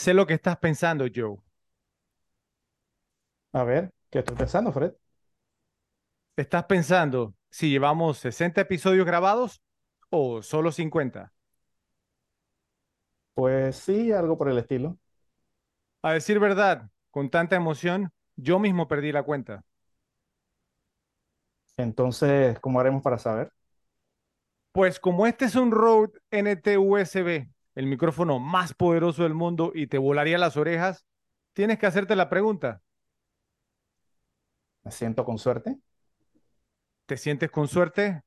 Sé lo que estás pensando, Joe. A ver, ¿qué estoy pensando, Fred? ¿Estás pensando si llevamos 60 episodios grabados o solo 50? Pues sí, algo por el estilo. A decir verdad, con tanta emoción, yo mismo perdí la cuenta. Entonces, ¿cómo haremos para saber? Pues como este es un Rode NT USB, el micrófono más poderoso del mundo y te volaría las orejas, tienes que hacerte la pregunta, Me siento con suerte. ¿te sientes con suerte?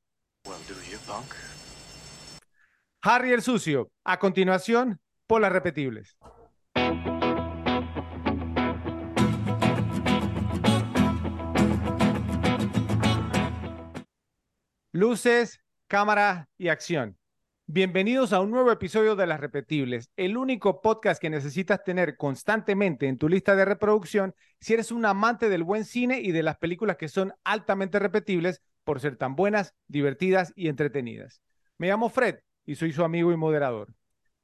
Harry el sucio, a continuación, por las repetibles. Luces, cámara y acción. Bienvenidos a un nuevo episodio de Las Repetibles, el único podcast que necesitas tener constantemente en tu lista de reproducción si eres un amante del buen cine y de las películas que son altamente repetibles por ser tan buenas, divertidas y entretenidas. Me llamo Fred y soy su amigo y moderador.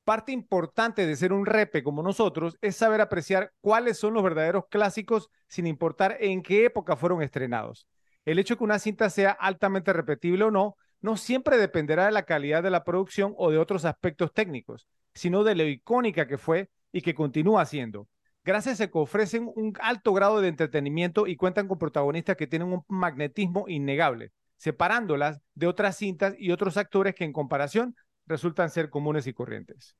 Parte importante de ser un repe como nosotros es saber apreciar cuáles son los verdaderos clásicos sin importar en qué época fueron estrenados. El hecho de que una cinta sea altamente repetible o no no siempre dependerá de la calidad de la producción o de otros aspectos técnicos, sino de lo icónica que fue y que continúa siendo. Gracias a que ofrecen un alto grado de entretenimiento y cuentan con protagonistas que tienen un magnetismo innegable, separándolas de otras cintas y otros actores que en comparación resultan ser comunes y corrientes.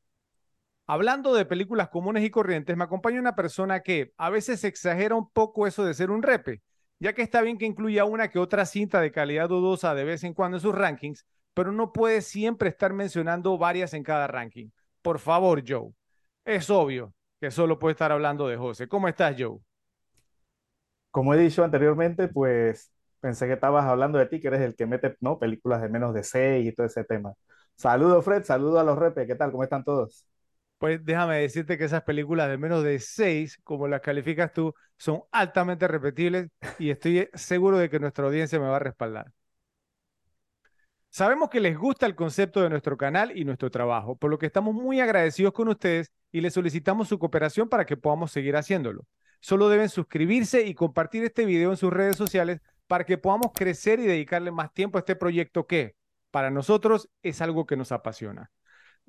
Hablando de películas comunes y corrientes, me acompaña una persona que a veces exagera un poco eso de ser un repe, ya que está bien que incluya una que otra cinta de calidad dudosa de vez en cuando en sus rankings, pero no puede siempre estar mencionando varias en cada ranking. Por favor, Joe. Es obvio que solo puede estar hablando de José. ¿Cómo estás, Joe? Como he dicho anteriormente, pues pensé que estabas hablando de ti, que eres el que mete, ¿no? Películas de menos de seis y todo ese tema. Saludos, Fred, saludos a los repes, ¿qué tal? ¿Cómo están todos? Pues déjame decirte que esas películas de menos de seis, como las calificas tú, son altamente repetibles y estoy seguro de que nuestra audiencia me va a respaldar. Sabemos que les gusta el concepto de nuestro canal y nuestro trabajo, por lo que estamos muy agradecidos con ustedes y les solicitamos su cooperación para que podamos seguir haciéndolo. Solo deben suscribirse y compartir este video en sus redes sociales para que podamos crecer y dedicarle más tiempo a este proyecto que, para nosotros, es algo que nos apasiona.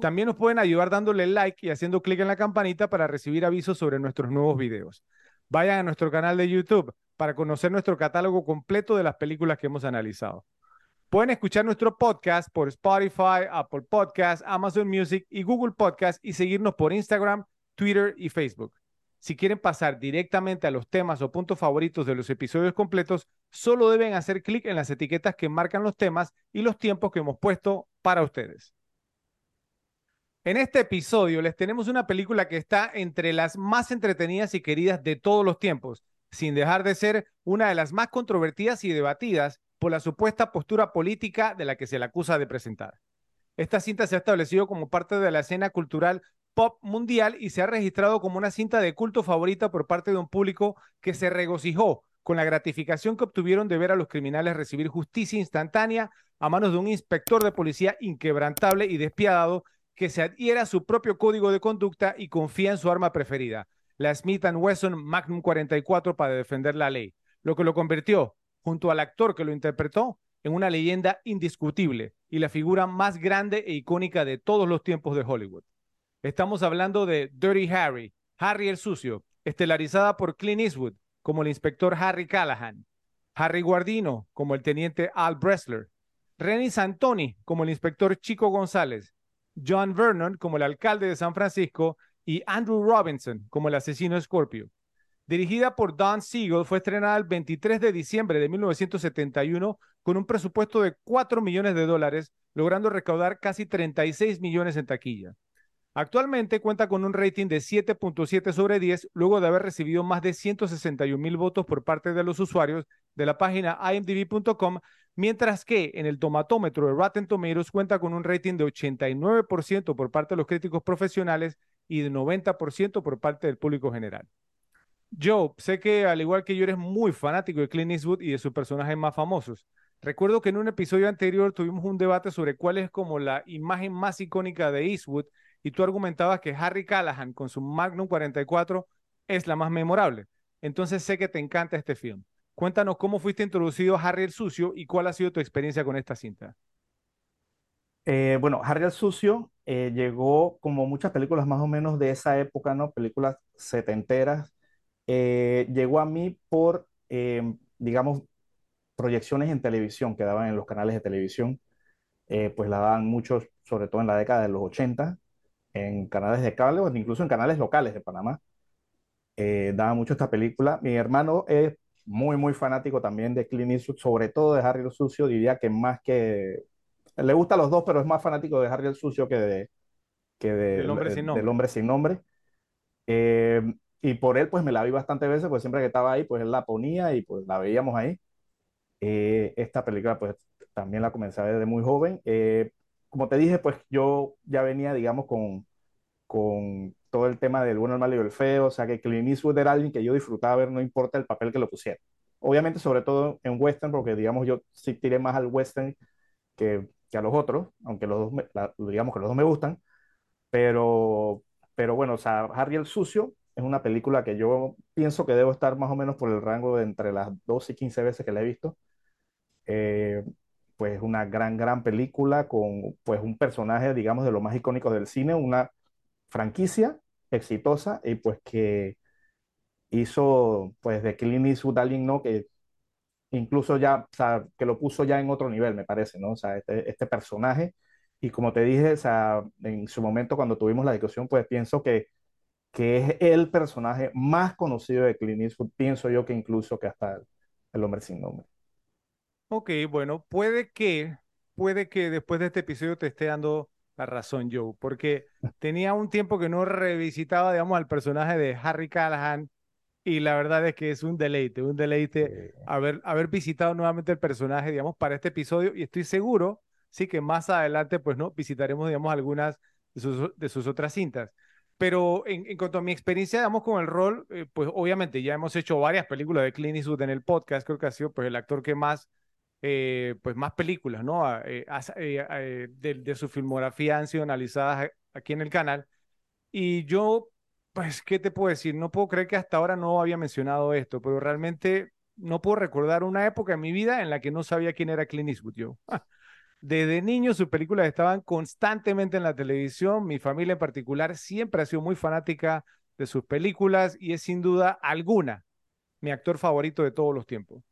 También nos pueden ayudar dándole like y haciendo clic en la campanita para recibir avisos sobre nuestros nuevos videos. Vayan a nuestro canal de YouTube para conocer nuestro catálogo completo de las películas que hemos analizado. Pueden escuchar nuestro podcast por Spotify, Apple Podcasts, Amazon Music y Google Podcasts y seguirnos por Instagram, Twitter y Facebook. Si quieren pasar directamente a los temas o puntos favoritos de los episodios completos, solo deben hacer clic en las etiquetas que marcan los temas y los tiempos que hemos puesto para ustedes. En este episodio les tenemos una película que está entre las más entretenidas y queridas de todos los tiempos, sin dejar de ser una de las más controvertidas y debatidas por la supuesta postura política de la que se le acusa de presentar. Esta cinta se ha establecido como parte de la escena cultural pop mundial y se ha registrado como una cinta de culto favorita por parte de un público que se regocijó con la gratificación que obtuvieron de ver a los criminales recibir justicia instantánea a manos de un inspector de policía inquebrantable y despiadado que se adhiera a su propio código de conducta y confía en su arma preferida, la Smith Wesson Magnum 44 para defender la ley, lo que lo convirtió, junto al actor que lo interpretó, en una leyenda indiscutible y la figura más grande e icónica de todos los tiempos de Hollywood. Estamos hablando de Dirty Harry, Harry el Sucio, estelarizada por Clint Eastwood como el inspector Harry Callahan, Harry Guardino como el teniente Al Bressler, Renny Santoni como el inspector Chico González, John Vernon como el alcalde de San Francisco y Andrew Robinson como el asesino Scorpio. Dirigida por Don Siegel, fue estrenada el 23 de diciembre de 1971 con un presupuesto de 4 millones de dólares, logrando recaudar casi 36 millones en taquilla. Actualmente cuenta con un rating de 7.7 sobre 10, luego de haber recibido más de 161 mil votos por parte de los usuarios de la página imdb.com, mientras que en el tomatómetro de Rotten Tomatoes cuenta con un rating de 89% por parte de los críticos profesionales y de 90% por parte del público general. Joe, sé que al igual que yo eres muy fanático de Clint Eastwood y de sus personajes más famosos. Recuerdo que en un episodio anterior tuvimos un debate sobre cuál es como la imagen más icónica de Eastwood y tú argumentabas que Harry Callahan con su Magnum 44 es la más memorable. Entonces sé que te encanta este film. Cuéntanos cómo fuiste introducido a Harry el Sucio y cuál ha sido tu experiencia con esta cinta. Eh, bueno, Harry el Sucio eh, llegó como muchas películas más o menos de esa época, ¿no? Películas setenteras. Eh, llegó a mí por, digamos, proyecciones en televisión que daban en los canales de televisión. pues la daban muchos, sobre todo en la década de los 80, en canales de cable o incluso en canales locales de Panamá. daban mucho esta película. Mi hermano es muy, muy fanático también de Clint Eastwood, sobre todo de Harry el Sucio, diría que más que... Le gusta a los dos, pero es más fanático de Harry el Sucio que de... Que de del hombre sin nombre. Del hombre sin nombre. Eh, y por él, pues me la vi bastantes veces, pues siempre que estaba ahí, pues él la ponía y pues la veíamos ahí. Eh, esta película, pues también la comencé a ver desde muy joven. Eh, como te dije, pues yo ya venía, digamos, con, con todo el tema del bueno, el malo y el feo, o sea que Clint Eastwood era alguien que yo disfrutaba ver, no importa el papel que lo pusiera. Obviamente, sobre todo en western, porque digamos yo sí tiré más al western que, que a los otros, aunque los dos, digamos que los dos me gustan, pero, pero bueno, o sea, Harry el Sucio es una película que yo pienso que debo estar más o menos por el rango de entre las 12 y 15 veces que la he visto. Eh, pues una gran, gran película con pues un personaje, digamos, de lo más icónico del cine, una franquicia exitosa y pues que hizo pues de Clint Eastwood alguien, ¿no? Que incluso ya, o sea, que lo puso ya en otro nivel, me parece, ¿no? O sea, este, este personaje. Y como te dije, o sea, en su momento cuando tuvimos la discusión, pues pienso que, que es el personaje más conocido de Clint Eastwood, pienso yo que incluso que hasta el, el hombre sin nombre. Ok, bueno, puede que, puede que después de este episodio te esté dando la razón, Joe, porque tenía un tiempo que no revisitaba, digamos, al personaje de Harry Callahan y la verdad es que es un deleite, un deleite haber, haber visitado nuevamente el personaje, digamos, para este episodio y estoy seguro, sí, que más adelante, pues, ¿no? Visitaremos, digamos, algunas de sus, de sus otras cintas. Pero en, en, cuanto a mi experiencia, digamos, con el rol, eh, pues obviamente ya hemos hecho varias películas de Clint Eastwood en el podcast, creo que ha sido pues el actor que más eh, pues más películas, ¿no? Ah, eh, eh, de, su filmografía han sido analizadas aquí en el canal. Y yo, pues, ¿qué te puedo decir? No puedo creer que hasta ahora no había mencionado esto, pero realmente no puedo recordar una época en mi vida en la que no sabía quién era Clint Eastwood. Desde niño sus películas estaban constantemente en la televisión. Mi familia en particular siempre ha sido muy fanática de sus películas y es sin duda alguna mi actor favorito de todos los tiempos.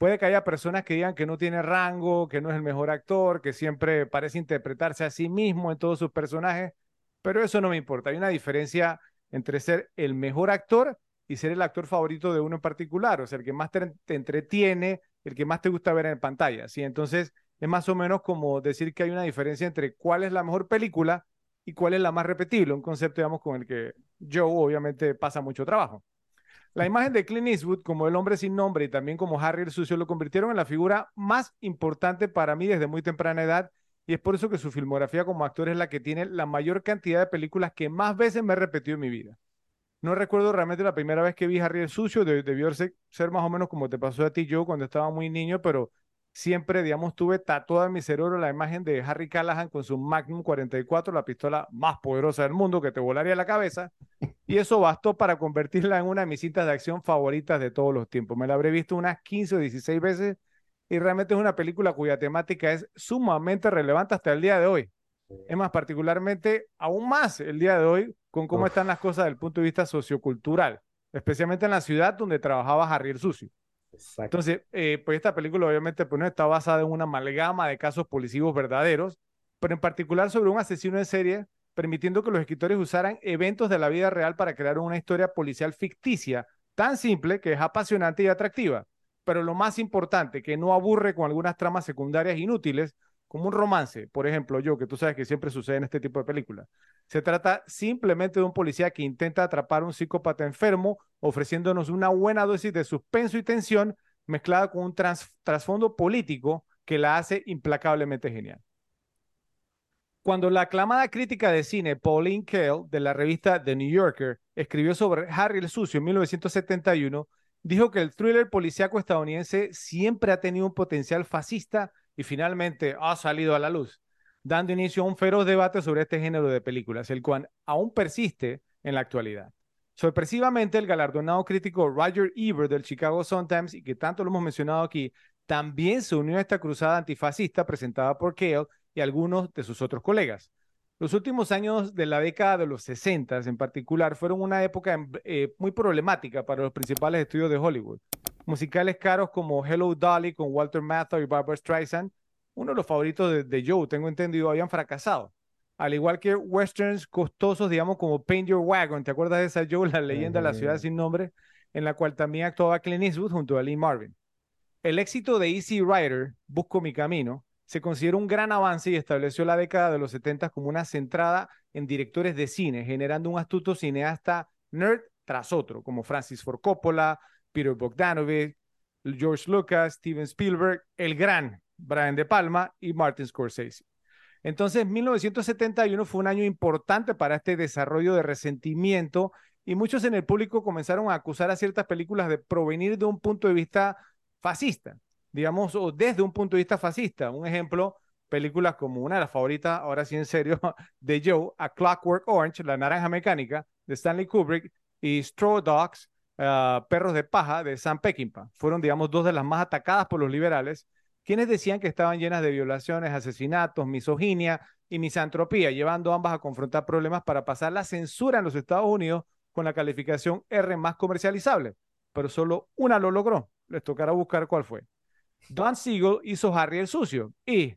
Puede que haya personas que digan que no tiene rango, que no es el mejor actor, que siempre parece interpretarse a sí mismo en todos sus personajes, pero eso no me importa. Hay una diferencia entre ser el mejor actor y ser el actor favorito de uno en particular, o sea, el que más te, entretiene, el que más te gusta ver en pantalla. ¿sí? Entonces, es más o menos como decir que hay una diferencia entre cuál es la mejor película y cuál es la más repetible, un concepto, digamos, con el que Joe obviamente pasa mucho trabajo. La imagen de Clint Eastwood como el hombre sin nombre y también como Harry el sucio lo convirtieron en la figura más importante para mí desde muy temprana edad y es por eso que su filmografía como actor es la que tiene la mayor cantidad de películas que más veces me he repetido en mi vida. No recuerdo realmente la primera vez que vi Harry el sucio, debió ser, ser más o menos como te pasó a ti yo cuando estaba muy niño, pero siempre, digamos, tuve tatuada en mi cerebro la imagen de Harry Callahan con su Magnum 44, la pistola más poderosa del mundo que te volaría la cabeza. Y eso bastó para convertirla en una de mis cintas de acción favoritas de todos los tiempos. Me la habré visto unas 15 o 16 veces y realmente es una película cuya temática es sumamente relevante hasta el día de hoy. Es más, particularmente, aún más el día de hoy, con cómo están las cosas desde el punto de vista sociocultural, especialmente en la ciudad donde trabajaba Harry el Sucio. Entonces, eh, pues esta película obviamente pues, no está basada en una amalgama de casos policivos verdaderos, pero en particular sobre un asesino en serie, permitiendo que los escritores usaran eventos de la vida real para crear una historia policial ficticia, tan simple que es apasionante y atractiva, pero lo más importante, que no aburre con algunas tramas secundarias inútiles, como un romance, por ejemplo, yo, que tú sabes que siempre sucede en este tipo de películas. Se trata simplemente de un policía que intenta atrapar a un psicópata enfermo, ofreciéndonos una buena dosis de suspenso y tensión mezclada con un trasfondo político que la hace implacablemente genial. Cuando la aclamada crítica de cine Pauline Kael de la revista The New Yorker escribió sobre Harry el Sucio en 1971, dijo que el thriller policíaco estadounidense siempre ha tenido un potencial fascista y finalmente ha salido a la luz. dando inicio a un feroz debate sobre este género de películas, el cual aún persiste en la actualidad. Sorpresivamente, el galardonado crítico Roger Ebert del Chicago Sun-Times, y que tanto lo hemos mencionado aquí, también se unió a esta cruzada antifascista presentada por Cale y algunos de sus otros colegas. Los últimos años de la década de los 60 en particular fueron una época eh, muy problemática para los principales estudios de Hollywood. Musicales caros como Hello Dolly con Walter Matthau y Barbara Streisand, uno de los favoritos de, de Joe, tengo entendido, habían fracasado al igual que westerns costosos, digamos, como Paint Your Wagon. ¿Te acuerdas de esa Joe, la leyenda de la ciudad sin nombre? En la cual también actuaba Clint Eastwood junto a Lee Marvin. El éxito de Easy Rider, Busco mi camino, se consideró un gran avance y estableció la década de los 70 como una centrada en directores de cine, generando un astuto cineasta nerd tras otro, como Francis Ford Coppola, Peter Bogdanovich, George Lucas, Steven Spielberg, el gran Brian De Palma y Martin Scorsese. Entonces, 1971 fue un año importante para este desarrollo de resentimiento y muchos en el público comenzaron a acusar a ciertas películas de provenir de un punto de vista fascista, digamos, o desde un punto de vista fascista. Un ejemplo, películas como una de las favoritas, ahora sí en serio, de Joe, A Clockwork Orange, La Naranja Mecánica, de Stanley Kubrick, y Straw Dogs, ah, Perros de Paja, de Sam Peckinpah. Fueron, digamos, dos de las más atacadas por los liberales quienes decían que estaban llenas de violaciones, asesinatos, misoginia y misantropía, llevando ambas a confrontar problemas para pasar la censura en los Estados Unidos con la calificación R más comercializable. Pero solo una lo logró. Les tocará buscar cuál fue. Don Siegel hizo Harry el sucio y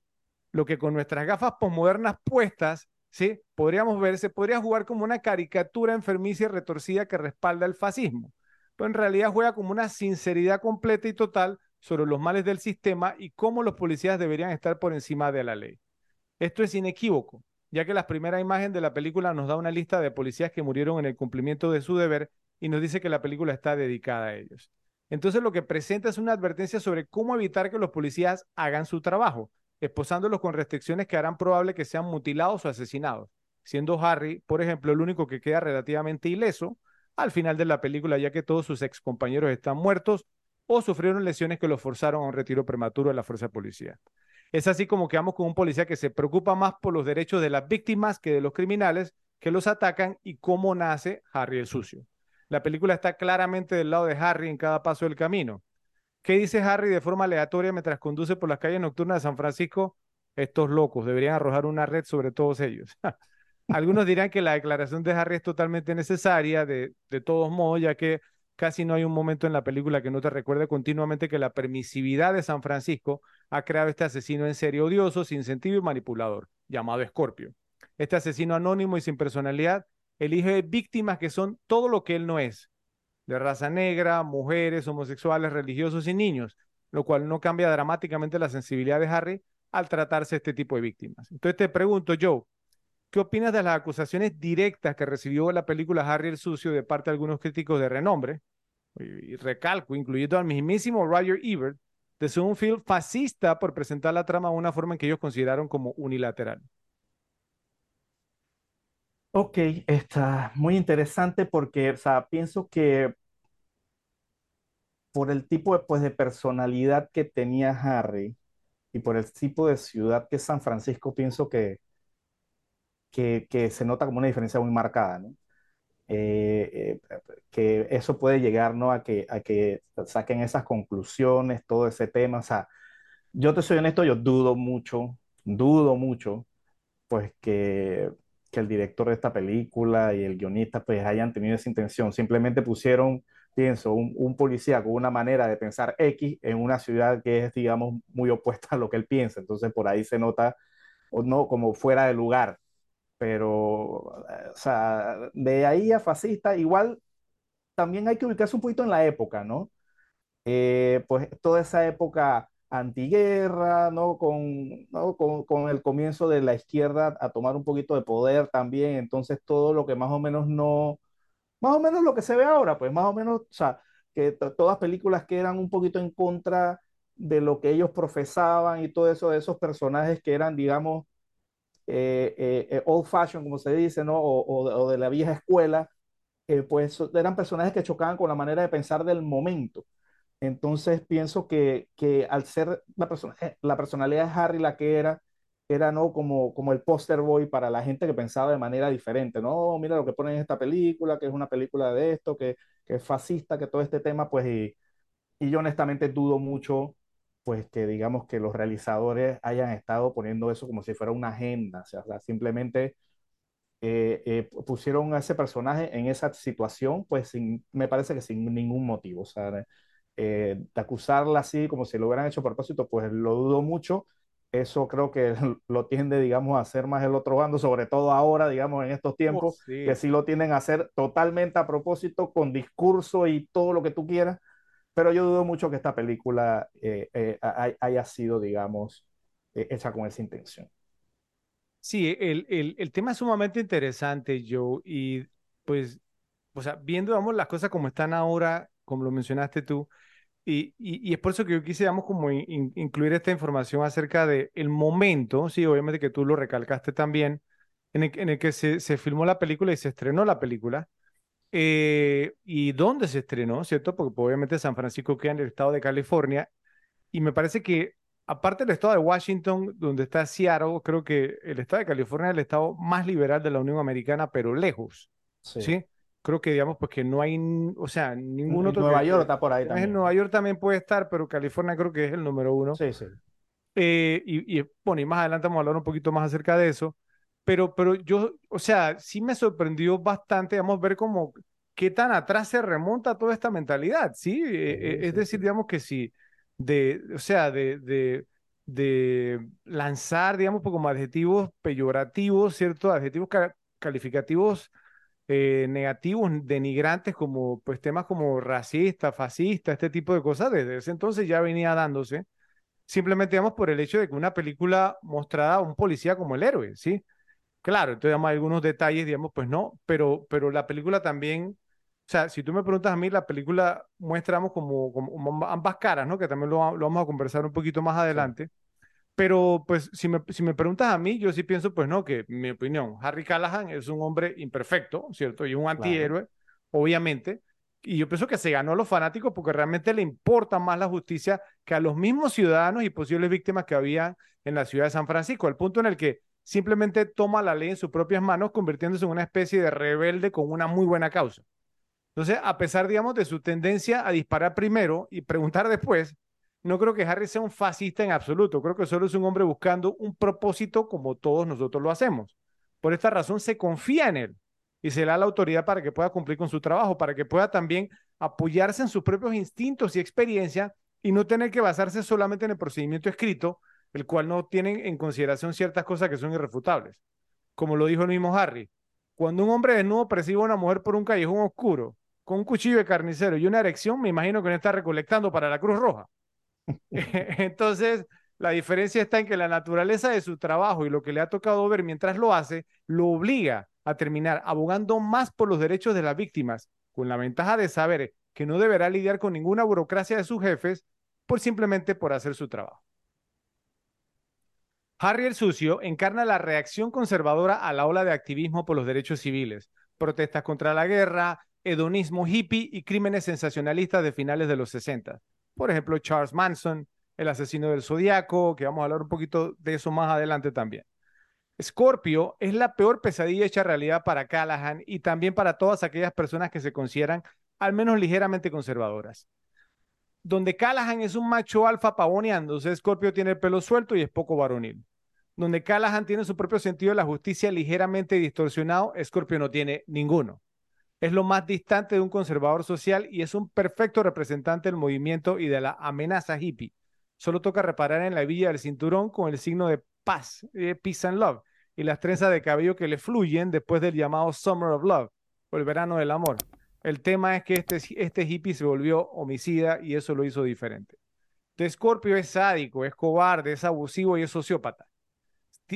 lo que con nuestras gafas posmodernas puestas, ¿sí? Podríamos ver, se podría jugar como una caricatura enfermiza y retorcida que respalda el fascismo. Pero en realidad juega como una sinceridad completa y total sobre los males del sistema y cómo los policías deberían estar por encima de la ley. Esto es inequívoco, ya que la primera imagen de la película nos da una lista de policías que murieron en el cumplimiento de su deber y nos dice que la película está dedicada a ellos. Entonces lo que presenta es una advertencia sobre cómo evitar que los policías hagan su trabajo, esposándolos con restricciones que harán probable que sean mutilados o asesinados, siendo Harry, por ejemplo, el único que queda relativamente ileso al final de la película, ya que todos sus ex compañeros están muertos o sufrieron lesiones que los forzaron a un retiro prematuro de la fuerza de policía. Es así como quedamos con un policía que se preocupa más por los derechos de las víctimas que de los criminales que los atacan y cómo nace Harry el sucio. La película está claramente del lado de Harry en cada paso del camino. ¿Qué dice Harry de forma aleatoria mientras conduce por las calles nocturnas de San Francisco? Estos locos deberían arrojar una red sobre todos ellos. Algunos dirán que la declaración de Harry es totalmente necesaria, de, de todos modos, ya que Casi no hay un momento en la película que no te recuerde continuamente que la permisividad de San Francisco ha creado este asesino en serie odioso, sin sentido y manipulador, llamado Scorpio. Este asesino anónimo y sin personalidad elige víctimas que son todo lo que él no es, de raza negra, mujeres, homosexuales, religiosos y niños, lo cual no cambia dramáticamente la sensibilidad de Harry al tratarse este tipo de víctimas. Entonces te pregunto, Joe, ¿qué opinas de las acusaciones directas que recibió la película Harry el Sucio de parte de algunos críticos de renombre, y recalco, incluyendo al mismísimo Roger Ebert, de ser un film fascista por presentar la trama de una forma en que ellos consideraron como unilateral. Ok, está muy interesante porque, o sea, pienso que por el tipo de, pues, de personalidad que tenía Harry y por el tipo de ciudad que es San Francisco, pienso que, que, que se nota como una diferencia muy marcada, ¿no? Eh, eh, que eso puede llegar ¿no? a, que, a que saquen esas conclusiones, todo ese tema. O sea, yo te soy honesto, yo dudo mucho, dudo mucho, pues que, que el director de esta película y el guionista pues hayan tenido esa intención. Simplemente pusieron, pienso, un, un policía con una manera de pensar X en una ciudad que es, digamos, muy opuesta a lo que él piensa. Entonces por ahí se nota, o no, como fuera de lugar pero, o sea, de ahí a fascista, igual también hay que ubicarse un poquito en la época, ¿no? Eh, pues toda esa época antiguerra, ¿no? Con, ¿no? Con, con, el comienzo de la izquierda a tomar un poquito de poder también, entonces todo lo que más o menos no, más o menos lo que se ve ahora, pues más o menos, o sea, que todas películas que eran un poquito en contra de lo que ellos profesaban y todo eso, de esos personajes que eran, digamos, eh, eh, eh, old fashion, como se dice, ¿no? O, de la vieja escuela, pues eran personajes que chocaban con la manera de pensar del momento. Entonces pienso que, que al ser la, persona, la personalidad de Harry la que era, era no como, como el poster boy para la gente que pensaba de manera diferente, no, mira lo que ponen en esta película, que es una película de esto, que, que es fascista, que todo este tema, pues, y, y yo honestamente dudo mucho, pues, que digamos que los realizadores hayan estado poniendo eso como si fuera una agenda, o sea, o sea simplemente eh, eh, pusieron a ese personaje en esa situación, pues sin, me parece que sin ningún motivo. O sea, eh, de acusarla así como si lo hubieran hecho a propósito, pues lo dudo mucho. Eso creo que lo tiende, digamos, a hacer más el otro bando, sobre todo ahora, digamos, en estos tiempos, oh, sí. que sí lo tienden a hacer totalmente a propósito, con discurso y todo lo que tú quieras. Pero yo dudo mucho que esta película eh, eh, haya sido, digamos, eh, hecha con esa intención. Sí, el, el, el, tema es sumamente interesante, Joe, y pues, o sea, viendo, vamos, las cosas como están ahora, como lo mencionaste tú, y, y, y es por eso que yo quise, digamos, como in, incluir esta información acerca del el momento, sí, obviamente que tú lo recalcaste también, en el, en el que se, se, filmó la película y se estrenó la película, eh, y dónde se estrenó, ¿cierto? Porque pues, obviamente San Francisco queda en el estado de California, y me parece que aparte del estado de Washington, donde está Seattle, creo que el estado de California es el estado más liberal de la Unión Americana, pero lejos. Sí. ¿sí? Creo que digamos pues que no hay, o sea, ningún otro. Nueva York está por ahí también. En Nueva York también puede estar, pero California creo que es el número uno. Sí, sí. Eh, y, y, bueno, y más adelante vamos a hablar un poquito más acerca de eso. Pero, pero yo, o sea, sí me sorprendió bastante, digamos, ver cómo qué tan atrás se remonta toda esta mentalidad, ¿sí? sí, eh, sí es decir, digamos que si de, o sea, de, de, de lanzar, digamos, como adjetivos peyorativos, ¿cierto? Adjetivos ca calificativos eh, negativos, denigrantes, como pues temas como racista, fascista, este tipo de cosas, desde ese entonces ya venía dándose, simplemente, digamos, por el hecho de que una película mostrada a un policía como el héroe, ¿sí? Claro, entonces, digamos, algunos detalles, digamos, pues no, pero, pero la película también o sea, si tú me preguntas a mí, la película muestra como, como ambas caras, ¿no? Que también lo, lo, vamos a conversar un poquito más adelante. Sí. Pero, pues, si me, si me preguntas a mí, yo sí pienso, pues no, que mi opinión, Harry Callahan es un hombre imperfecto, ¿cierto? Y un antihéroe, claro. obviamente. Y yo pienso que se ganó a los fanáticos porque realmente le importa más la justicia que a los mismos ciudadanos y posibles víctimas que había en la ciudad de San Francisco, al punto en el que simplemente toma la ley en sus propias manos, convirtiéndose en una especie de rebelde con una muy buena causa. Entonces, a pesar, digamos, de su tendencia a disparar primero y preguntar después, no creo que Harry sea un fascista en absoluto. Creo que solo es un hombre buscando un propósito como todos nosotros lo hacemos. Por esta razón se confía en él y se le da la autoridad para que pueda cumplir con su trabajo, para que pueda también apoyarse en sus propios instintos y experiencia y no tener que basarse solamente en el procedimiento escrito, el cual no tiene en consideración ciertas cosas que son irrefutables. Como lo dijo el mismo Harry, cuando un hombre desnudo percibe a una mujer por un callejón oscuro, con un cuchillo de carnicero y una erección, me imagino que no está recolectando para la Cruz Roja. Entonces, la diferencia está en que la naturaleza de su trabajo y lo que le ha tocado ver mientras lo hace, lo obliga a terminar abogando más por los derechos de las víctimas, con la ventaja de saber que no deberá lidiar con ninguna burocracia de sus jefes por simplemente por hacer su trabajo. Harry el Sucio encarna la reacción conservadora a la ola de activismo por los derechos civiles, protestas contra la guerra, hedonismo hippie y crímenes sensacionalistas de finales de los 60. Por ejemplo, Charles Manson, el asesino del zodiaco, que vamos a hablar un poquito de eso más adelante también. Scorpio es la peor pesadilla hecha realidad para Callahan y también para todas aquellas personas que se consideran al menos ligeramente conservadoras. Donde Callahan es un macho alfa pavoneándose, Scorpio tiene el pelo suelto y es poco varonil. Donde Callahan tiene su propio sentido de la justicia ligeramente distorsionado, Scorpio no tiene ninguno es lo más distante de un conservador social y es un perfecto representante del movimiento y de la amenaza hippie. Solo toca reparar en la villa del cinturón con el signo de paz, eh, peace and love, y las trenzas de cabello que le fluyen después del llamado Summer of Love, o el verano del amor. El tema es que este, este hippie se volvió homicida y eso lo hizo diferente. De Scorpio es sádico, es cobarde, es abusivo y es sociópata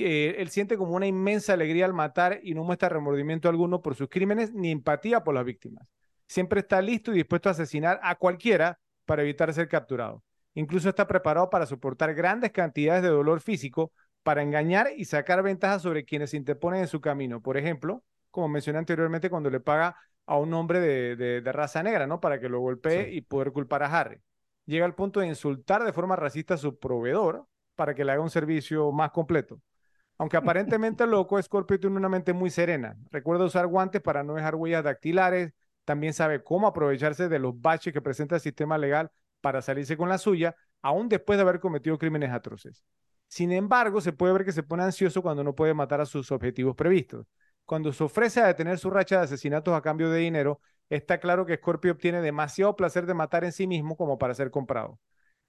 eh, él siente como una inmensa alegría al matar y no muestra remordimiento alguno por sus crímenes ni empatía por las víctimas. Siempre está listo y dispuesto a asesinar a cualquiera para evitar ser capturado. Incluso está preparado para soportar grandes cantidades de dolor físico para engañar y sacar ventajas sobre quienes se interponen en su camino. Por ejemplo, como mencioné anteriormente, cuando le paga a un hombre de, de, de raza negra, ¿no? Para que lo golpee sí. y poder culpar a Harry. Llega al punto de insultar de forma racista a su proveedor para que le haga un servicio más completo. Aunque aparentemente loco, Scorpio tiene una mente muy serena. Recuerda usar guantes para no dejar huellas dactilares. También sabe cómo aprovecharse de los baches que presenta el sistema legal para salirse con la suya, aún después de haber cometido crímenes atroces. Sin embargo, se puede ver que se pone ansioso cuando no puede matar a sus objetivos previstos. Cuando se ofrece a detener su racha de asesinatos a cambio de dinero, está claro que Scorpio obtiene demasiado placer de matar en sí mismo como para ser comprado.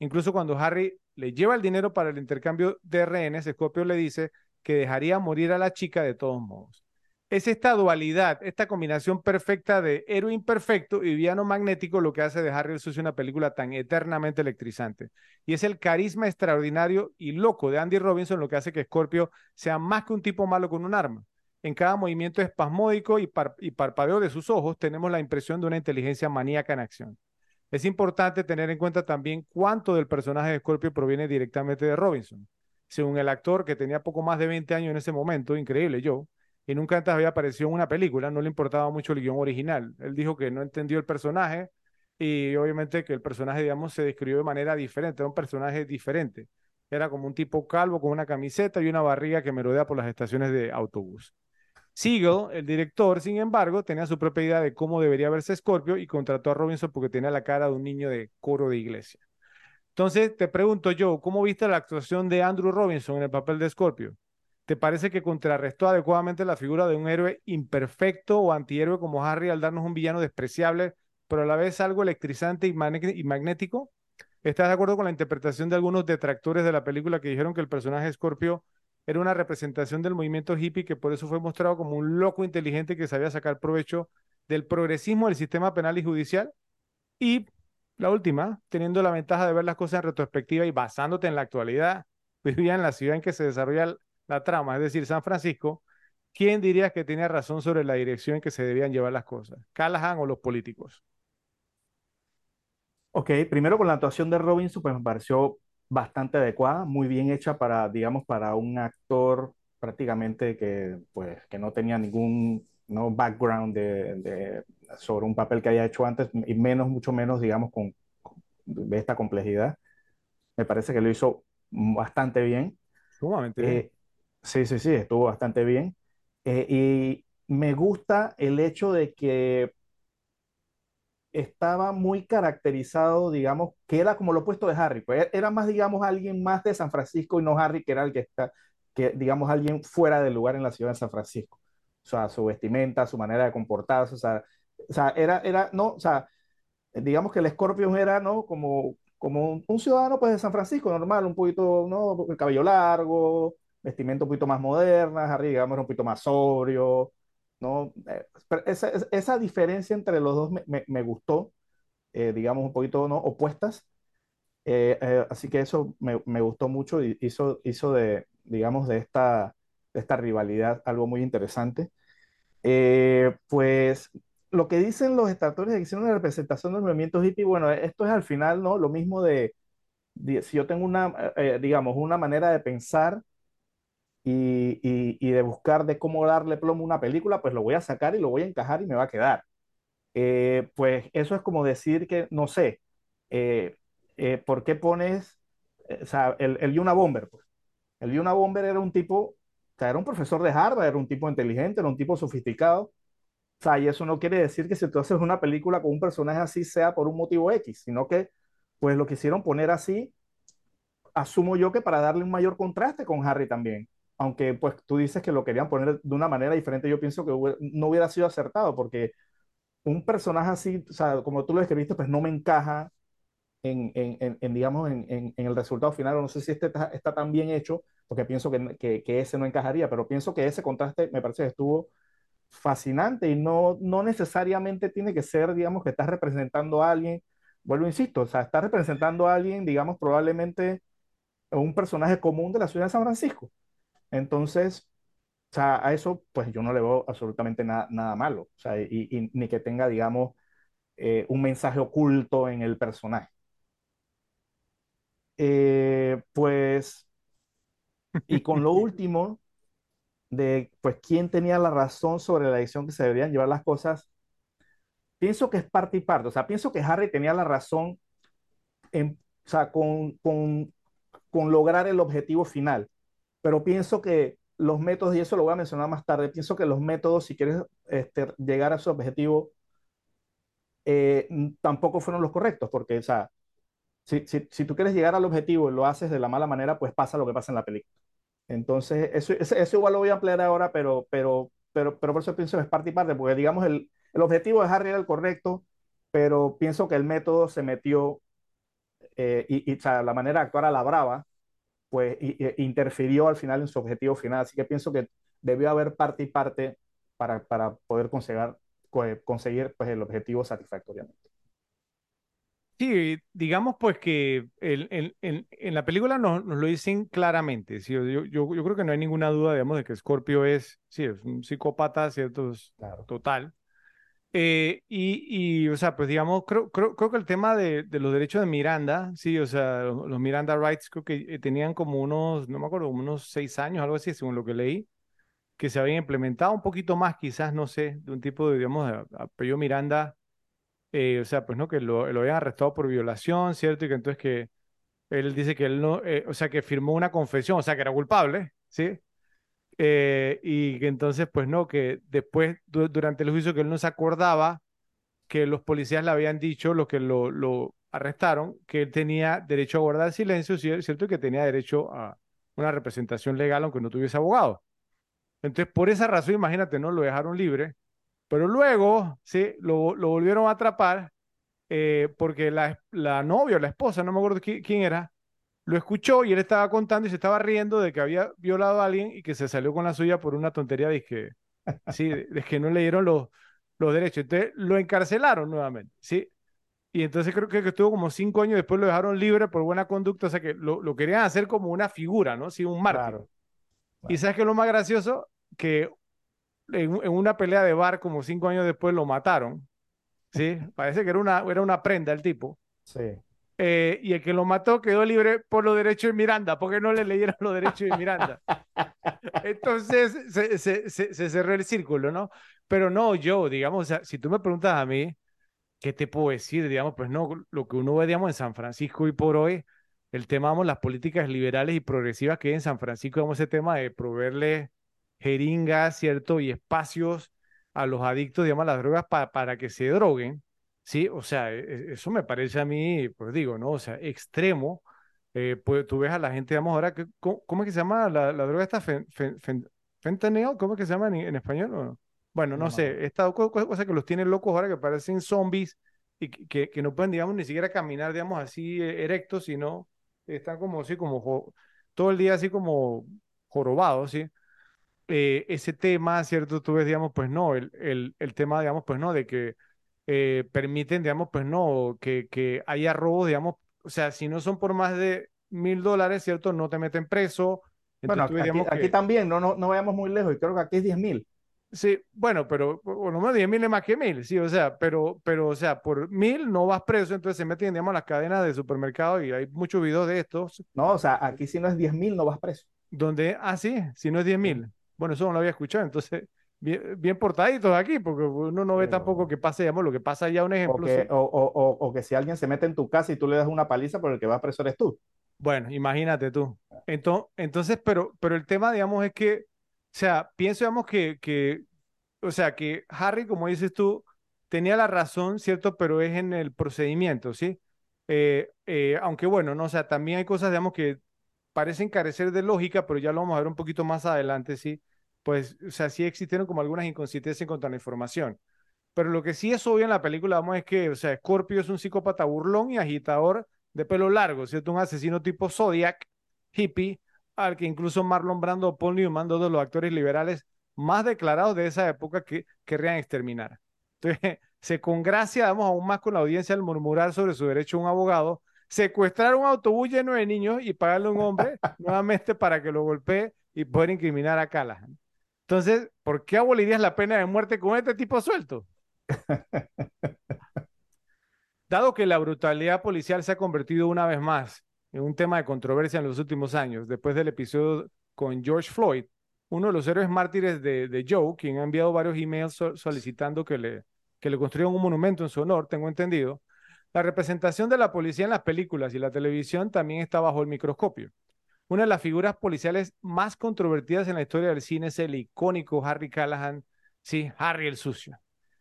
Incluso cuando Harry le lleva el dinero para el intercambio de rehenes, Scorpio le dice que dejaría morir a la chica de todos modos. Es esta dualidad, esta combinación perfecta de héroe imperfecto y villano magnético lo que hace de Harry el Sucio una película tan eternamente electrizante. Y es el carisma extraordinario y loco de Andy Robinson lo que hace que Scorpio sea más que un tipo malo con un arma. En cada movimiento espasmódico y, parpadeo de sus ojos tenemos la impresión de una inteligencia maníaca en acción. Es importante tener en cuenta también cuánto del personaje de Scorpio proviene directamente de Robinson. Según el actor, que tenía poco más de 20 años en ese momento, increíble yo, y nunca antes había aparecido en una película, no le importaba mucho el guion original. Él dijo que no entendió el personaje y obviamente que el personaje, digamos, se describió de manera diferente, era un personaje diferente. Era como un tipo calvo con una camiseta y una barriga que merodea por las estaciones de autobús. Siegel, el director, sin embargo, tenía su propia idea de cómo debería verse Scorpio y contrató a Robinson porque tenía la cara de un niño de coro de iglesia. Entonces, te pregunto yo, ¿cómo viste la actuación de Andrew Robinson en el papel de Scorpio? ¿Te parece que contrarrestó adecuadamente la figura de un héroe imperfecto o antihéroe como Harry al darnos un villano despreciable, pero a la vez algo electrizante y, magnético? ¿Estás de acuerdo con la interpretación de algunos detractores de la película que dijeron que el personaje Scorpio era una representación del movimiento hippie que por eso fue mostrado como un loco inteligente que sabía sacar provecho del progresismo del sistema penal y judicial. Y la última, teniendo la ventaja de ver las cosas en retrospectiva y basándote en la actualidad, vivía en la ciudad en que se desarrolla la trama, es decir, San Francisco, ¿quién dirías que tenía razón sobre la dirección en que se debían llevar las cosas? ¿Callahan o los políticos? Ok, primero con la actuación de Robinson, pues me pareció bastante adecuada, muy bien hecha para, digamos, para un actor prácticamente que, pues, que no tenía ningún no background de, sobre un papel que haya hecho antes y menos, mucho menos, digamos, con, de esta complejidad. Me parece que lo hizo bastante bien. Sumamente bien. Eh, sí, sí, sí, estuvo bastante bien. Eh, y me gusta el hecho de que estaba muy caracterizado, digamos, que era como lo opuesto de Harry, pues era más, digamos, alguien más de San Francisco y no Harry, que era el que está, que digamos, alguien fuera del lugar en la ciudad de San Francisco. O sea, su vestimenta, su manera de comportarse, o sea, o sea era, era, no, o sea, digamos que el Scorpion era, ¿no? Como, como un, ciudadano, pues, de San Francisco, normal, un poquito, ¿no? El cabello largo, vestimenta un poquito más moderna, Harry, digamos, era un poquito más sobrio, ¿no? Eh, esa, esa, diferencia entre los dos me, me, gustó, eh, digamos, un poquito ¿no? opuestas. Eh, así que eso me, me, gustó mucho y hizo, hizo de, digamos, de esta, de esta rivalidad algo muy interesante. pues lo que dicen los de que hicieron una representación del movimiento hippie, bueno, esto es al final, ¿no? Lo mismo de, de si yo tengo una, digamos, una manera de pensar y, de buscar de cómo darle plomo a una película, pues lo voy a sacar y lo voy a encajar y me va a quedar. Eh, pues eso es como decir que, no sé, eh, eh, ¿por qué pones, o sea, el, el Yuna Bomber? Pues? El Yuna Bomber era un tipo, era un profesor de Harvard, era un tipo inteligente, era un tipo sofisticado. O sea, y eso no quiere decir que si tú haces una película con un personaje así sea por un motivo X, sino que pues lo quisieron poner así, asumo yo que para darle un mayor contraste con Harry también aunque pues tú dices que lo querían poner de una manera diferente, yo pienso que no hubiera sido acertado porque un personaje así, o sea, como tú lo escribiste, pues no me encaja en, en, en digamos, en, el resultado final. No sé si este está, tan bien hecho, porque pienso que, que, que, ese no encajaría, pero pienso que ese contraste me parece que estuvo fascinante y no, no necesariamente tiene que ser, digamos, que estás representando a alguien. Vuelvo, insisto, o sea, estás representando a alguien, digamos, probablemente un personaje común de la ciudad de San Francisco. Entonces, o sea, a eso, pues yo no le veo absolutamente nada malo, o sea, y, ni que tenga, digamos, eh, un mensaje oculto en el personaje. Eh, pues, y con lo último, de, pues, quién tenía la razón sobre la decisión que se deberían llevar las cosas, pienso que es parte y parte, o sea, pienso que Harry tenía la razón en, o sea, con, con, con lograr el objetivo final pero pienso que los métodos, y eso lo voy a mencionar más tarde, pienso que los métodos, si quieres este, llegar a su objetivo, eh, tampoco fueron los correctos, porque, o sea, si, si, si, tú quieres llegar al objetivo y lo haces de la mala manera, pues pasa lo que pasa en la película. Entonces, eso, eso, igual lo voy a ampliar ahora, pero, pero, pero, pero por eso pienso que es parte y parte, porque digamos, el, el objetivo de Harry era el correcto, pero pienso que el método se metió eh, y, y o sea, la manera de actuar a la brava, pues y, y interfirió al final en su objetivo final. Así que pienso que debió haber parte y parte para, para poder conseguir, conseguir pues, el objetivo satisfactoriamente. Sí, digamos pues que el, el, el, en la película nos, nos, lo dicen claramente. ¿sí? Yo, yo, yo, creo que no hay ninguna duda, digamos, de que Scorpio es, sí, es un psicópata, ¿cierto? Es claro. Total. Eh, y, y, o sea, pues digamos, creo, creo, creo que el tema de, de, los derechos de Miranda, sí, o sea, los, los, Miranda Rights creo que eh, tenían como unos, no me acuerdo, unos seis años, algo así, según lo que leí, que se habían implementado un poquito más, quizás, no sé, de un tipo de, digamos, apellido Miranda, eh, o sea, pues no, que lo, lo habían arrestado por violación, ¿cierto? Y que entonces que él dice que él no, eh, o sea, que firmó una confesión, o sea, que era culpable, ¿sí? Eh, y que entonces, pues no, que después, du durante el juicio, que él no se acordaba que los policías le habían dicho, los que lo, lo arrestaron, que él tenía derecho a guardar silencio, ¿cierto? Y que tenía derecho a una representación legal aunque no tuviese abogado. Entonces, por esa razón, imagínate, ¿no? Lo dejaron libre, pero luego, sí, lo, lo volvieron a atrapar eh, porque la, la novia, la esposa, no me acuerdo quién, quién era, lo escuchó y él estaba contando y se estaba riendo de que había violado a alguien y que se salió con la suya por una tontería de que, sí, de que no le dieron los, los derechos. Entonces lo encarcelaron nuevamente, ¿sí? Y entonces creo que estuvo como cinco años, después lo dejaron libre por buena conducta, o sea que lo, lo querían hacer como una figura, ¿no? Sí, un mártir. Claro. Claro. Y sabes que lo más gracioso, que en, en, una pelea de bar, como cinco años después, lo mataron, ¿sí? Parece que era una, era una prenda el tipo. Sí. Eh, y el que lo mató quedó libre por los derechos de Miranda, porque no le leyeron los derechos de Miranda. Entonces se, se, se, se, cerró el círculo, ¿no? Pero no, yo, digamos, o sea, si tú me preguntas a mí, ¿qué te puedo decir? Digamos, pues no, lo que uno ve, digamos, en San Francisco y por hoy, el tema, vamos, las políticas liberales y progresivas que hay en San Francisco, vamos, ese tema de proveerle jeringas, ¿cierto? Y espacios a los adictos, digamos, a las drogas para, para que se droguen Sí, o sea, e, eso me parece a mí, pues digo, ¿no? O sea, extremo. Eh, pues tú ves a la gente, digamos, ahora, ¿cómo, cómo es que se llama la, la droga esta? Fen, fen, fen, fentanyl, ¿cómo es que se llama en, en español? No? Bueno, no, no, sé, esta cosa, que los tiene locos ahora que parecen zombies y que, que no pueden, digamos, ni siquiera caminar, digamos, así eh, erectos, sino están como así, como todo el día así como jorobados, ¿sí? Eh, ese tema, ¿cierto? Tú ves, digamos, pues no, el, el, el tema, digamos, pues no, de que eh, permiten, digamos, pues no, que, que haya robos, digamos, o sea, si no son por más de mil dólares, ¿cierto? No te meten preso. Bueno, aquí, aquí, que... aquí, también, no, no, no vayamos muy lejos, y creo que aquí es 10 mil. Sí, bueno, pero por lo menos 10 mil es más que mil, sí, o sea, pero, pero, o sea, por mil no vas preso, entonces se meten, digamos, las cadenas de supermercado y hay muchos videos de estos. No, o sea, aquí si no es 10 mil no vas preso. Donde, ah, sí, si no es 10 mil. Bueno, eso no lo había escuchado, entonces, bien, bien, portaditos aquí, porque uno no ve Pero, tampoco que pase, digamos, lo que pasa ya un ejemplo. O que, o, o, o que, si alguien se mete en tu casa y tú le das una paliza, pero el que va preso eres tú. Bueno, imagínate tú. Entonces, entonces pero, pero el tema, digamos, es que, o sea, pienso, digamos, que, que, o sea, que Harry, como dices tú, tenía la razón, ¿cierto? Pero es en el procedimiento, ¿sí? Eh, eh, aunque bueno, no, o sea, también hay cosas, digamos, que parecen carecer de lógica, pero ya lo vamos a ver un poquito más adelante, ¿sí? pues, o sea, sí existieron como algunas inconsistencias en cuanto a la información. Pero lo que sí es obvio en la película, vamos, es que, o sea, Scorpio es un psicópata burlón y agitador de pelo largo, ¿cierto? Un asesino tipo Zodiac, hippie, al que incluso Marlon Brando o Paul Newman, dos de los actores liberales más declarados de esa época, que querrían exterminar. Entonces, se congracia, vamos, aún más con la audiencia al murmurar sobre su derecho a un abogado, secuestrar un autobús lleno de niños y pagarle a un hombre nuevamente para que lo golpee y poder incriminar a Callahan. Entonces, ¿por qué abolirías la pena de muerte con este tipo suelto? Dado que la brutalidad policial se ha convertido una vez más en un tema de controversia en los últimos años, después del episodio con George Floyd, uno de los héroes mártires de, de Joe, quien ha enviado varios emails so solicitando que le, que le construyan un monumento en su honor, tengo entendido, la representación de la policía en las películas y la televisión también está bajo el microscopio. Una de las figuras policiales más controvertidas en la historia del cine es el icónico Harry Callahan, sí, Harry el sucio.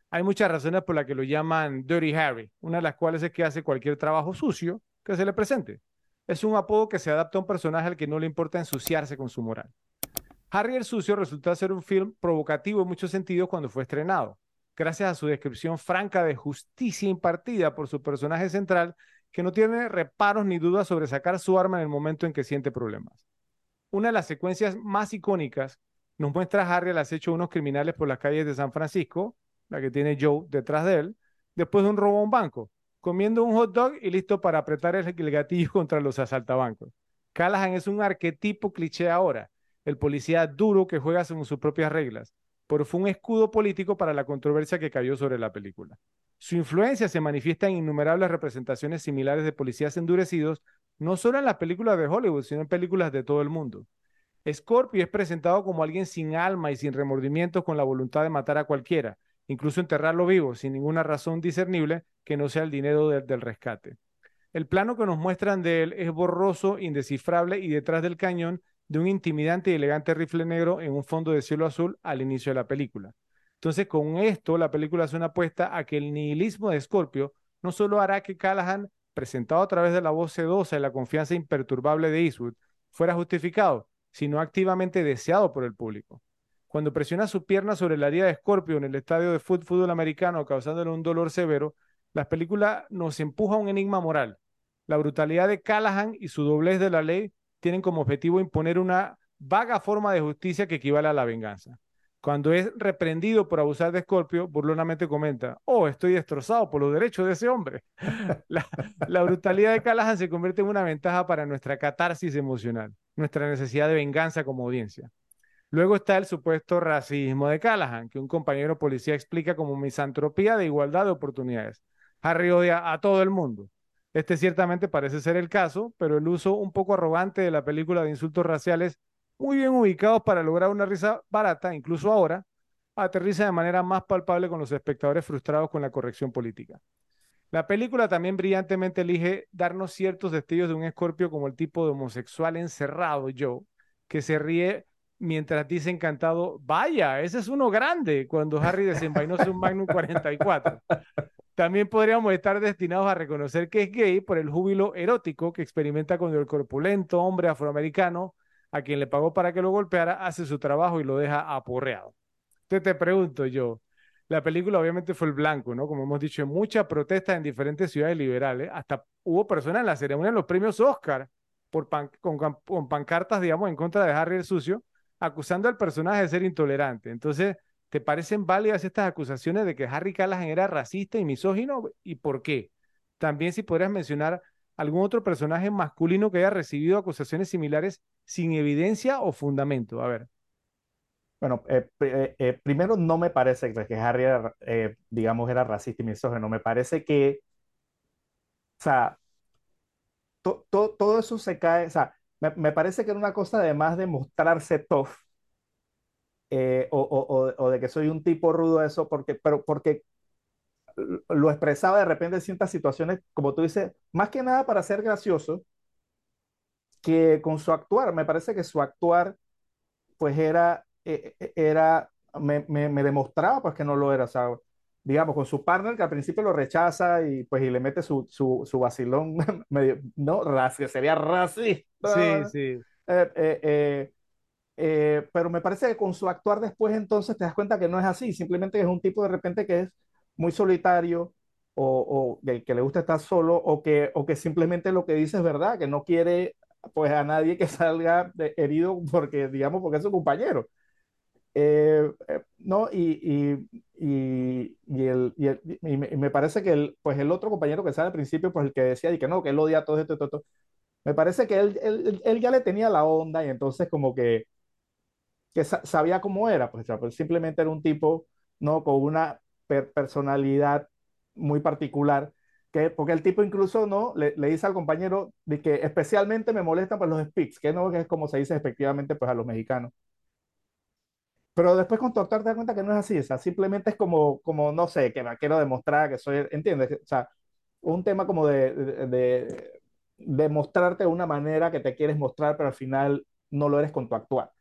Hay muchas razones por las que lo llaman Dirty Harry, una de las cuales es que hace cualquier trabajo sucio que se le presente. Es un apodo que se adapta a un personaje al que no le importa ensuciarse con su moral. Harry el Sucio resultó ser un film provocativo en muchos sentidos cuando fue estrenado, gracias a su descripción franca de justicia impartida por su personaje central, que no tiene reparos ni dudas sobre sacar su arma en el momento en que siente problemas. Una de las secuencias más icónicas nos muestra a Harry al acecho de unos criminales por las calles de San Francisco, la que tiene Joe detrás de él, después de un robo a un banco, comiendo un hot dog y listo para apretar el, gatillo contra los asaltabancos. Callahan es un arquetipo cliché ahora, el policía duro que juega según sus propias reglas, pero fue un escudo político para la controversia que cayó sobre la película. Su influencia se manifiesta en innumerables representaciones similares de policías endurecidos, no solo en las películas de Hollywood, sino en películas de todo el mundo. Scorpio es presentado como alguien sin alma y sin remordimientos con la voluntad de matar a cualquiera, incluso enterrarlo vivo, sin ninguna razón discernible que no sea el dinero del rescate. El plano que nos muestran de él es borroso, indescifrable y detrás del cañón de un intimidante y elegante rifle negro en un fondo de cielo azul al inicio de la película. Entonces, con esto, la película hace una apuesta a que el nihilismo de Scorpio no solo hará que Callahan, presentado a través de la voz sedosa y la confianza imperturbable de Eastwood, fuera justificado, sino activamente deseado por el público. Cuando presiona su pierna sobre la herida de Scorpio en el estadio de fútbol americano, causándole un dolor severo, la película nos empuja a un enigma moral. La brutalidad de Callahan y su doblez de la ley tienen como objetivo imponer una vaga forma de justicia que equivale a la venganza. Cuando es reprendido por abusar de Scorpio, burlonamente comenta, oh, estoy destrozado por los derechos de ese hombre. la, la, brutalidad de Callahan se convierte en una ventaja para nuestra catarsis emocional, nuestra necesidad de venganza como audiencia. Luego está el supuesto racismo de Callahan, que un compañero policía explica como misantropía de igualdad de oportunidades. Harry odia a todo el mundo. Este ciertamente parece ser el caso, pero el uso un poco arrogante de la película de insultos raciales muy bien ubicados para lograr una risa barata, incluso ahora, aterriza de manera más palpable con los espectadores frustrados con la corrección política. La película también brillantemente elige darnos ciertos destellos de un escorpio como el tipo de homosexual encerrado Joe, que se ríe mientras dice encantado, vaya, ese es uno grande, cuando Harry desenvainó su Magnum 44. También podríamos estar destinados a reconocer que es gay por el júbilo erótico que experimenta cuando el corpulento hombre afroamericano a quien le pagó para que lo golpeara, hace su trabajo y lo deja aporreado. Entonces te pregunto yo, la película obviamente fue el blanco, ¿no? Como hemos dicho, muchas protestas en diferentes ciudades liberales, hasta hubo personas en la ceremonia de los premios Oscar por con, pancartas, digamos, en contra de Harry el Sucio, acusando al personaje de ser intolerante. Entonces, ¿te parecen válidas estas acusaciones de que Harry Callahan era racista y misógino? ¿Y por qué? También si podrías mencionar algún otro personaje masculino que haya recibido acusaciones similares sin evidencia o fundamento. A ver. Bueno, eh, eh, eh, primero no me parece que Harry, era, digamos, era racista y misógino. Me parece que, o sea, todo eso se cae, o sea, me, parece que era una cosa además de mostrarse tough o, o, de que soy un tipo rudo, eso, porque, pero porque lo expresaba de repente en ciertas situaciones, como tú dices, más que nada para ser gracioso, que con su actuar, me parece que su actuar, pues era, eh, eh, era, me, me, demostraba pues que no lo era, o sea, digamos, con su partner que al principio lo rechaza y pues y le mete su, su, su vacilón, medio, no, que sería racista. Sí, sí. Eh, pero me parece que con su actuar después entonces te das cuenta que no es así, simplemente es un tipo de repente que es muy solitario o, o que le gusta estar solo o que, o que simplemente lo que dice es verdad, que no quiere pues a nadie que salga herido porque, digamos, porque es su compañero. Eh, eh, no, y, y, y, el, y, me parece que el, pues el otro compañero que sale al principio, pues el que decía y que no, que él odia todo esto, todo esto, me parece que él, él, él, ya le tenía la onda y entonces como que, que sabía cómo era, pues, pues simplemente era un tipo, ¿no? Con una personalidad muy particular, que, porque el tipo incluso no le, le, dice al compañero de que especialmente me molestan pues, los speaks, que no que es como se dice efectivamente pues a los mexicanos. Pero después con tu actor te das cuenta que no es así, o sea, simplemente es como, como no sé, que me quiero demostrar que soy, ¿entiendes? O sea, un tema como de, de, de mostrarte de una manera que te quieres mostrar, pero al final no lo eres con tu actuar.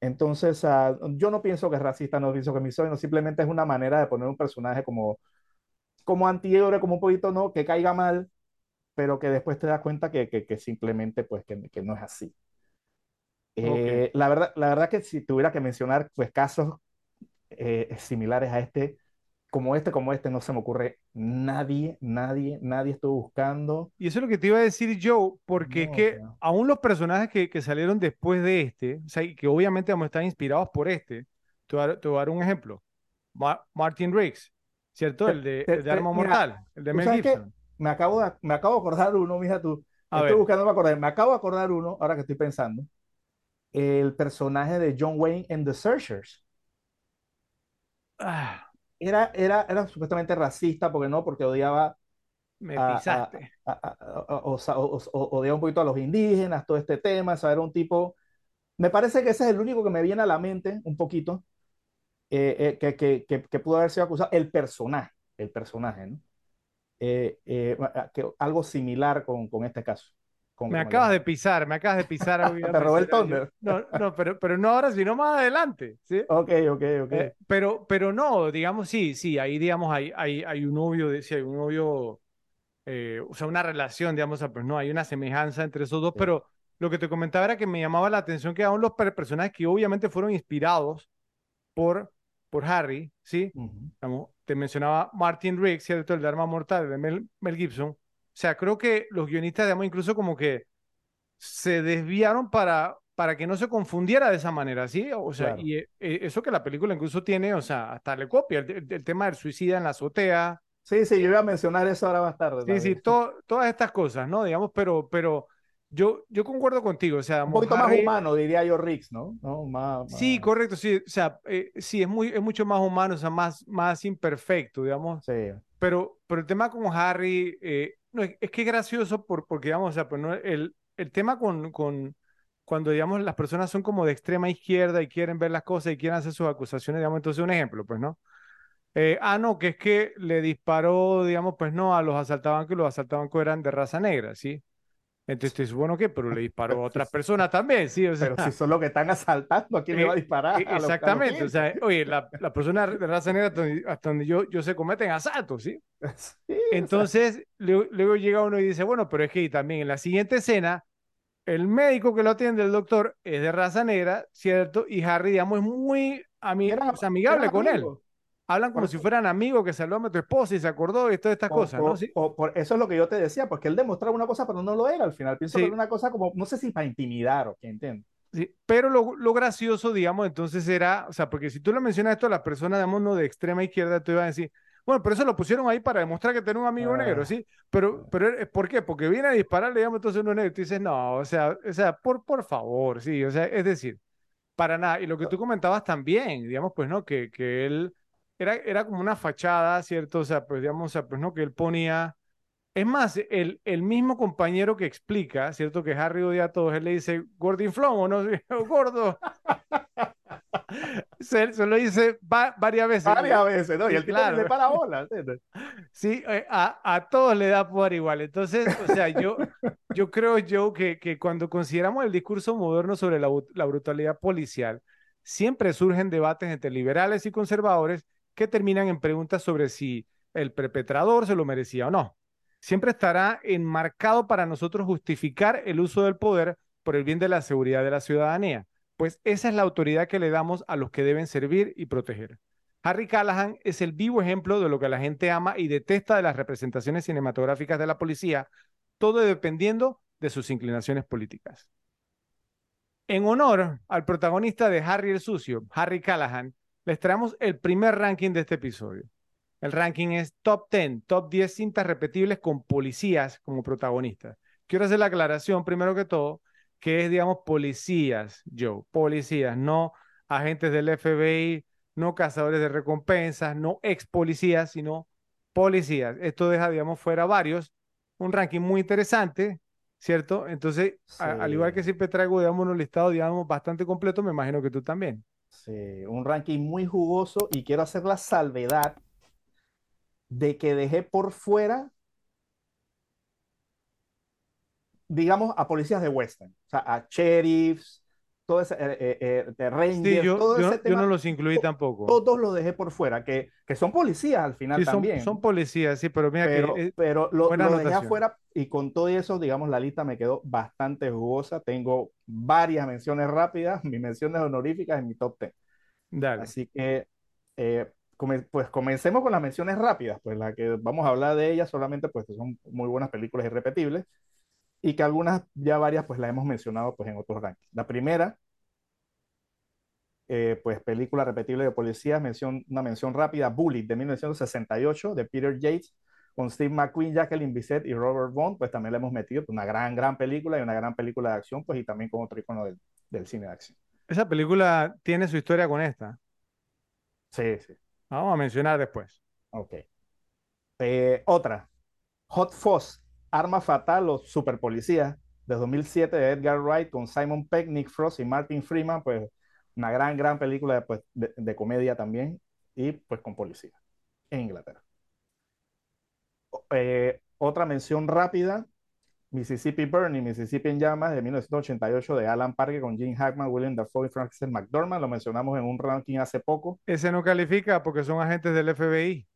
Entonces, uh, yo no pienso que es racista, no pienso que es misógino, simplemente es una manera de poner un personaje como, como antihéroe, como un poquito, ¿no? Que caiga mal, pero que después te das cuenta que, que, que simplemente, pues, que, que, no es así. Eh, okay. la, verdad, la verdad que si tuviera que mencionar, pues, casos eh, similares a este, como este, como este, no se me ocurre nadie, nadie, nadie estoy buscando. Y eso es lo que te iba a decir yo, porque no, es que no. aún los personajes que, que, salieron después de este, o sea, que obviamente vamos a estar inspirados por este, te voy a, te voy a dar un ejemplo. Ma Martin Riggs, ¿cierto? El de, te, el de Arma Mortal, mira, el de Mel Gibson. Me acabo, de, me acabo de acordar uno, mija tú. A estoy ver. buscando me acordar. Me acabo de acordar uno, ahora que estoy pensando. El personaje de John Wayne en The Searchers. Ah era, era, era supuestamente racista, porque no, porque odiaba. Me pisaste. Odiaba un poquito a los indígenas, todo este tema, o sea, era un tipo. Me parece que ese es el único que me viene a la mente, un poquito, eh, eh, que, que, que, que, pudo haber sido acusado. El personaje, el personaje, ¿no? Eh, eh que, algo similar con, con este caso. Me acabas de pisar, me acabas de pisar. Te robó el thunder. No, no pero, pero no ahora, sino más adelante. ¿sí? Ok, ok, ok. Eh, pero, pero no, digamos, sí, sí, ahí, digamos, hay, hay, hay un novio, sí, hay un novio, eh, o sea, una relación, digamos, pues no, hay una semejanza entre esos dos, sí. pero lo que te comentaba era que me llamaba la atención que aún los personajes que obviamente fueron inspirados por, por Harry, ¿sí? Uh -huh. digamos, te mencionaba Martin Riggs, ¿cierto? El de Arma Mortal de Mel, Mel Gibson sea, creo que los guionistas, digamos, incluso como que se desviaron para, para que no se confundiera de esa manera, ¿sí? O sea, claro. y eh, eso que la película incluso tiene, o sea, hasta le copia el, el, el, tema del suicida en la azotea. Sí, sí, yo iba a mencionar eso ahora más tarde. Sí, también. sí, to, todas estas cosas, ¿no? Digamos, pero, pero yo, yo concuerdo contigo, o sea... Un poquito Harry... más humano, diría yo, Riggs, ¿no? ¿No? Más, más... Sí, correcto, sí, o sea, eh, sí, es, muy, es mucho más humano, o sea, más, más imperfecto, digamos. Sí. Pero, pero el tema con Harry, eh, no, es, que es gracioso por, porque, digamos, o sea, pues no, el, el tema con, con, cuando, digamos, las personas son como de extrema izquierda y quieren ver las cosas y quieren hacer sus acusaciones, digamos, entonces un ejemplo, pues, ¿no? Eh, ah, no, que es que le disparó, digamos, pues no, a los asaltabancos y los asaltabancos eran de raza negra, ¿sí? Entonces bueno que, pero le disparó a otras personas también, sí. O sea, pero si son los que están asaltando, ¿a quién eh, le va a disparar? A exactamente, los, a los o sea, oye, la, la persona de raza negra hasta donde, hasta donde yo, yo se cometen asaltos, ¿sí? sí Entonces, o sea... luego, luego, llega uno y dice, bueno, pero es que también en la siguiente escena, el médico que lo atiende, el doctor, es de raza negra, ¿cierto? Y Harry, digamos, es muy ami era, amigable con él hablan como por, si fueran amigos que saludó a tu esposa y se acordó y todas estas cosas, por, ¿no? ¿Sí? por, eso es lo que yo te decía, porque él demostraba una cosa, pero no lo era al final. Pienso sí. que era una cosa como, no sé si para intimidar o qué entiendo. Sí, pero lo, lo, gracioso, digamos, entonces era, o sea, porque si tú le mencionas esto a las personas, digamos, no de extrema izquierda, te iban a decir, bueno, pero eso lo pusieron ahí para demostrar que tenía un amigo ah, negro, ¿sí? Pero, pero, ¿por qué? Porque viene a dispararle, digamos, entonces uno negro y tú dices, no, o sea, o sea, por, por favor, sí, o sea, es decir, para nada. Y lo que tú comentabas también, digamos, pues, ¿no? Que, que él era, era como una fachada, ¿cierto? O sea, pues digamos, o sea, pues no, que él ponía... Es más, el, el mismo compañero que explica, ¿cierto? Que Harry odia a todos, él le dice, Gordinflón, ¿o no? Gordo. se, se, lo dice va, varias veces. Varias veces, ¿no? Y el tipo claro. le para bola. Sí, eh, a, a, todos le da por igual. Entonces, o sea, yo, yo creo yo que, que cuando consideramos el discurso moderno sobre la, la brutalidad policial, siempre surgen debates entre liberales y conservadores que terminan en preguntas sobre si el perpetrador se lo merecía o no. Siempre estará enmarcado para nosotros justificar el uso del poder por el bien de la seguridad de la ciudadanía, pues esa es la autoridad que le damos a los que deben servir y proteger. Harry Callahan es el vivo ejemplo de lo que la gente ama y detesta de las representaciones cinematográficas de la policía, todo dependiendo de sus inclinaciones políticas. En honor al protagonista de Harry el Sucio, Harry Callahan, les traemos el primer ranking de este episodio. El ranking es top 10, top 10 cintas repetibles con policías como protagonistas. Quiero hacer la aclaración, primero que todo, que es, digamos, policías, Joe, policías, no agentes del FBI, no cazadores de recompensas, no ex policías, sino policías. Esto deja, digamos, fuera varios. Un ranking muy interesante, ¿cierto? Entonces, sí. a, al igual que siempre traigo, digamos, un listado, digamos, bastante completo, me imagino que tú también. Sí, un ranking muy jugoso y quiero hacer la salvedad de que dejé por fuera digamos, a policías de western, o sea, a sheriffs, todo ese, eh, eh, eh, de Rangers, Sí, yo, todo yo, ese yo tema, no los incluí to- tampoco. todos los dejé por fuera, que, que son policías al final Sí, son, también. son policías, sí, pero mira Pero, que eh, pero lo, lo dejé afuera y con todo eso, digamos, la lista me quedó bastante jugosa. Tengo varias menciones rápidas, mis menciones honoríficas en mi top 10. dale. Así que, eh, come- pues comencemos con las menciones rápidas, pues la que vamos a hablar de ellas solamente, pues que son muy buenas películas irrepetibles y que algunas, ya varias, pues las hemos mencionado pues en otros rankings. La primera, eh, pues película repetible de policías, mención, una mención rápida, Bullet de 1968 de Peter Yates con Steve McQueen, Jacqueline Bisset y Robert Vaughn, pues también la hemos metido, una gran, gran película y una gran película de acción, pues y también con otro icono del, del cine de acción. Esa película tiene su historia con esta. Sí, sí, Vamos a mencionar después. ok. Eh, otra, Hot Fuzz, Arma Fatal o Super Policía, de 2007 de Edgar Wright con Simon Pegg, Nick Frost y Martin Freeman, pues una gran, gran película de, pues, de, de comedia también y pues con policía en Inglaterra. Eh, otra mención rápida, Mississippi Burning, Mississippi en llamas de 1988 de Alan Parker con Gene Hackman, William Dafoe y Francis McDormand, lo mencionamos en un ranking hace poco. Ese no califica porque son agentes del FBI.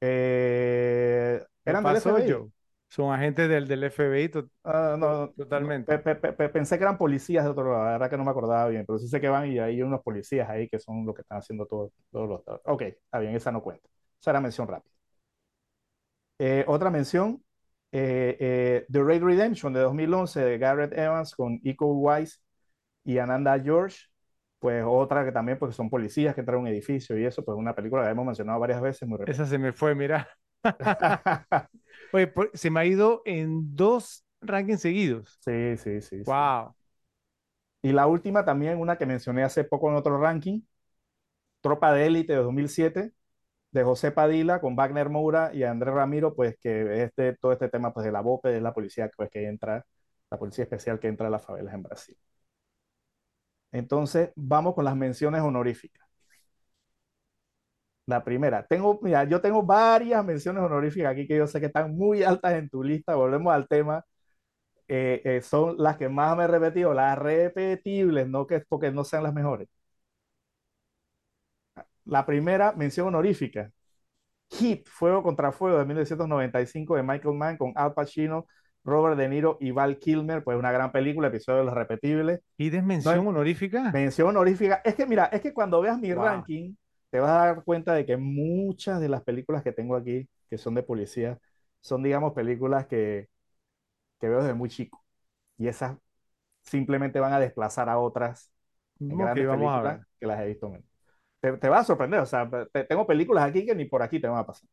Eh, ¿Qué ¿eran del FBI? Joe? Son agentes del, del FBI. to- Ah, no, Totalmente. pe- pe- pe- pensé que eran policías de otro lado, la verdad que no me acordaba bien, pero sí sé que van y hay unos policías ahí que son los que están haciendo todo, todos los... Ok, está bien, esa no cuenta. Esa era mención rápida. Eh, otra mención, eh, eh, The Raid Redemption de 2011 de Garrett Evans con Iko Wise y Ananda George, pues otra que también pues son policías que entran a un edificio y eso, pues una película que hemos mencionado varias veces, muy Esa se me fue, mira. Oye, por- se me ha ido en dos rankings seguidos. Sí, sí, sí. sí. Wow. Y la última también, una que mencioné hace poco en otro ranking, Tropa de Élite de 2007, de José Padilla con Wagner Moura y Andrés Ramiro, pues que este, todo este tema pues, de la BOPE, de la policía pues, que entra, la policía especial que entra a las favelas en Brasil. Entonces, vamos con las menciones honoríficas. La primera, tengo, mira, yo tengo varias menciones honoríficas aquí que yo sé que están muy altas en tu lista. Volvemos al tema. Eh, eh, son las que más me he repetido, las repetibles, no que porque no sean las mejores. La primera mención honorífica, Hit, Fuego contra Fuego de 1995 de Michael Mann con Al Pacino, Robert De Niro y Val Kilmer, pues una gran película, episodio de los repetibles. ¿Y de mención No, honorífica? Mención honorífica, es que mira, es que cuando veas mi Wow. ranking, te vas a dar cuenta de que muchas de las películas que tengo aquí, que son de policía, son, digamos, películas que, que veo desde muy chico. Y esas simplemente van a desplazar a otras en grandes películas que las he visto menos. Te, va a sorprender, o sea, te- tengo películas aquí que ni por aquí te van a pasar.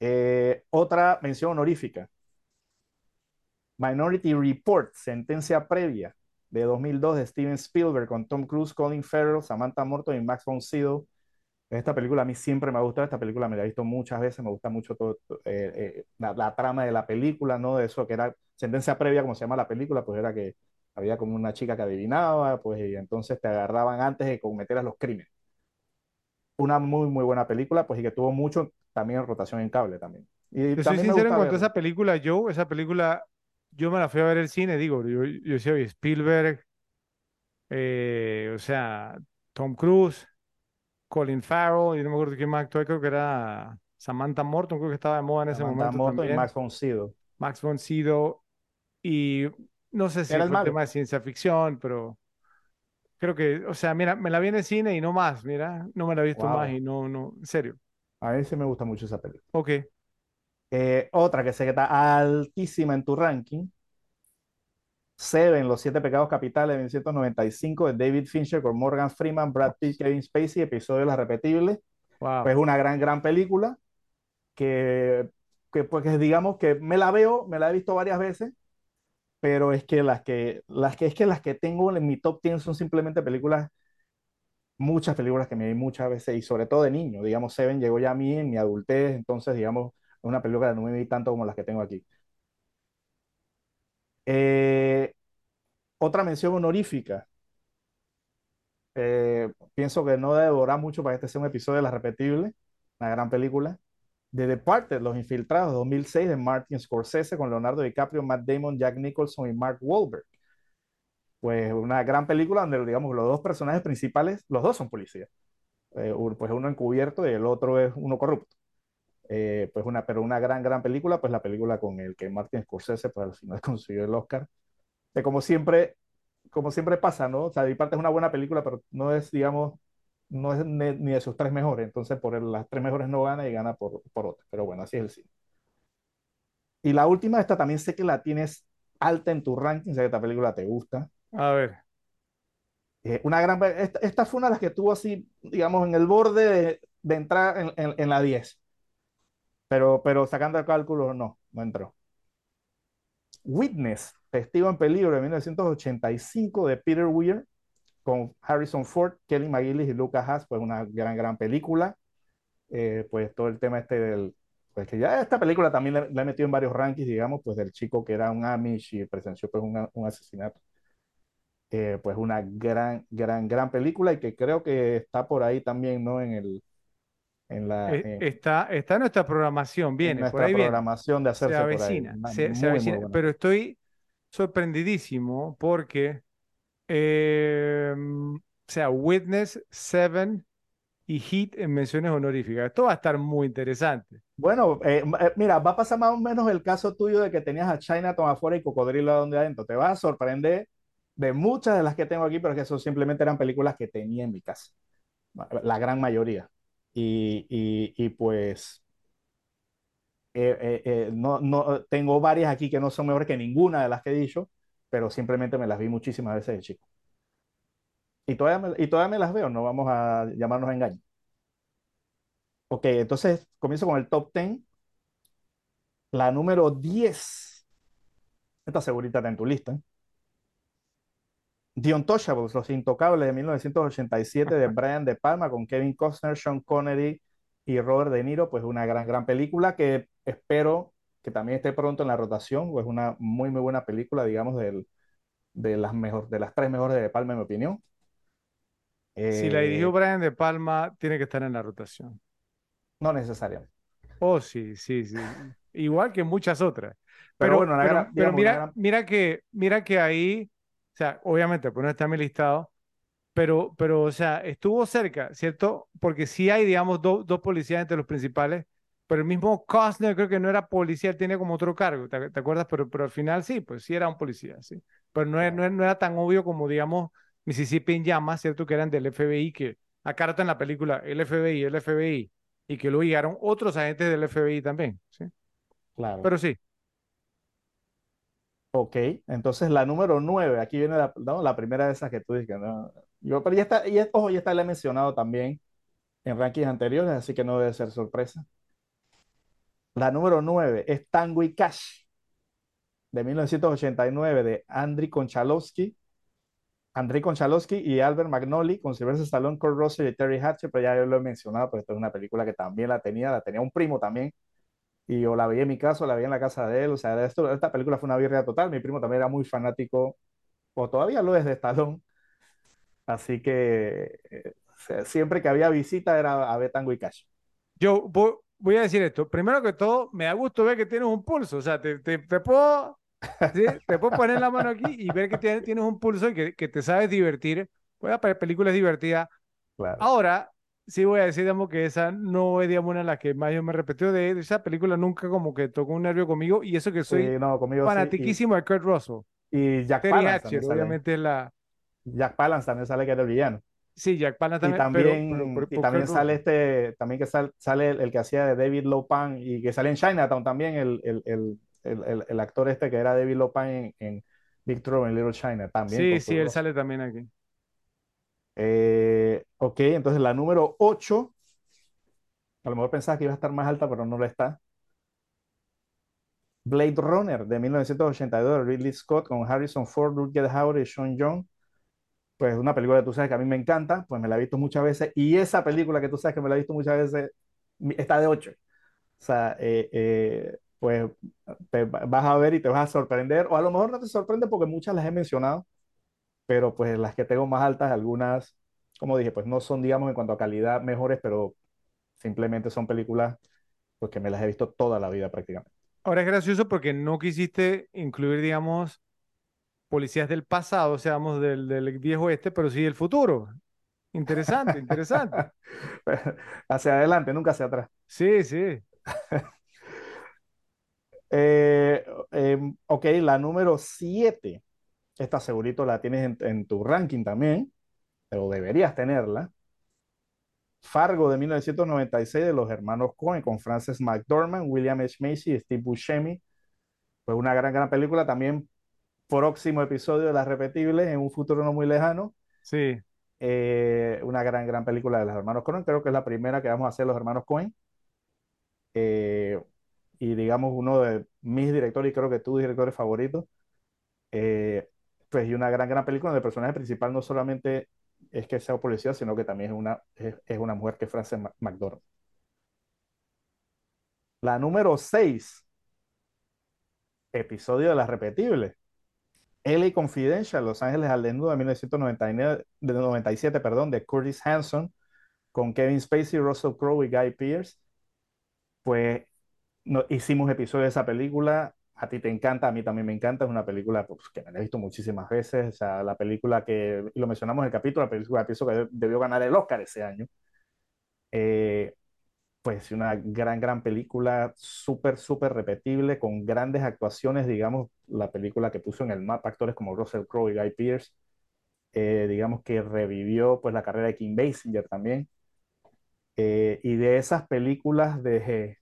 Eh, otra mención honorífica. Minority Report, sentencia previa de 2002 de Steven Spielberg con Tom Cruise, Colin Farrell, Samantha Morton y Max von Sydow. Esta película a mí siempre me ha gustado, esta película me la he visto muchas veces, me gusta mucho todo, eh, eh, la trama de la película, ¿no? De eso que era sentencia previa, como se llama la película, pues era que había como una chica que adivinaba, pues y entonces te agarraban antes de cometer los crímenes. Una muy, muy buena película, pues y que tuvo mucho también rotación en cable también. Y Te soy sincero en cuanto a esa película, Joe, esa película, yo me la fui a ver al cine, digo, yo, yo decía, oye, Spielberg, eh, o sea, Tom Cruise, Colin Farrell, y no me acuerdo quién más actuó, creo que era Samantha Morton, creo que estaba de moda en ese Samantha momento Morton y también, Max von Sydow. Max von Sydow, y no sé si Era el tema de ciencia ficción, pero creo que, o sea, mira, me la vi en el cine y no más, mira, no me la he visto más Wow. y no, no, en serio. A mí sí me gusta mucho esa película. Ok, Eh, otra que sé que está altísima en tu ranking. Seven, Los Siete Pecados Capitales de 1995 de David Fincher con Morgan Freeman, Brad Pitt, Kevin Spacey, episodio de Las Repetibles. wow. Pues una gran, gran película que, que pues digamos que me la veo, me la he visto varias veces, pero es que las que, las que, es que las que tengo en mi top 10 son simplemente películas, muchas películas que me vi muchas veces y sobre todo de niño. Digamos, Seven llegó ya a mí en mi adultez, entonces digamos, es una película que no me vi tanto como las que tengo aquí. Eh, otra mención honorífica. Eh, pienso que no debe durar mucho para que este sea un episodio de Las Repetibles, una gran película. The Departed, Los Infiltrados, 2006 de Martin Scorsese con Leonardo DiCaprio, Matt Damon, Jack Nicholson y Mark Wahlberg. Pues una gran película donde, digamos, los dos personajes principales, los dos son policías. Eh, pues uno encubierto y el otro es uno corrupto. Eh, pues una, pero una gran, gran película, pues la película con el que Martin Scorsese, pues al final consiguió el Oscar. Que como siempre, como siempre pasa, ¿no? O sea, Departed es una buena película, pero no es, digamos, no es ni de sus tres mejores, entonces por las tres mejores no gana y gana por, por otra, pero bueno, así es el cine. Y la última, esta también sé que la tienes alta en tu ranking, sé que esta película te gusta. A ver. Eh, una gran, esta, esta, fue una de las que estuvo así, digamos, en el borde de, de entrar en, en, en, la 10. Pero, pero sacando el cálculo, no, no entró. Witness, Testigo en Peligro de 1985 de Peter Weir con Harrison Ford, Kelly McGillis y Lucas Haas, pues una gran, gran película. Eh, pues todo el tema este del, pues que ya esta película también la, he metido en varios rankings, digamos, pues del chico que era un Amish y presenció pues un, un asesinato. Eh, pues una gran, gran, gran película y que creo que está por ahí también, ¿no? En el, en la, eh, está, está en nuestra programación, viene, nuestra por ahí programación viene. de hacerse se avecina, por ahí. Se, Muy, se avecina. muy buena. pero estoy sorprendidísimo porque eh, o sea, Witness, Seven y Hit en menciones honoríficas. Esto va a estar muy interesante. Bueno, eh, eh, mira, va a pasar más o menos el caso tuyo de que tenías a Chinatown afuera y Cocodrilo donde adentro. Te vas a sorprender de muchas de las que tengo aquí, pero que eso simplemente eran películas que tenía en mi casa, la gran mayoría. Y, y, y pues eh, eh, no, no, tengo varias aquí que no son mejores que ninguna de las que he dicho, pero simplemente me las vi muchísimas veces de chico. Y todavía me, y todavía me las veo, no vamos a llamarnos a engaño. Ok, entonces comienzo con el top 10. La número 10. Esta segurita está en tu lista. The Untouchables, Los Intocables de 1987 de Brian De Palma con Kevin Costner, Sean Connery y Robert De Niro, pues una gran, gran película que espero que también esté pronto en la rotación, pues una muy, muy buena película, digamos, del, de, las mejor, de las tres mejores de Palma, en mi opinión. Si la Eh, dirigió Brian De Palma, tiene que estar en la rotación. no necesariamente. Oh, sí, sí, sí. Igual que muchas otras. Pero Pero, bueno, pero, gran- pero mira, gran- mira que, mira que ahí, o sea, obviamente, pues no está en mi listado, pero, pero, o sea, estuvo cerca, ¿cierto? Porque sí hay, digamos, do- dos policías entre los principales, pero el mismo Costner creo que no era policía, él tenía como otro cargo, ¿te, te acuerdas? Pero, pero al final sí, pues sí era un policía, sí. Pero no, no, no era tan obvio como, digamos, Mississippi en llamas, ¿cierto? Que eran del FBI, que acá está en la película el FBI, el FBI, y que luego llegaron otros agentes del FBI también, ¿sí? Claro. Pero sí, Ok, entonces la número 9, aquí viene la, no, la primera de esas que tú dices, ¿no? Yo, pero ya está, y, ojo, ya está, la he mencionado también en rankings anteriores, así que no debe ser sorpresa. La número 9 es Tango y Cash, de 1989, de Andriy Konchalovsky, Andrei Konchalovsky y Albert Magnoli, con Sylvester Stallone, Kurt Russell y Terry Hatcher, pero ya yo lo he mencionado, pues esta es una película que también la tenía, la tenía un primo también, y yo la vi en mi casa, la vi en la casa de él, o sea, esto, esta película fue una birria total, mi primo también era muy fanático, o todavía lo es de Stallone, así que eh, siempre que había visita era a ver Tango y Cash. yo voy, voy a decir esto. Primero que todo, me da gusto ver que tienes un pulso. O sea, te, te, te puedo, ¿sí? te puedo poner la mano aquí y ver que tienes, tienes un pulso y que, que te sabes divertir. Voy a ver películas divertidas. Claro. Ahora, sí voy a decir, digamos, que esa no es, digamos, una de las que más yo me repetió de, esa película. Nunca como que tocó un nervio conmigo. Y eso que soy Sí, no, conmigo sí, fanatiquísimo de Kurt Russell. y, y Jack Terry Hatcher, obviamente es la... Jack Palance también sale que era el villano. Sí, Jack Palance Y también, pero- también, pero- pero- y también sale este, también que sal- sale el, el que hacía de David Lopan y que sale en Chinatown también, el, el, el, el, el- el actor este que era David Lopan en, en Big Trouble in Little China, también. Sí, sí, él sale también aquí. Eh, ok, entonces la número 8, a lo mejor pensaba que iba a estar más alta, pero no lo está. Blade Runner de 1982 de Ridley Scott con Harrison Ford, Rutger Hauer y Sean Young. Pues una película que tú sabes que a mí me encanta, pues me la he visto muchas veces. Y esa película que tú sabes que me la he visto muchas veces está de 8. O sea, eh, eh, pues te vas a ver y te vas a sorprender, o a lo mejor no te sorprende porque muchas las he mencionado, pero pues las que tengo más altas, algunas, como dije, pues no son, digamos, en cuanto a calidad mejores, pero simplemente son películas porque me las he visto toda la vida prácticamente. Ahora es gracioso porque no quisiste incluir, digamos, policías del pasado, o sea, vamos, del, del viejo este, pero sí del futuro. Interesante, interesante. hacia adelante, nunca hacia atrás. Sí, sí. Eh, em, ok, la número 7. Esta segurito la tienes en, en, tu ranking también, pero deberías tenerla. Fargo de 1996 de los hermanos Coen con Frances McDormand, William H. Macy y Steve Buscemi. Fue una gran, gran película. También próximo episodio de Las Repetibles en un futuro no muy lejano. Sí. Eh, una gran, gran película de los hermanos Coen. Creo que es la primera que vamos a hacer los hermanos Coen. Eh, y digamos uno de mis directores y creo que tus directores favoritos. Eh, pues y una gran, gran película donde el personaje principal no solamente es que sea policía, sino que también es una, es, es una mujer que es Frances McDormand. La número 6, episodio de las repetibles. LA Confidential, Los Ángeles al Desnudo de 1999, de 97, perdón, de Curtis Hanson, con Kevin Spacey, Russell Crowe y Guy Pearce. Pues no, hicimos episodios de esa película, a ti te encanta, a mí también me encanta, es una película pues, que me la he visto muchísimas veces, o sea, la película que, lo mencionamos en el capítulo, la película pienso que debió ganar el Oscar ese año. Eh, pues una gran, gran película, súper, súper repetible, con grandes actuaciones, digamos, la película que puso en el mapa actores como Russell Crowe y Guy Pearce, eh, digamos que revivió pues la carrera de Kim Basinger también. Eh, y de esas películas de,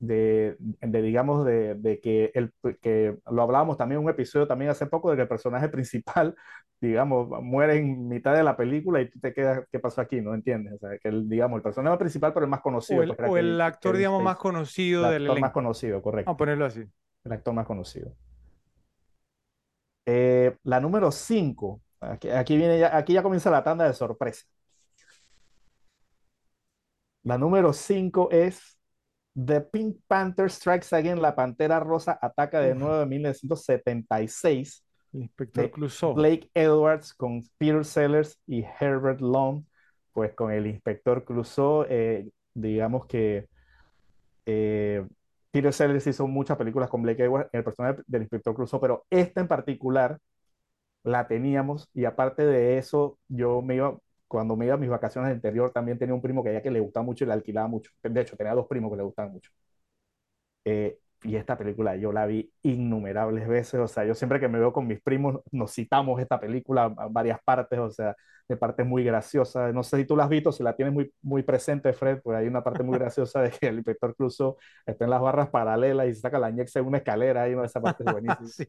de, de digamos, de, de, que, el, que lo hablábamos también en un episodio también hace poco, de que el personaje principal, digamos, muere en mitad de la película y tú te quedas, ¿qué pasó aquí? ¿No entiendes? O sea, que el, digamos, el personaje principal, pero el más conocido. O el, o el actor, digamos, más conocido el del actor más conocido, correcto. Vamos a ponerlo así. El actor más conocido. Eh, la número 5, aquí, aquí, viene ya, aquí ya comienza la tanda de sorpresa. La número 5 es The Pink Panther Strikes Again, La Pantera Rosa ataca de nuevo en 1976. El inspector Clouseau. Blake Edwards con Peter Sellers y Herbert Long, pues con el inspector Clouseau, eh, digamos que eh, Peter Sellers hizo muchas películas con Blake Edwards, el personaje del inspector Clouseau, pero esta en particular la teníamos y aparte de eso, yo me iba, cuando me iba a mis vacaciones anterior, también tenía un primo que ya que le gustaba mucho y le alquilaba mucho. De hecho, tenía dos primos que le gustaban mucho. Eh, y esta película yo la vi innumerables veces, o sea, yo siempre que me veo con mis primos nos citamos esta película a varias partes, o sea, de partes muy graciosas. No sé si tú la has visto, si la tienes muy, muy presente, Fred, pues hay una parte muy graciosa de que el inspector Clouseau está en las barras paralelas y saca la ñexa en una escalera y ¿no? esa parte es buenísima. sí.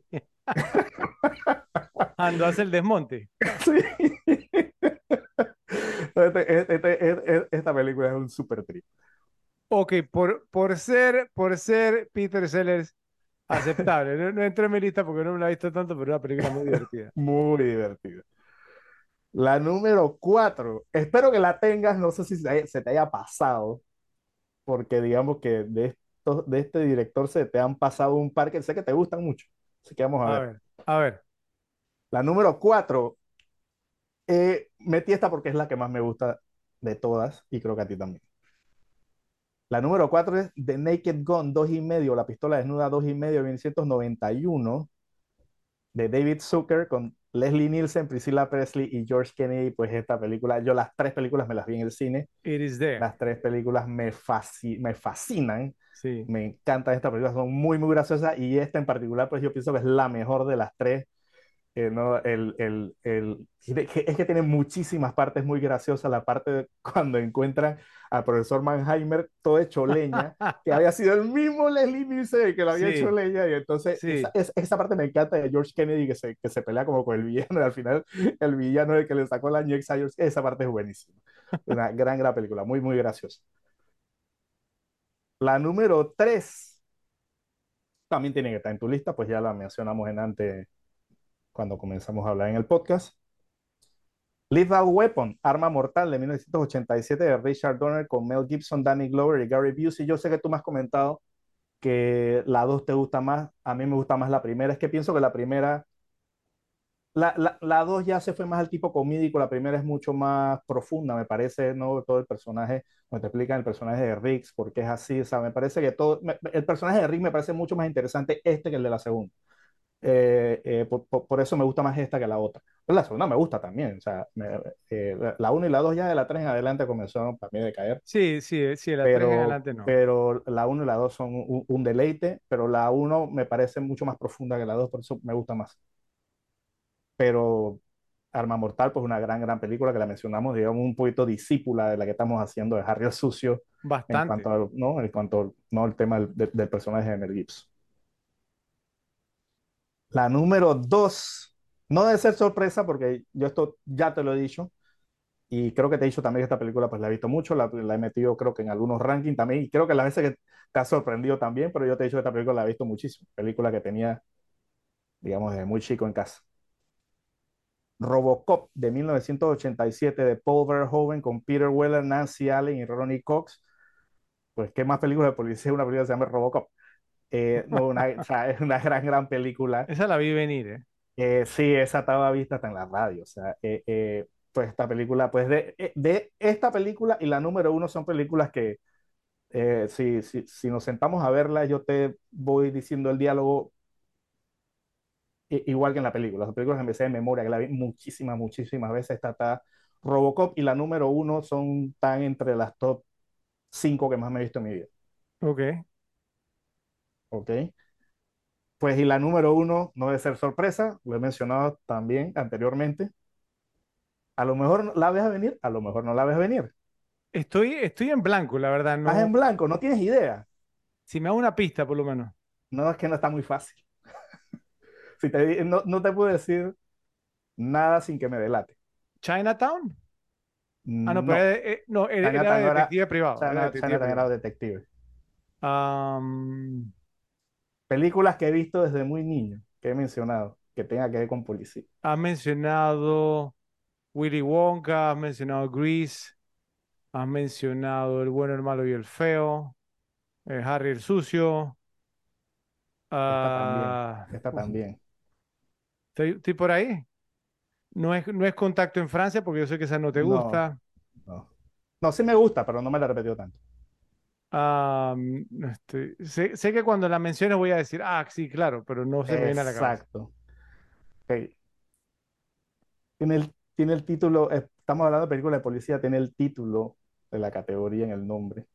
Ando hace el desmonte. Sí. Este, este, esta película es un super trip. Ok, por, por, ser, por ser Peter Sellers aceptable. No, no entré en mi lista porque no me la he visto tanto, pero es una película muy divertida. Muy divertida. La número cuatro. Espero que la tengas, no sé si se te haya pasado, porque digamos que de, esto, de este director se te han pasado un par que sé que te gustan mucho. Así que vamos a, A ver. ver, a ver. La número cuatro. Eh, metí esta porque es la que más me gusta de todas y creo que a ti también. La número 4 es The Naked Gun, 2 y medio, la pistola desnuda 2 y medio, 1991, de David Zucker con Leslie Nielsen, Priscilla Presley y George Kennedy. Pues esta película, yo las tres películas me las vi en el cine. It is there. Las tres películas me fascinan. Sí. Me encantan estas películas, son muy, muy graciosas y esta en particular, pues yo pienso que es la mejor de las tres. Eh, ¿no? el, el, el, es que tiene muchísimas partes muy graciosas. La parte de cuando encuentran al profesor Mannheimer todo hecho leña, que había sido el mismo Leslie Nielsen que lo había Sí. hecho leña. Y entonces, Sí. esa, es- esa parte me encanta de George Kennedy que se, que se pelea como con el villano. Y al final, el villano es el que le sacó la ñexa a George. Esa parte es buenísima. Una gran, gran película, muy, muy graciosa. La número 3 también tiene que estar en tu lista, pues ya la mencionamos en antes cuando comenzamos a hablar en el podcast. Lethal Weapon, Arma Mortal de 1987 de Richard Donner con Mel Gibson, Danny Glover y Gary Busey. Yo sé que tú me has comentado que la 2 te gusta más, a mí me gusta más la primera. Es que pienso que la primera La, la, la dos ya se fue más al tipo comídico, la primera es mucho más profunda, me parece, ¿no? Todo el personaje, cuando te explican el personaje de Riggs, por qué es así, o sea, me parece que todo, me- el personaje de Riggs me parece mucho más interesante este que el de la segunda. Eh, eh, por, por- por eso me gusta más esta que la otra. Pero la segunda me gusta también, o sea, me- eh, la la 1 y la 2 ya de la 3 en adelante comenzaron para mí a decaer, Sí, sí, sí, de la 3 en adelante no. pero la uno y la 2 son un, un deleite, pero la uno me parece mucho más profunda que la 2 por eso me gusta más. Pero Arma Mortal, pues una gran, gran película que la mencionamos, digamos, un poquito discípula de la que estamos haciendo de Harry el Sucio en Bastante. cuanto al, ¿no? En cuanto, ¿no? al tema del- del personaje de Mel Gibson. La número dos, no debe ser sorpresa porque yo esto ya te lo he dicho y creo que te he dicho también que esta película pues la he visto mucho, la, la he metido creo que en algunos rankings también y creo que las veces que te ha sorprendido también, pero yo te he dicho que esta película la he visto muchísimo, película que tenía, digamos, desde muy chico en casa. Robocop de 1987 de Paul Verhoeven con Peter Weller, Nancy Allen y Ronnie Cox. Pues, ¿qué más películas de policía? Una película que se llama Robocop. Eh, no, una, o sea, es una gran, gran película. Esa la vi venir, ¿eh? Eh, sí, esa estaba vista hasta en la radio. O sea, eh, eh, pues esta película, pues de, eh, de esta película y la número uno son películas que eh, si, si, si nos sentamos a verla, yo te voy diciendo el diálogo igual que en la película. Las películas sé de memoria, que la vi muchísimas, muchísimas veces. Esta está Robocop y la número uno son tan entre las top cinco que más me he visto en mi vida. Ok. ¿Ok? Pues y la número uno no debe ser sorpresa, lo he mencionado también anteriormente. A lo mejor la ves a venir, a lo mejor no la ves a venir. Estoy, estoy en blanco, la verdad. Estás en No, blanco, no tienes idea. si me da una pista, por lo menos. No es que no está muy fácil. Si te, no, no te puedo decir nada sin que me delate. ¿Chinatown? Ah, no, pero No, era, de- eh, no, era, era no detective privado. Era de China- detective Chinatown era detective. Am, Películas que he visto desde muy niño, que he mencionado, que tenga que ver con policía. has mencionado Willy Wonka, has mencionado Grease, has mencionado El bueno, el malo y el feo, Harry el sucio. Esta también, ah, esta también. estoy, estoy por ahí. No es, no es Contacto en Francia, porque yo sé que esa no te No, gusta. no. No, sí me gusta, pero no me la he repetido tanto. Ah, no estoy- sé, sé que cuando la menciones voy a decir, ah, sí, claro, pero no se me viene a la cabeza. Exacto. Tiene el, tiene el título, eh, estamos hablando de película de policía, tiene el título de la categoría en el nombre.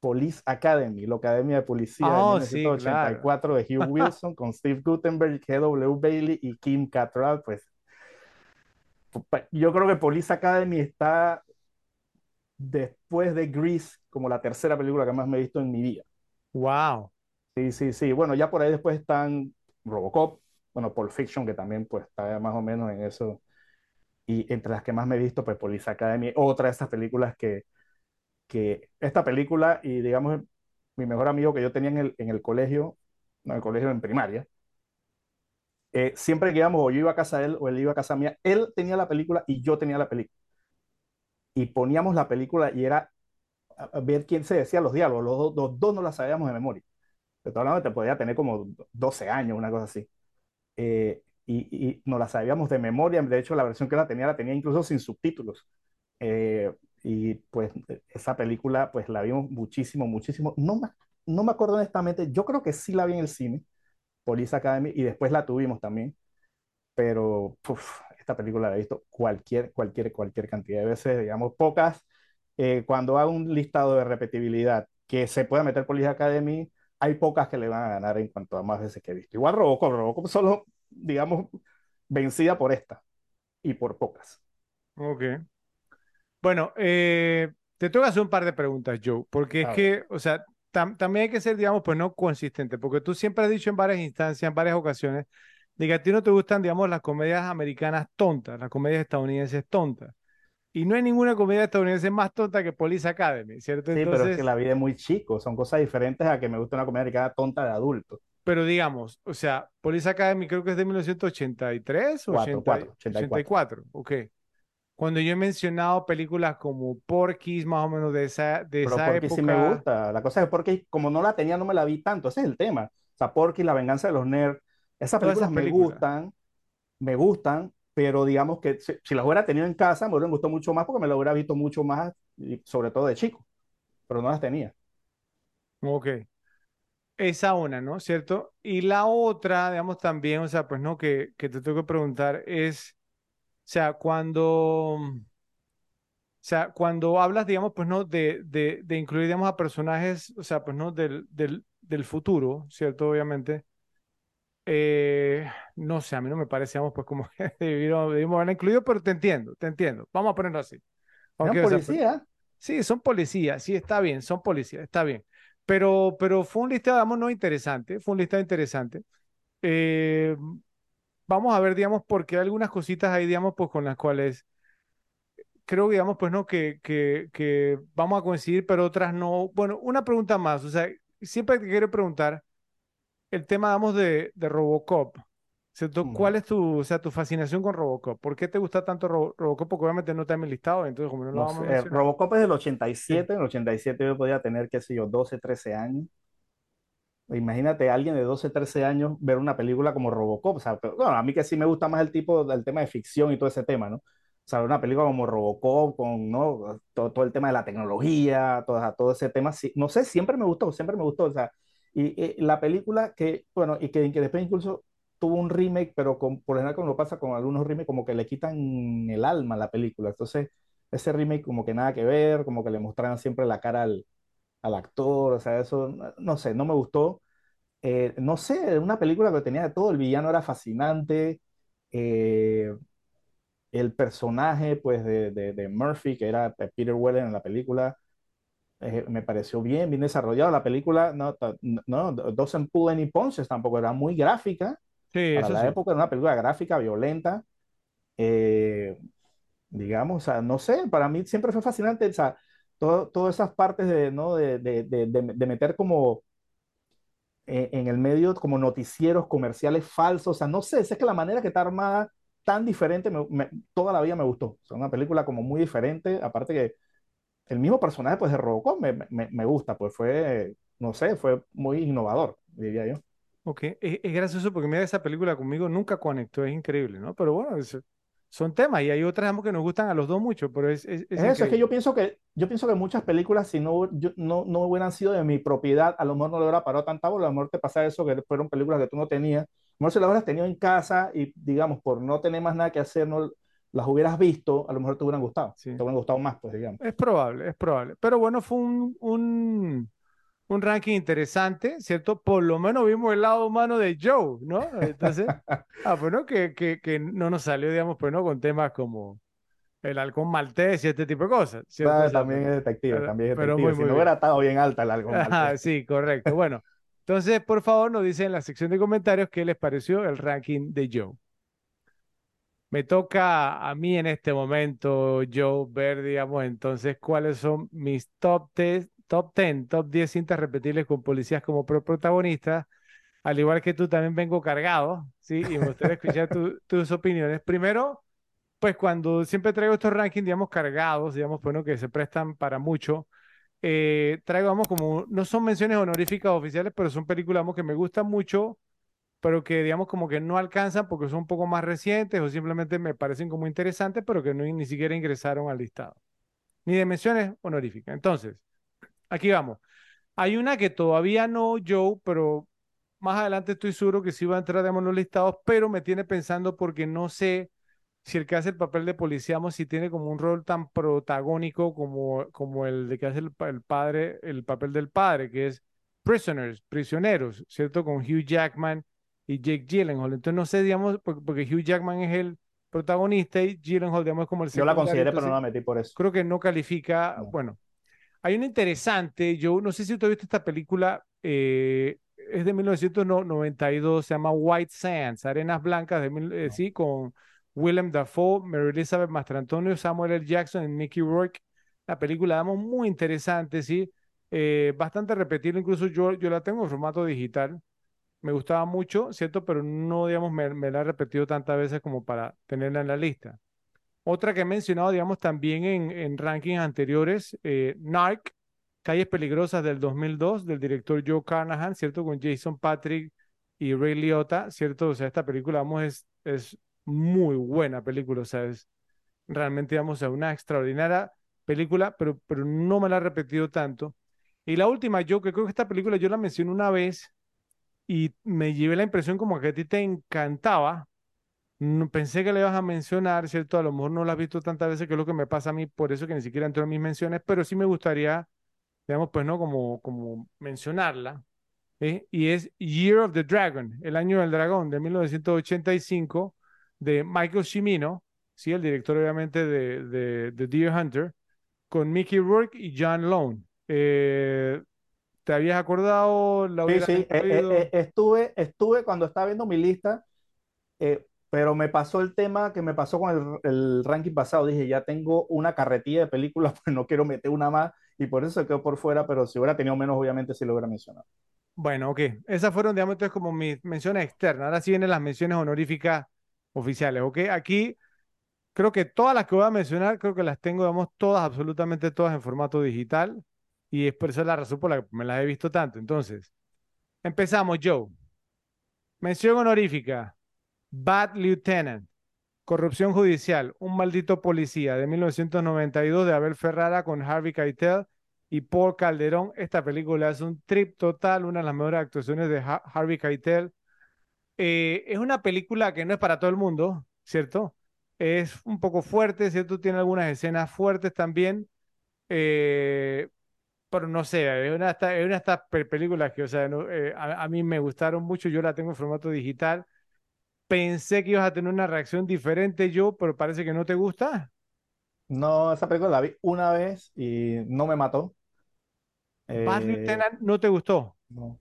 Police Academy, la Academia de Policía de Oh, sí, claro. 1984 de Hugh Wilson con Steve Guttenberg, G.W. Bailey y Kim Cattrall. Pues yo creo que Police Academy está después de Grease como la tercera película que más me he visto en mi vida. Wow. Sí, sí, sí. Bueno, ya por ahí después están Robocop, bueno, Pulp Fiction, que también pues está más o menos en eso. Y entre las que más me he visto, pues Police Academy, otra de estas películas que, que esta película y digamos mi mejor amigo que yo tenía en el, en el colegio, no, en el colegio en primaria, eh, siempre que íbamos o yo iba a casa de él o él iba a casa mía, él tenía la película y yo tenía la película. Y poníamos la película y era ver quién se decía los diálogos, los, dos- los dos no la sabíamos de memoria. De todas maneras, te podía tener como 12 años, una cosa así. Eh, y, y nos la sabíamos de memoria. De hecho, la versión que la tenía, la tenía incluso sin subtítulos. Eh, y pues esa película, pues la vimos muchísimo, muchísimo. No me, no me acuerdo honestamente, yo creo que sí la vi en el cine, Police Academy, y después la tuvimos también. Pero puf, esta película la he visto cualquier, cualquier, cualquier cantidad de veces, digamos, pocas. Eh, cuando hago un listado de repetibilidad que se pueda meter Police Academy, hay pocas que le van a ganar en cuanto a más veces que he visto. Igual Robocop, Robocop solo, digamos, vencida por esta y por pocas. Ok. Bueno, eh, te tengo que hacer un par de preguntas, Joe, porque es A ver, que, o sea, tam- también hay que ser, digamos, pues no consistente, porque tú siempre has dicho en varias instancias, en varias ocasiones, de que a ti no te gustan, digamos, las comedias americanas tontas, las comedias estadounidenses tontas. Y no hay ninguna comedia estadounidense más tonta que Police Academy, ¿cierto? sí, pero es que Entonces, la vida es muy chico, son cosas diferentes a que me gusta una comedia americana tonta de adulto. pero digamos, o sea, Police Academy creo que es de 1983 o 4, 80 4, 84. 84, ok. Cuando yo he mencionado películas como Porky's, más o menos de esa, de Pero esa Porky sí me gusta. La cosa es porque como no la tenía, no me la vi tanto. Ese es el tema. O sea, Porky, La venganza de los nerds, esas todas películas esas me gustan, me gustan, pero digamos que si, si las hubiera tenido en casa, me hubieran gustado mucho más porque me lo hubiera visto mucho más, sobre todo de chico, pero no las tenía. Ok. Esa una, ¿no? ¿Cierto? Y la otra, digamos también, o sea, pues no, que, que te tengo que preguntar es, o sea, cuando, o sea, cuando hablas, digamos, pues no, de, de, de incluir, digamos, a personajes, o sea, pues no, del, del, del futuro, ¿cierto? Obviamente. Eh, no sé, a mí no me parece, digamos, pues como que debimos, debimos haberla incluido, pero te entiendo, te entiendo. Vamos a ponerlo así. Ok, Eran o sea, pues, policías. sí, son policías, sí, está bien, son policías, está bien. Pero, pero fue un listado, digamos, no interesante, fue un listado interesante. Eh, vamos a ver, digamos, porque hay algunas cositas ahí, digamos, pues con las cuales creo, digamos, pues no, que, que, que vamos a coincidir, pero otras no. Bueno, una pregunta más, o sea, siempre te quiero preguntar el tema, digamos, de, de Robocop. ¿Cierto? ¿Cuál es tu, o sea, tu fascinación con Robocop? ¿Por qué te gusta tanto Ro- Robocop? Porque obviamente no está en mi listado, entonces como no lo No vamos sé, a eh, mencionar. Robocop es del Sí. 87, en el 87 yo podía tener, qué sé yo, 12, 13 años. Imagínate a alguien de 12, 13 años ver una película como Robocop. O sea, pero, bueno, a mí que sí me gusta más el tipo del tema de ficción y todo ese tema, ¿no? O sea, una película como Robocop, con ¿no? todo, todo el tema de la tecnología, todo, todo ese tema, sí, no sé, siempre me gustó, siempre me gustó. O sea, y, y la película que, bueno, y que, que después incluso tuvo un remake, pero con, por lo general como lo pasa con algunos remakes, como que le quitan el alma a la película. Entonces, ese remake como que nada que ver, como que le mostraban siempre la cara al, al actor, o sea, eso, no sé, no me gustó eh, no sé, una película que tenía de todo, el villano era fascinante, eh, el personaje pues de, de, de Murphy, que era Peter Weller en la película, eh, me pareció bien, bien desarrollado. La película no, no doesn't pull any punches tampoco, era muy gráfica, Sí, para la sí. época era una película gráfica, violenta, eh, digamos, o sea, no sé, para mí siempre fue fascinante, o sea, todo- todas esas partes de, ¿no? de, de, de, de meter como eh, en el medio como noticieros comerciales falsos. O sea, no sé, es que la manera que está armada tan diferente, me- me- toda la vida me gustó. O sea, una película como muy diferente, aparte que el mismo personaje pues de Robocop me, me, me gusta, pues fue, no sé, fue muy innovador, diría yo. Ok, es, es gracioso porque mira, esa película conmigo nunca conectó, es increíble, ¿no? Pero bueno, es- son temas y hay otras ambos que nos gustan a los dos mucho, pero es, es, es Es eso, es que yo pienso que, yo pienso que muchas películas, si no, yo- no, no hubieran sido de mi propiedad, a lo mejor no le hubiera parado tanta bola, a lo mejor te pasa eso, que fueron películas que tú no tenías, a lo mejor si las hubieras tenido en casa y, digamos, por no tener más nada que hacer, no las hubieras visto, a lo mejor te hubieran gustado, Sí, te hubieran gustado más, pues, digamos. es probable, es probable. Pero bueno, fue un, un, un ranking interesante, ¿cierto? Por lo menos vimos el lado humano de Joe, ¿no? Entonces, ah, pues no, que, que, que no nos salió, digamos, pues no, con temas como el halcón maltés y este tipo de cosas, Ah, También es detective, pero, también es pero muy, detective. Si muy no bien. hubiera estado bien alta el Ajá, maltés. sí, correcto. Bueno, entonces, por favor, nos dicen en la sección de comentarios qué les pareció el ranking de Joe. Me toca a mí en este momento, Joe, ver, digamos, entonces cuáles son mis top 10, top 10, top 10 cintas repetibles con policías como pro protagonistas. Al igual que tú, también vengo cargado, ¿sí? Y me gustaría escuchar tu- tus opiniones. Primero, pues cuando siempre traigo estos rankings, digamos, cargados, digamos, bueno, que se prestan para mucho, eh, traigo, vamos, como, no son menciones honoríficas oficiales, pero son películas, vamos, que me gustan mucho pero que digamos como que no alcanzan porque son un poco más recientes o simplemente me parecen como interesantes, pero que no, ni siquiera ingresaron al listado. Ni de menciones honoríficas. Entonces, aquí vamos. Hay una que todavía no Joe, pero más adelante estoy seguro que sí va a entrar digamos, en los listados, pero me tiene pensando porque no sé si el que hace el papel de policía, si tiene como un rol tan protagónico como, como el de que hace el padre, el papel del padre, que es Prisoners, prisioneros, ¿cierto? Con Hugh Jackman y Jake Gyllenhaal. Entonces no sé, digamos, por- porque Hugh Jackman es el protagonista y Gyllenhaal, digamos, es como el Yo la consideré, pero no la metí por eso. creo que no califica, No. bueno, hay una interesante, yo no sé si tú has visto esta película, eh, es de 1992, se llama White Sands, Arenas Blancas, de, mil- eh, No. sí, con Willem Dafoe, Mary Elizabeth Mastrantonio, Samuel L. Jackson y Mickey Rourke. La película, digamos, muy interesante, sí, eh, bastante repetible, incluso yo, yo la tengo en formato digital. Me gustaba mucho, ¿cierto? Pero no, digamos, me, me la he repetido tantas veces como para tenerla en la lista. Otra que he mencionado, digamos, también en, en rankings anteriores, eh, Narc, Calles Peligrosas del 2002, del director Joe Carnahan, ¿cierto? Con Jason Patrick y Ray Liotta, ¿cierto? O sea, esta película, vamos, es, es muy buena película, o sea, es realmente, digamos, una extraordinaria película, pero, pero no me la he repetido tanto. Y la última, yo que creo que esta película yo la mencioné una vez y me llevé la impresión como que a ti te encantaba. Pensé que le ibas a mencionar, ¿cierto? A lo mejor no la has visto tantas veces, que es lo que me pasa a mí, por eso que ni siquiera entró en mis menciones, pero sí me gustaría, digamos, pues, ¿no? Como, como mencionarla. ¿eh? Y es Year of the Dragon, el año del dragón, de 1985, de Michael Cimino, ¿sí? El director, obviamente, de, de, Deer Hunter, con Mickey Rourke y John Lone. Eh, ¿Te habías acordado? La sí, sí, eh, eh, estuve, estuve cuando estaba viendo mi lista, pero me pasó el tema que me pasó con el, ranking pasado. Dije, ya tengo una carretilla de películas, pues no quiero meter una más y por eso se quedó por fuera, pero si hubiera tenido menos, obviamente sí lo hubiera mencionado. Bueno, ok. Esas fueron, digamos, entonces como mis menciones externas. Ahora sí vienen las menciones honoríficas oficiales, ¿ok? Aquí creo que todas las que voy a mencionar, creo que las tengo, digamos, todas, absolutamente todas en formato digital y es por eso la razón por la que me las he visto tanto. Entonces, empezamos, Joe. Mención honorífica, Bad Lieutenant, Corrupción Judicial, Un Maldito Policía, de 1992, de Abel Ferrara con Harvey Keitel y Paul Calderón. Esta película es un trip total, una de las mejores actuaciones de Harvey Keitel. Eh, es una película que no es para todo el mundo, ¿cierto? Es un poco fuerte, ¿cierto? Tiene algunas escenas fuertes también. Eh, pero no sé, es una, es una de estas películas que, o sea, eh, a, mí me gustaron mucho, yo la tengo en formato digital. Pensé que ibas a tener una reacción diferente yo, pero parece que no te gusta. No, esa película la vi una vez y no me mató. Bad eh, no te gustó. No.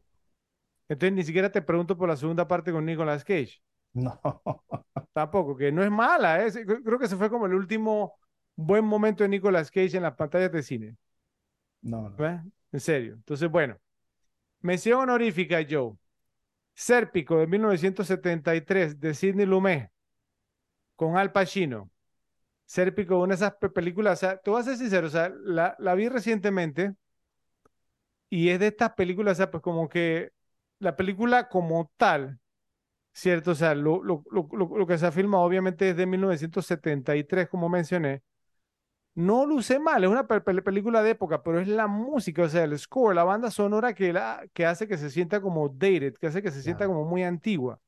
Entonces ni siquiera te pregunto por la segunda parte con Nicolas Cage. No. Tampoco, que no es mala. ¿eh? Creo que se fue como el último buen momento de Nicolas Cage en las pantallas de cine. No, En serio. Entonces, bueno. Mención honorífica, Joe. Sérpico de 1973 de Sidney Lumet con Al Pacino. Sérpico, una de esas películas, o sea, te voy a ser sincero, o sea, la, la vi recientemente y es de estas películas, o sea, pues como que la película como tal, ¿cierto? O sea, lo, lo, lo, lo que se ha filmado obviamente es de 1973, como mencioné, no luce mal, es una película de época, pero es la música, o sea, el score, la banda sonora que, la, que hace que se sienta como dated, que hace que se sienta como muy antigua.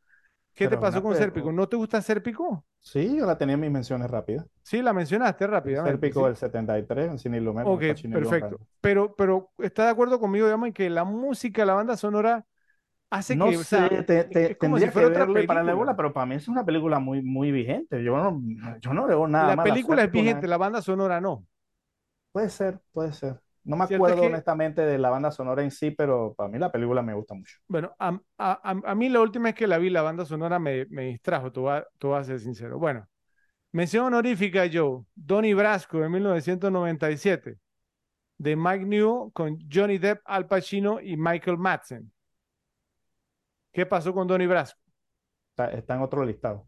¿Qué te pasó con Serpico? ¿No te gusta Serpico? Sí, yo la tenía en mis menciones rápidas. Sí, la mencionaste rápidamente. Serpico del 73, en Cine Illumen. Ok, perfecto. Pero, pero ¿estás de acuerdo conmigo, digamos, en que la música, la banda sonora hace no que. Sé, o sea, te, como si fuera otra película. para la bola, pero para mí es una película muy, muy vigente. Yo no, yo no veo nada. La película es vigente, la banda sonora no. Puede ser, puede ser. No me acuerdo honestamente de la banda sonora en sí, pero para mí la película me gusta mucho. Bueno, a, a, a mí la última vez que la vi, la banda sonora me, me distrajo, tú vas, tú vas a ser sincero. Bueno, mención honorífica, Joe. Donnie Brasco de 1997, de Mike Newell con Johnny Depp, Al Pacino y Michael Madsen. ¿Qué pasó con Donnie Brasco? Está, en otro listado.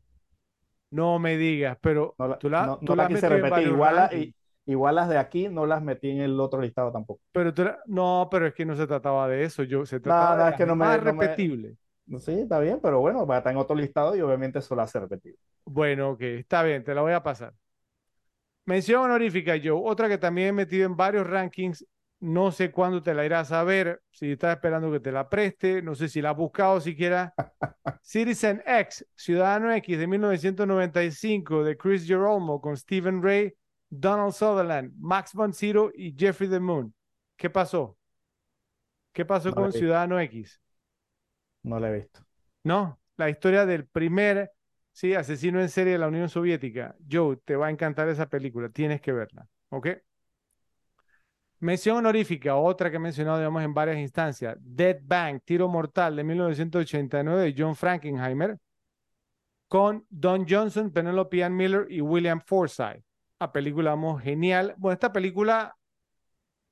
No me digas, pero no la, tú la, tú la quise repetir. Igual, igual, las de aquí no las metí en el otro listado tampoco. Pero no, pero es que no se trataba de eso. Yo, se trataba de es que no más repetible. Sí, está bien, pero bueno, va a estar en otro listado y obviamente eso lo hace repetible. Bueno, ok, está bien, te la voy a pasar. Mención honorífica, yo. Otra que también he metido en varios rankings no sé cuándo te la irás a ver, si estás esperando que te la preste, no sé si la has buscado siquiera. Citizen X, Ciudadano X de 1995 de Chris Gerolmo con Stephen Ray, Donald Sutherland, Max von Sydow y Jeffrey the Moon. ¿Qué pasó? ¿Qué pasó con Ciudadano X? No la he visto. No, la historia del primer sí, asesino en serie de la Unión Soviética. Joe, te va a encantar esa película, tienes que verla, ¿ok? Mención honorífica, otra que he mencionado, en varias instancias. Dead Bang, Tiro Mortal de 1989 de John Frankenheimer, con Don Johnson, Penelope Ann Miller y William Forsythe. La película, vamos, genial. Bueno, esta película,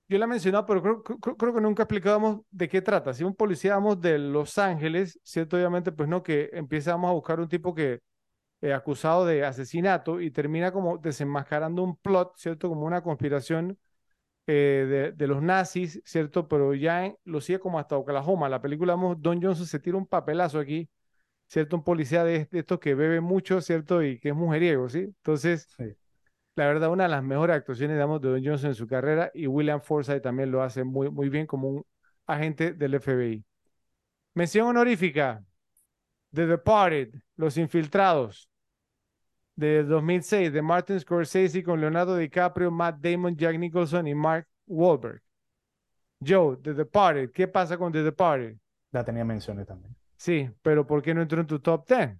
yo la he mencionado, pero creo, creo, que nunca explicábamos de qué trata. Si un policía, vamos, de Los Ángeles, ¿cierto? Obviamente, pues no, que empezamos a buscar un tipo que eh, acusado de asesinato y termina como desenmascarando un plot, ¿cierto? Como una conspiración eh, de, los nazis, ¿cierto? Pero ya lo sigue como hasta Oklahoma. La película, Don Johnson se tira un papelazo aquí ¿cierto? Un policía de, de estos que bebe mucho, ¿cierto? Y que es mujeriego, ¿sí? Entonces, Sí. la verdad, una de las mejores actuaciones, digamos, de Don Johnson en su carrera y William Forsythe también lo hace muy, muy bien como un agente del FBI. Mención honorífica, The Departed, Los Infiltrados, de 2006, de Martin Scorsese con Leonardo DiCaprio, Matt Damon, Jack Nicholson y Mark Wahlberg. Joe, The Departed, ¿qué pasa con The Departed? La tenía menciones también. Sí, pero ¿por qué no entró en tu top 10?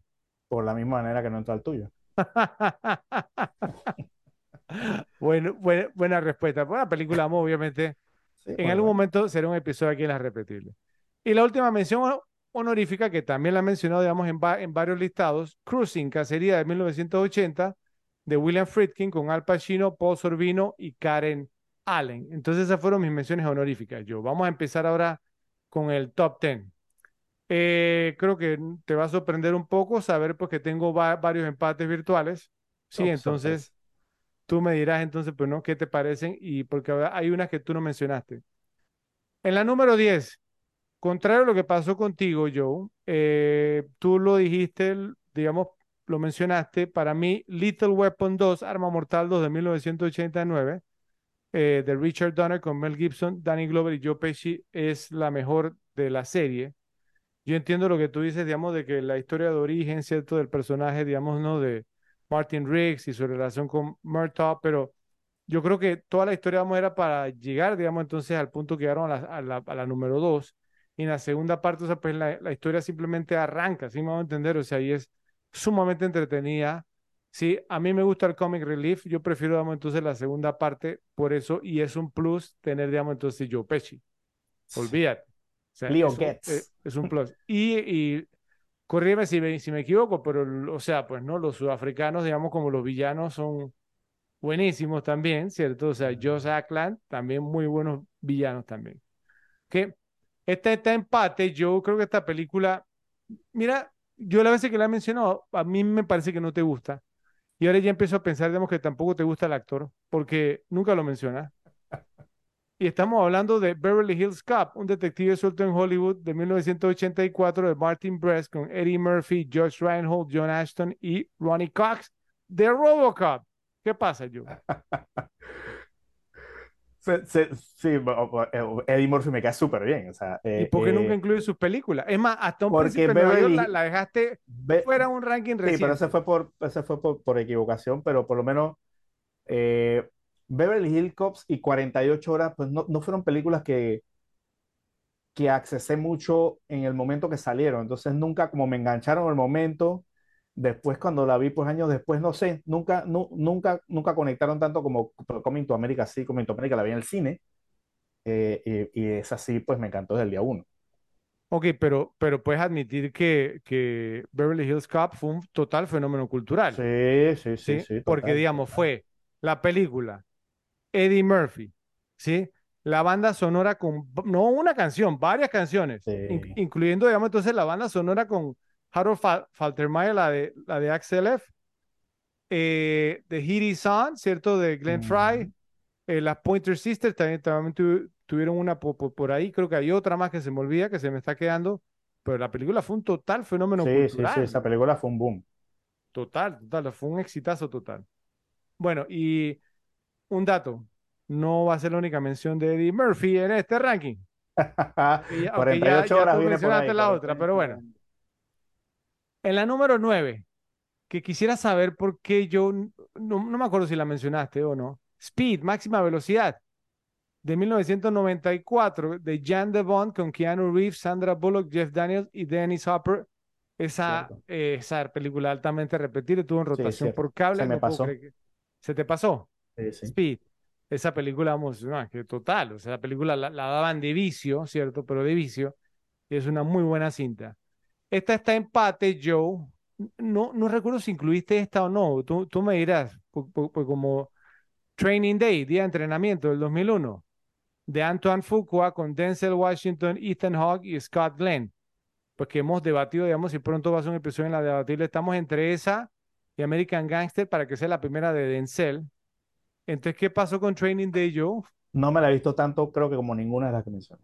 Por la misma manera que no entró al tuyo. Bueno, buena, buena respuesta. Buena película, obviamente. Sí, En algún momento será un episodio aquí en las repetibles. Y la última mención honorífica, que también la he mencionado, digamos, en, va- en varios listados, Cruising, Cacería de 1980, de William Friedkin, con Al Pacino, Paul Sorvino y Karen Allen. Entonces esas fueron mis menciones honoríficas. Yo, vamos a empezar ahora con el top 10. Eh, creo que te va a sorprender un poco saber pues, que tengo va- varios empates virtuales. Sí, entonces tú me dirás entonces, pues, ¿no? ¿Qué te parecen? Y porque hay unas que tú no mencionaste. En la número 10, contrario a lo que pasó contigo, Joe, eh, tú lo dijiste, digamos, lo mencionaste, para mí, Little Weapon 2, Arma Mortal 2 de 1989, eh, de Richard Donner con Mel Gibson, Danny Glover y Joe Pesci, es la mejor de la serie. Yo entiendo lo que tú dices, digamos, de que la historia de origen, ¿cierto? Del personaje, digamos, ¿no? De Martin Riggs y su relación con Murtaugh, pero yo creo que toda la historia, era para llegar, digamos, entonces al punto que llegaron a la, a la, a la número dos. Y en la segunda parte, o sea, pues la, la historia simplemente arranca, ¿sí me van a entender? O sea, y es sumamente entretenida. Sí, a mí me gusta el comic relief, yo prefiero, digamos, entonces la segunda parte por eso, y es un plus tener, digamos, entonces Joe Pesci. Olvídate. O sea, Leo es un, Getz. eh, es un plus. Y, y corrígeme si me, si me equivoco, pero, o sea, pues, ¿no? Los sudafricanos, digamos, como los villanos son buenísimos también, ¿cierto? O sea, Josh Ackland, también muy buenos villanos también. Que este, este empate, yo creo que esta película, mira, yo la vez que la he a mí me parece que no te gusta. Y ahora ya empiezo a pensar, digamos, que tampoco te gusta el actor, porque nunca lo menciona. Y estamos hablando de Beverly Hills Cop, un detective suelto en Hollywood de 1984 de Martin Brest con Eddie Murphy, Josh Reinhold, John Ashton y Ronnie Cox de RoboCop. ¿Qué pasa, Joe? Se- se- sí, Eddie Murphy me cae súper bien. O sea, ¿Y eh, por qué eh, nunca incluyes sus películas? Es más, hasta un porque príncipe de Nueva York Beverly la, Hill- la dejaste Be- fuera un ranking Sí, pero reciente. ese fue por, ese fue por, por equivocación, pero por lo menos eh, Beverly Hills Cops y 48 horas, pues no, no fueron películas que, que accesé mucho en el momento que salieron, entonces nunca como me engancharon en el momento, después cuando la vi pues años después, no sé, nunca, nu- nunca, nunca conectaron tanto como Coming to America, sí, Coming to America la vi en el cine, eh, y, y esa sí pues me encantó desde el día uno. Ok, pero, pero puedes admitir que, que Beverly Hills Cop fue un total fenómeno cultural. Sí, sí, sí, ¿sí? sí, Porque, total, digamos, total. fue la película, Eddie Murphy, ¿sí? La banda sonora con, no una canción, varias canciones, Sí. in- incluyendo, digamos, entonces la banda sonora con Harold Fa- Faltermeyer, la de, la de Axel F., eh, de Heedy Sun, ¿cierto? De Glenn Fry, Ujú. eh, las Pointer Sisters también, también tu- tuvieron una po- po- por, ahí, creo que hay otra más que se me olvida, que se me está quedando, pero la película fue un total fenómeno Sí, sí, sí, esa película fue un boom. Total, total, fue un exitazo total. Bueno, y un dato, no va a ser la única mención de Eddie Murphy en este ranking. Y ya- aunque ya, 48 ya horas tú viene por ahí. la otra, pero bueno. En la número 9, que quisiera saber por qué yo, no, no me acuerdo si la mencionaste o no, Speed, máxima velocidad, de 1994, de Jan de Bond con Keanu Reeves, Sandra Bullock, Jeff Daniels y Dennis Hopper. Esa, eh, esa película altamente repetida, estuvo en rotación por cable. Se me no pasó. que- ¿Se te pasó? Sí, sí. Speed. Esa película, vamos, no, que total, o sea, la película la, la daban de vicio, ¿cierto? Pero de vicio, y es una muy buena cinta. Esta está empate, Joe. No, no recuerdo si incluiste esta o no, tú, tú me dirás, pu- pu- pu- como Training Day, Día de Entrenamiento del 2001, de Antoine Fuqua con Denzel Washington, Ethan Hawke y Scott Glenn. Pues que hemos debatido, digamos, y pronto va a ser un episodio en la debatible. Estamos entre esa y American Gangster para que sea la primera de Denzel. Entonces, ¿qué pasó con Training Day, Joe? No me la he visto tanto, creo que como ninguna de las que mencioné.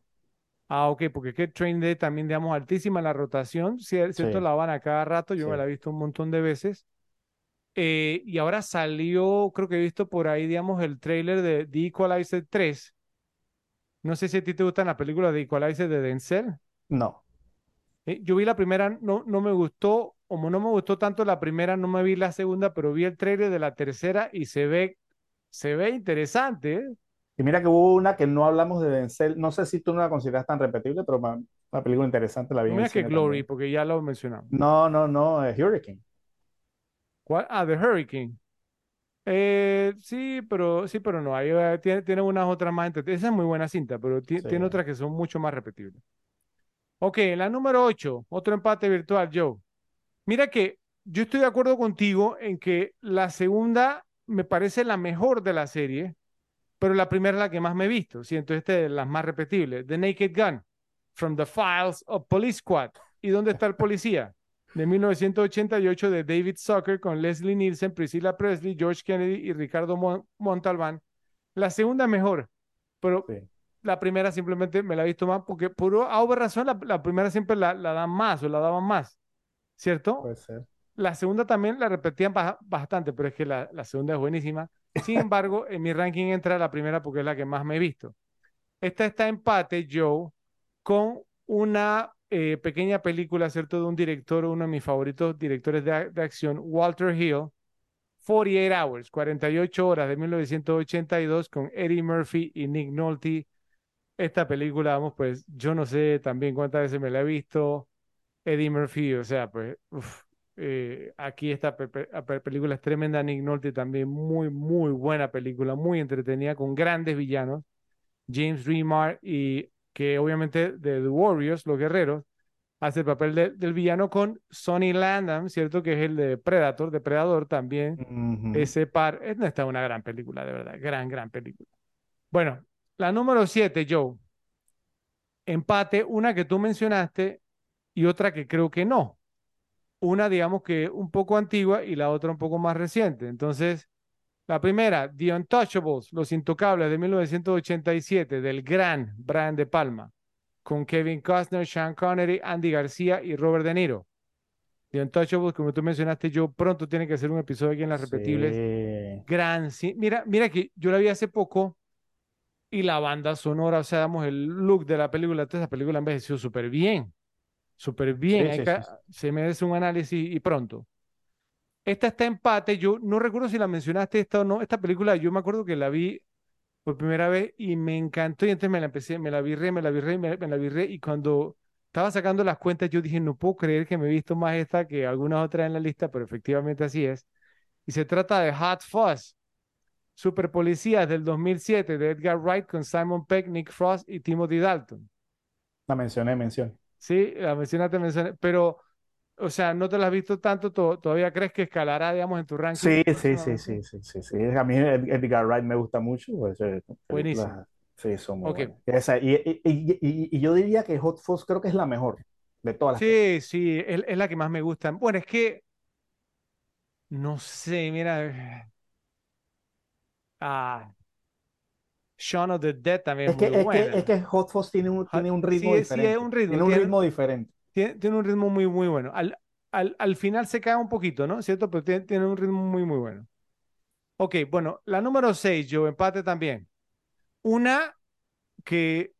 Ah, ok, porque es que Train Day también, digamos, altísima la rotación, cier- ¿cierto? Sí, La van a cada rato, yo me la he visto un montón de veces. Eh, y ahora salió, creo que he visto por ahí, digamos, el tráiler de The Equalizer 3. No sé si a ti te gustan las películas de Equalizer de Denzel. No. Eh, yo vi la primera, no, no me gustó, como no me gustó tanto la primera, no me vi la segunda, pero vi el tráiler de la tercera y se ve, se ve interesante, ¿eh? Y mira que hubo una que no hablamos de Denzel, no sé si tú no la consideras tan repetible, pero una película interesante, la vi mira que Glory, también. porque ya lo mencionamos. No, no, no, es Hurricane. ¿Cuál? Ah, The Hurricane. Eh, sí, pero sí, pero no. Ahí eh, tiene, tiene unas otras más. Esa es muy buena cinta, pero Sí. tiene otras que son mucho más repetibles. Ok, la número 8, otro empate virtual, Joe. Mira que yo estoy de acuerdo contigo en que la segunda me parece la mejor de la serie, pero la primera es la que más me he visto. Siento este de las más repetibles. The Naked Gun, From the Files of Police Squad. ¿Y dónde está el policía? De 1988 de David Zucker con Leslie Nielsen, Priscilla Presley, George Kennedy y Ricardo Mon- Montalbán. La segunda mejor, pero Sí, la primera simplemente me la he visto más porque por A o B razón la, la primera siempre la, la dan más o la daban más, ¿cierto? puede ser. La segunda también la repetían ba- bastante, pero es que la, la segunda es buenísima. Sin embargo, en mi ranking entra la primera porque es la que más me he visto. Esta está empate, Joe, con una eh, pequeña película, ¿cierto? De un director, uno de mis favoritos directores de, ac- de acción, Walter Hill, 48 Hours, 48 horas de 1982 con Eddie Murphy y Nick Nolte. Esta película, vamos, pues yo no sé también cuántas veces me la he visto. Eddie Murphy, o sea, pues eh, aquí esta pe- pe- pe- película es tremenda. Nick Nolte también muy, muy buena película, muy entretenida, con grandes villanos. James Remar y que obviamente de The Warriors, los guerreros, hace el papel de- del villano con Sonny Landham, ¿cierto? Que es el de Predator, Depredador también. Ese par, es esta una gran película, de verdad, gran, gran película. Bueno, la número 7, Joe. Empate, una que tú mencionaste y otra que creo que no. Una, digamos que un poco antigua y la otra un poco más reciente. Entonces, la primera, The Untouchables, Los Intocables de 1987, del gran Brian De Palma, con Kevin Costner, Sean Connery, Andy García y Robert De Niro. The Untouchables, como tú mencionaste, yo pronto tiene que hacer un episodio aquí en Las Repetibles. Sí. Gran, sí. Mira, mira que yo la vi hace poco y la banda sonora, o sea, damos el look de la película, entonces la película envejeció súper bien, súper bien. Sí, sí, sí. Se merece un análisis y pronto. Esta está empate, yo no recuerdo si la mencionaste esta o no, esta película yo me acuerdo que la vi por primera vez y me encantó y entonces me la empecé, me la vi re, me la vi re, me, me la vi re y cuando estaba sacando las cuentas yo dije, no puedo creer que me he visto más esta que algunas otras en la lista, pero efectivamente así es. Y se trata de Hot Fuzz, Super Policías del 2007 de Edgar Wright con Simon Pegg, Nick Frost y Timothy Dalton. La mencioné, mencioné. Sí, la mencionaste, pero, o sea, no te la has visto tanto, to- todavía crees que escalará, digamos, en tu ranking Sí, sí, sí, sí, sí, sí, sí. A mí Ed- Edgar Wright me gusta mucho. Pues, eh, Buenísimo. sí, son muy Ok. buenas. Esa, y, y- y- yo diría que Hot Fuzz creo que es la mejor de todas las Sí, sí, es, es la que más me gusta. Bueno, es que, no sé, mira, ah, Shaun of the Dead también Es es que, muy es buena. que, es que Hot Fuzz tiene un, tiene un Sí, ritmo sí, diferente. es un ritmo, Tiene un tiene- ritmo diferente. Tiene, tiene un ritmo muy, muy bueno. Al, al, al final se cae un poquito, ¿no? ¿Cierto? Pero tiene, tiene un ritmo muy, muy bueno. Ok, bueno, la número 6, yo empate también. Una que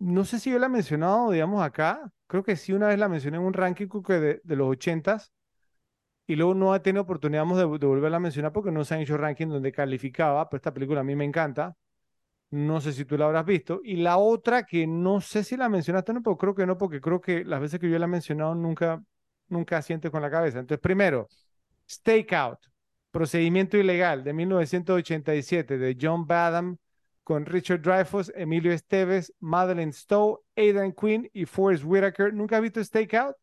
no sé si yo la he mencionado, digamos, acá. Creo que sí, una vez la mencioné en un ranking que de, de los ochentas. Y luego no he tenido oportunidad de, de volverla a mencionar porque no se han hecho ranking donde calificaba. Pero esta película a mí me encanta. No sé si tú la habrás visto. Y la otra que no sé si la mencionaste no, pero creo que no, porque creo que las veces que yo la he mencionado nunca, nunca asiente con la cabeza. Entonces, primero, Stakeout, Procedimiento Ilegal de 1987 de John Badham con Richard Dreyfuss, Emilio Esteves, Madeleine Stowe, Aidan Quinn y Forrest Whitaker. ¿Nunca has visto Stakeout?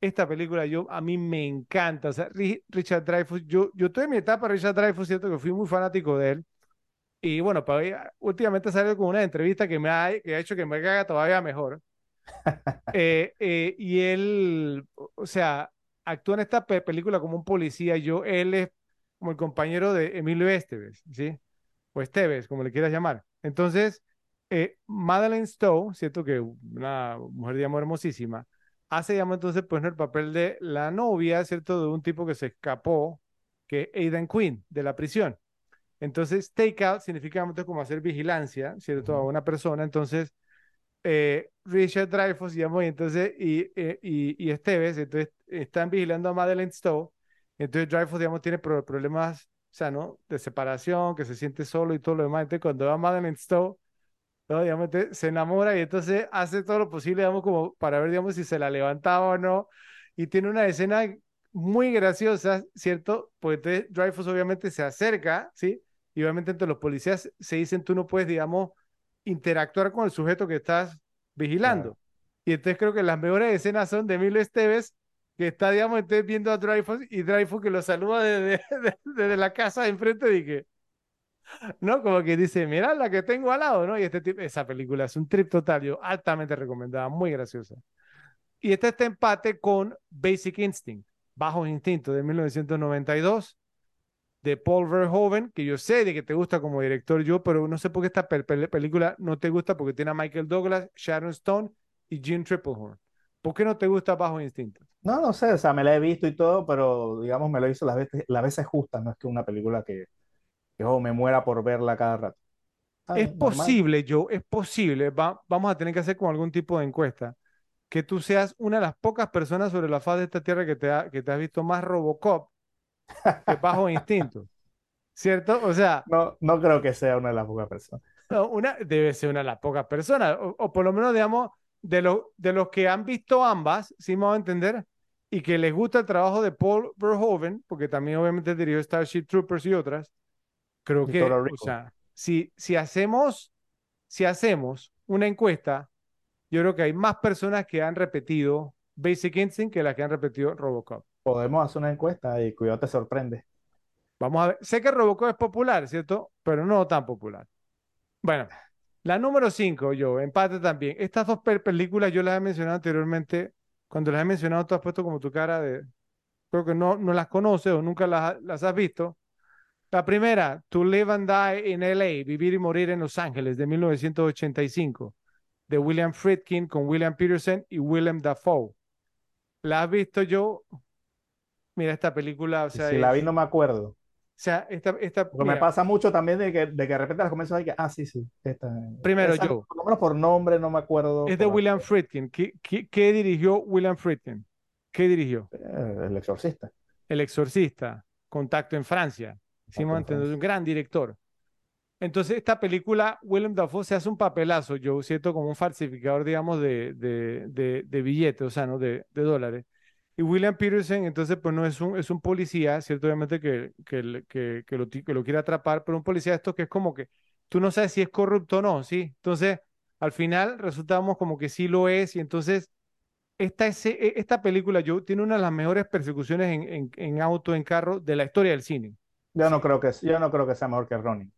Esta película yo, a mí me encanta. O sea, Ri- Richard Dreyfuss, yo, yo estoy mi etapa Richard Dreyfuss, cierto que fui muy fanático de él. Y bueno, todavía, últimamente salió con una entrevista que me ha, que ha hecho que me caga todavía mejor. Eh, eh, y él, o o sea, actúa en esta pe- película como un policía. Yo, él es como el compañero de Emilio Esteves, ¿sí? O Esteves, como le quieras llamar. Entonces, eh, Madeleine Stowe, ¿cierto? Que una mujer, digamos, hermosísima, hace, digamos, entonces, pues, el papel de la novia, ¿cierto? De un tipo que se escapó, que es Aidan Quinn, de la prisión. Entonces, takeout significa como hacer vigilancia, ¿cierto? A una persona. Entonces, eh, Richard Dreyfuss, digamos, y entonces, y, eh, y, y Esteves, entonces, están vigilando a Madeleine Stowe. Entonces, Dreyfuss, digamos, tiene problemas, o sea, ¿no? De separación, que se siente solo y todo lo demás. Entonces, cuando va a Madeleine Stowe, ¿no? Digamos, se enamora y entonces hace todo lo posible, digamos, como para ver, digamos, si se la levantaba o no. Y tiene una escena muy graciosa, ¿cierto? Pues entonces Dreyfus obviamente se acerca, ¿sí? Y obviamente entre los policías se dicen, tú no puedes, digamos, interactuar con el sujeto que estás vigilando. Y entonces creo que las mejores escenas son de Emilio Esteves, que está, digamos, entonces viendo a Dreyfus y Dreyfus que lo saluda desde, desde, la casa de enfrente y que, ¿no? Como que dice, mira la que tengo al lado, ¿no? Y este tipo, esa película es un trip total, yo altamente recomendada, muy graciosa. Y este este empate con Basic Instinct, Bajo Instinto de 1992 de Paul Verhoeven, que yo sé de que te gusta como director yo, pero no sé por qué esta película no te gusta porque tiene a Michael Douglas, Sharon Stone y Jim Triplehorn. ¿Por qué no te gusta Bajo Instinto? No, no sé, o sea, me la he visto y todo, pero digamos me lo hizo las veces, las veces justas, no es que una película que, yo me muera por verla cada rato. es posible, yo, es posible, vamos a tener que hacer con algún tipo de encuesta, que tú seas una de las pocas personas sobre la faz de esta tierra que te, ha, que te has visto más Robocop Bajo Instinto. ¿Cierto? O sea... No, no creo que sea una de las pocas personas. una, debe ser una de las pocas personas, o, por lo menos, digamos, de, lo, de los que han visto ambas, si me va a entender, y que les gusta el trabajo de Paul Verhoeven, porque también obviamente dirigió Starship Troopers y otras, creo que, o sea, si, si hacemos, si hacemos una encuesta, yo creo que hay más personas que han repetido Basic Instinct que las que han repetido Robocop. Podemos hacer una encuesta y cuidado te sorprende. Vamos a ver. Sé que Robocop es popular, ¿cierto? Pero no tan popular. Bueno, la número 5, yo, empate también. Estas dos películas yo las he mencionado anteriormente. Cuando las he mencionado, tú has puesto como tu cara de. Creo que no, no las conoces o nunca las, las has visto. La primera, To Live and Die in LA, Vivir y Morir en Los Ángeles, de 1985, de William Friedkin con William Peterson y William Dafoe. ¿La has visto yo? Mira, esta película, o sea... Si la vi no me acuerdo. O sea, esta... esta me pasa mucho también de que, de que de repente las comienzo a que, ah, sí, sí, esta... Primero yo. Por lo menos por nombre no me acuerdo. Es de William Friedkin. ¿Qué, qué, dirigió William Friedkin? ¿Qué dirigió? Eh, el Exorcista. El Exorcista. Contacto en Francia. Simón es un gran director. Entonces, esta película, William Dafoe se hace un papelazo, yo siento como un falsificador, digamos, de, de, de, de billetes, o sea, ¿no? De, de dólares. Y William Peterson, entonces, pues no es un, es un policía, cierto, obviamente que, que, que, que, lo, que lo quiere atrapar, pero un policía esto que es como que tú no sabes si es corrupto o no, ¿sí? Entonces, al final resultamos como que sí lo es, y entonces esta, e, esta película yo, tiene una de las mejores persecuciones en, en, en auto, en carro de la historia del cine. Yo no creo que, yo no creo que sea mejor que Ronnie.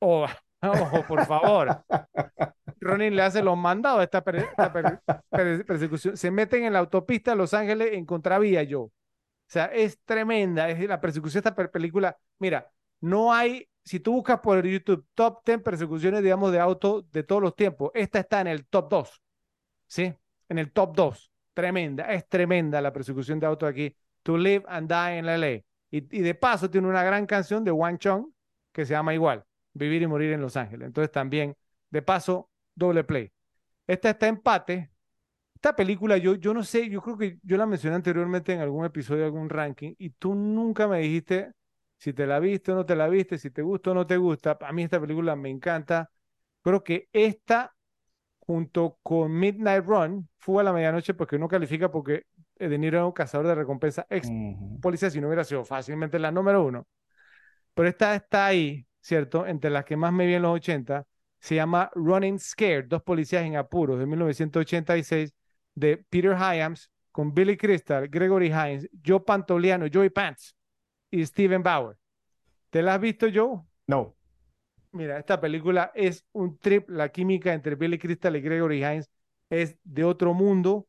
Oh, oh, por favor. Ronin le hace los mandados a esta, persecución. Se meten en la autopista de Los Ángeles en contravía yo. O sea, es tremenda. Es la persecución de esta película. Mira, no hay, si tú buscas por YouTube top 10 persecuciones, digamos, de auto de todos los tiempos, esta está en el top 2. ¿Sí? En el top 2. Tremenda. Es tremenda la persecución de auto aquí. To live and die in LA. Y, y de paso tiene una gran canción de Wang Chong que se llama igual, Vivir y Morir en Los Ángeles. Entonces también, de paso, doble play. Esta está empate. Esta película, yo, yo no sé, yo creo que yo la mencioné anteriormente en algún episodio, algún ranking, y tú nunca me dijiste si te la viste o no te la viste, si te gusta o no te gusta. A mí esta película me encanta. Creo que esta, junto con Midnight Run, fue a la medianoche porque no califica porque De Niro era un cazador de recompensa ex policía, si no hubiera sido fácilmente la número uno. Pero esta está ahí, ¿cierto? Entre las que más me vi en los 80 se llama Running Scared, dos policías en apuros, de 1986, de Peter Hyams, con Billy Crystal, Gregory Hines, Joe Pantoliano, Joey Pants y Steven Bauer. ¿Te la has visto, Joe? No. Mira, esta película es un trip, la química entre Billy Crystal y Gregory Hines es de otro mundo.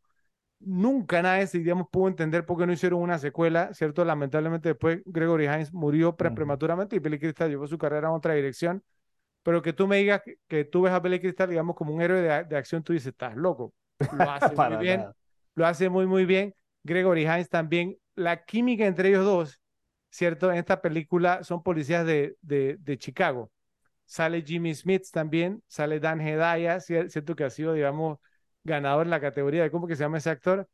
Nunca nadie, digamos, pudo entender por qué no hicieron una secuela, ¿cierto? Lamentablemente después Gregory Hines murió prematuramente y Billy Crystal llevó su carrera en otra dirección pero que tú me digas que, que tú ves a Billy Crystal, digamos, como un héroe de, de acción, tú dices, estás loco. Lo hace muy bien, nada. lo hace muy, muy bien. Gregory Hines también. La química entre ellos dos, ¿cierto? En esta película son policías de, de, de Chicago. Sale Jimmy Smith también, sale Dan Hedaya, cier- ¿cierto? Que ha sido, digamos, ganador en la categoría de cómo que se llama ese actor.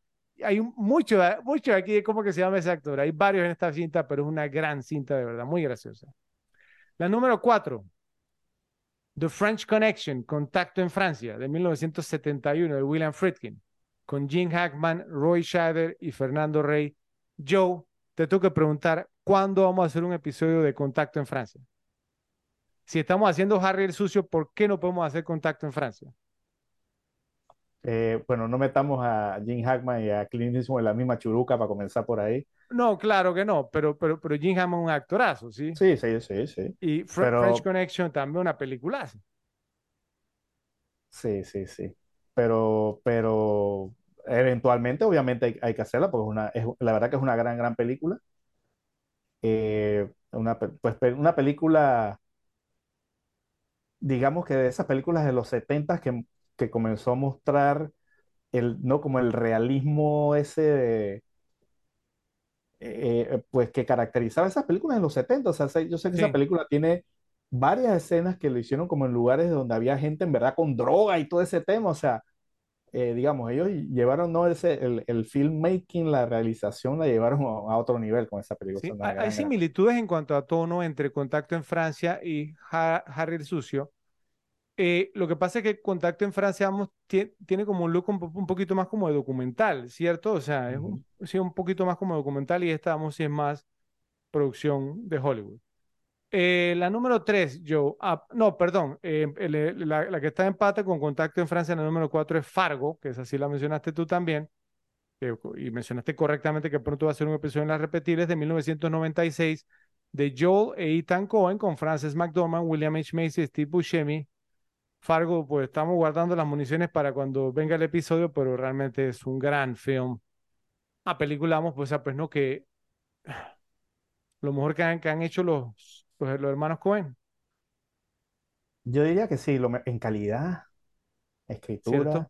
Hay mucho, mucho aquí de cómo que se llama ese actor. Hay varios en esta cinta, pero es una gran cinta de verdad, muy graciosa. La número cuatro, The French Connection, Contacto en Francia, de 1971, de William Friedkin, con Gene Hackman, Roy Scheider y Fernando Rey. Joe, te tengo que preguntar, ¿cuándo vamos a hacer un episodio de Contacto en Francia? Si estamos haciendo Harry el Sucio, ¿por qué no podemos hacer Contacto en Francia? Eh, bueno, no metamos a Jim Hackman y a Clint Eastwood en la misma churuca para comenzar por ahí. No, claro que no, pero, pero, pero Gene Hackman es un actorazo, ¿sí? Sí, sí, sí, sí. Y Fr- Pero- French Connection también una peliculaza. Sí, sí, sí. Pero, pero eventualmente, obviamente, hay, hay que hacerla porque es una, es, la verdad que es una gran, gran película. Eh, una, pues, una película, digamos que de esas películas de los 70 que, que comenzó a mostrar el, no como el realismo ese de, eh, pues que caracterizaba esas películas en los 70. O sea, yo sé que Sí. esa película tiene varias escenas que lo hicieron como en lugares donde había gente en verdad con droga y todo ese tema. O sea, eh, digamos, ellos llevaron no ese, el, el filmmaking, la realización, la llevaron a, a otro nivel con esa película. Sí, Hay, gran, gran- similitudes en cuanto a tono entre Contacto en Francia y Ha- Harry el Sucio. Eh, lo que pasa es que Contacto en Francia tiene como un look un, po- un poquito más como de documental, ¿cierto? O sea, es un, sí, un poquito más como documental y esta vamos si es más producción de Hollywood. Eh, la número tres, Joe. ah, no, perdón. eh, el- la, la que está en empate con Contacto en Francia, la número cuatro es Fargo, que es así la mencionaste tú también. y mencionaste correctamente que pronto va a ser un episodio en las repetibles de 1996 de Joel e Ethan Cohen con Frances McDormand, William H. Macy, Steve Buscemi. Fargo, pues estamos guardando las municiones para cuando venga el episodio, pero realmente es un gran film. A película, vamos, pues, ah, pues no, que lo mejor que han, que han hecho los, pues, los hermanos Cohen. Yo diría que sí, lo en calidad, escritura. ¿cierto?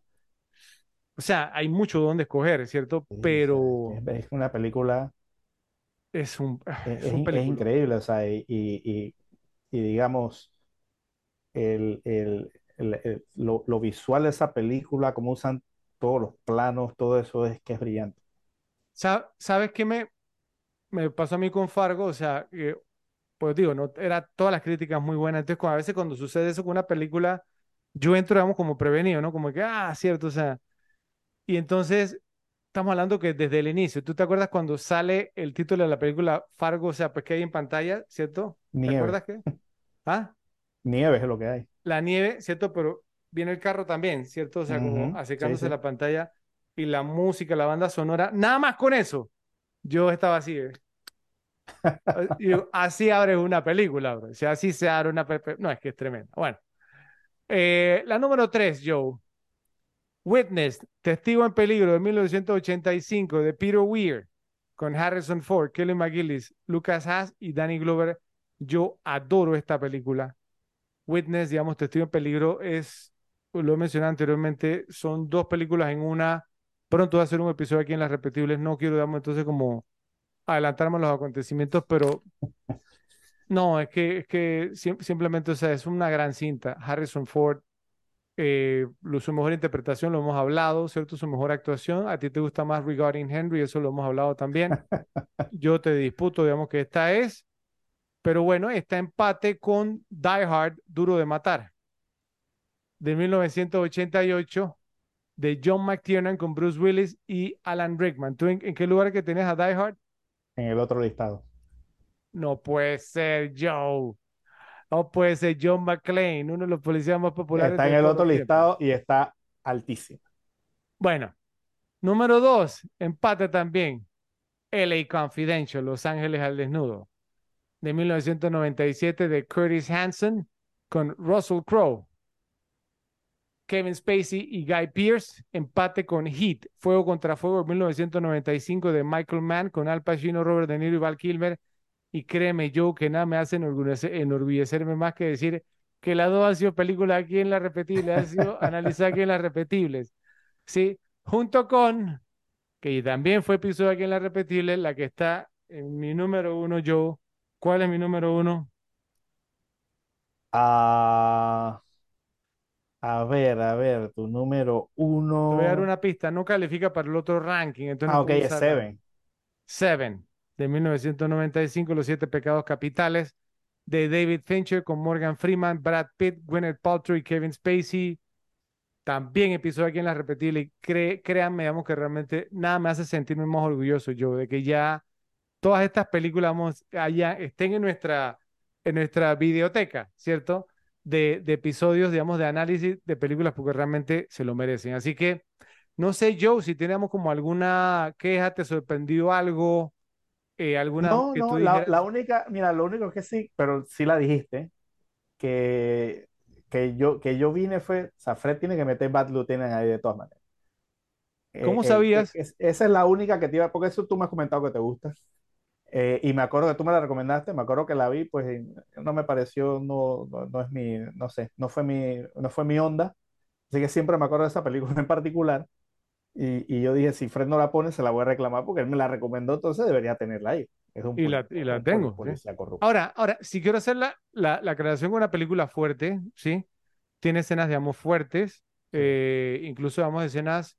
O sea, hay mucho donde escoger, ¿cierto? sí, Pero es, una película, es un, es, es es un increíble, o sea, y, y, y- y digamos, el, el- el- el- lo, lo visual de esa película, cómo usan todos los planos, todo eso es que es brillante. Sa- ¿Sabes qué me, me pasó a mí con Fargo? O sea, que, pues digo, no, era todas las críticas muy buenas. Entonces, cuando- a veces cuando sucede eso con una película, yo entro, digamos, como prevenido, ¿no? Como que, ah, cierto, o sea. Y entonces, estamos hablando que desde el inicio, ¿tú te acuerdas cuando sale el título de la película Fargo? O sea, pues que hay en pantalla, ¿cierto? ¿Te Nieve. acuerdas qué? ¿Ah? Nieve es lo que hay. La nieve, ¿cierto? Pero viene el carro también, ¿cierto? O sea, como acercándose sí, sí. a la pantalla y la música, la banda sonora, nada más con eso, yo estaba así. eh. Así abre una película, bro. O sea, así se abre una película. No, es que es tremenda. Bueno, Eh, la número tres, Joe. Witness, Testigo en Peligro de 1985 de Peter Weir con Harrison Ford, Kelly McGillis, Lucas Haas y Danny Glover. Yo adoro esta película. Witness, digamos, Testigo en Peligro es, lo he mencionado anteriormente, son dos películas en una. Pronto va a ser un episodio aquí en Las Repetibles. No quiero, digamos, entonces como adelantarme a los acontecimientos, pero no, es que, es que sim- simplemente, o sea, es una gran cinta. Harrison Ford, eh, su mejor interpretación, lo hemos hablado, ¿cierto? Su mejor actuación. A ti te gusta más Regarding Henry, eso lo hemos hablado también. Yo te disputo, digamos, que esta es. Pero bueno, está empate con Die Hard, Duro de Matar, de 1988, de John McTiernan con Bruce Willis y Alan Rickman. ¿Tú en, en qué lugar que tenés a Die Hard? En el otro listado. No puede ser Joe. No puede ser John McClane, uno de los policías más populares Está en el otro listado y está altísimo. Bueno, número dos, empate también. LA Confidential, Los Ángeles al Desnudo, de 1997 de Curtis Hanson con Russell Crowe, Kevin Spacey y Guy Pearce. Empate con Heat, Fuego contra Fuego, de 1995 de Michael Mann con Al Pacino, Robert De Niro y Val Kilmer. Y créeme yo que nada me hace enorgullece- enorgullecerme más que decir que las dos han sido películas aquí en las repetibles, han sido analizadas aquí en las repetibles. Sí, junto con, que también fue episodio aquí en las repetibles, la que está en mi número uno, yo. ¿Cuál es mi número uno? Ah, a ver, a ver, tu número uno. Te voy a dar una pista, no califica para el otro ranking. Entonces Ah, no ok, puedo es usarla. Seven. Seven, de 1995, Los Siete Pecados Capitales, de David Fincher con Morgan Freeman, Brad Pitt, Gwyneth Paltrow y Kevin Spacey. También episodio aquí en la repetible. Y cre- créanme, digamos que realmente nada me hace sentirme más orgulloso yo de que ya todas estas películas vamos, allá, estén en nuestra, en nuestra videoteca, ¿cierto? De, de episodios, digamos, de análisis de películas porque realmente se lo merecen. Así que, no sé, Joe, si tenemos como alguna queja, te sorprendió algo, eh, alguna No, que no, tú la, la única, mira, lo único que sí, pero sí la dijiste, que, que yo, que yo vine fue, o sea, Fred tiene que meter Bad Lieutenant ahí de todas maneras. Eh, ¿Cómo eh, sabías? es- esa es la única que te iba, porque eso tú me has comentado que te gusta. Eh, y me acuerdo que tú me la recomendaste, me acuerdo que la vi, pues no me pareció, no, no, no es mi, no sé, no fue mi, no fue mi onda. Así que siempre me acuerdo de esa película en particular. Y, y yo dije, si Fred no la pone, se la voy a reclamar porque él me la recomendó, entonces debería tenerla ahí. Es un Y la, y la un tengo. ¿sí? Ahora, ahora, si quiero hacer la, la, la creación con una película fuerte, ¿sí? Tiene escenas, digamos, fuertes, eh, incluso, digamos, escenas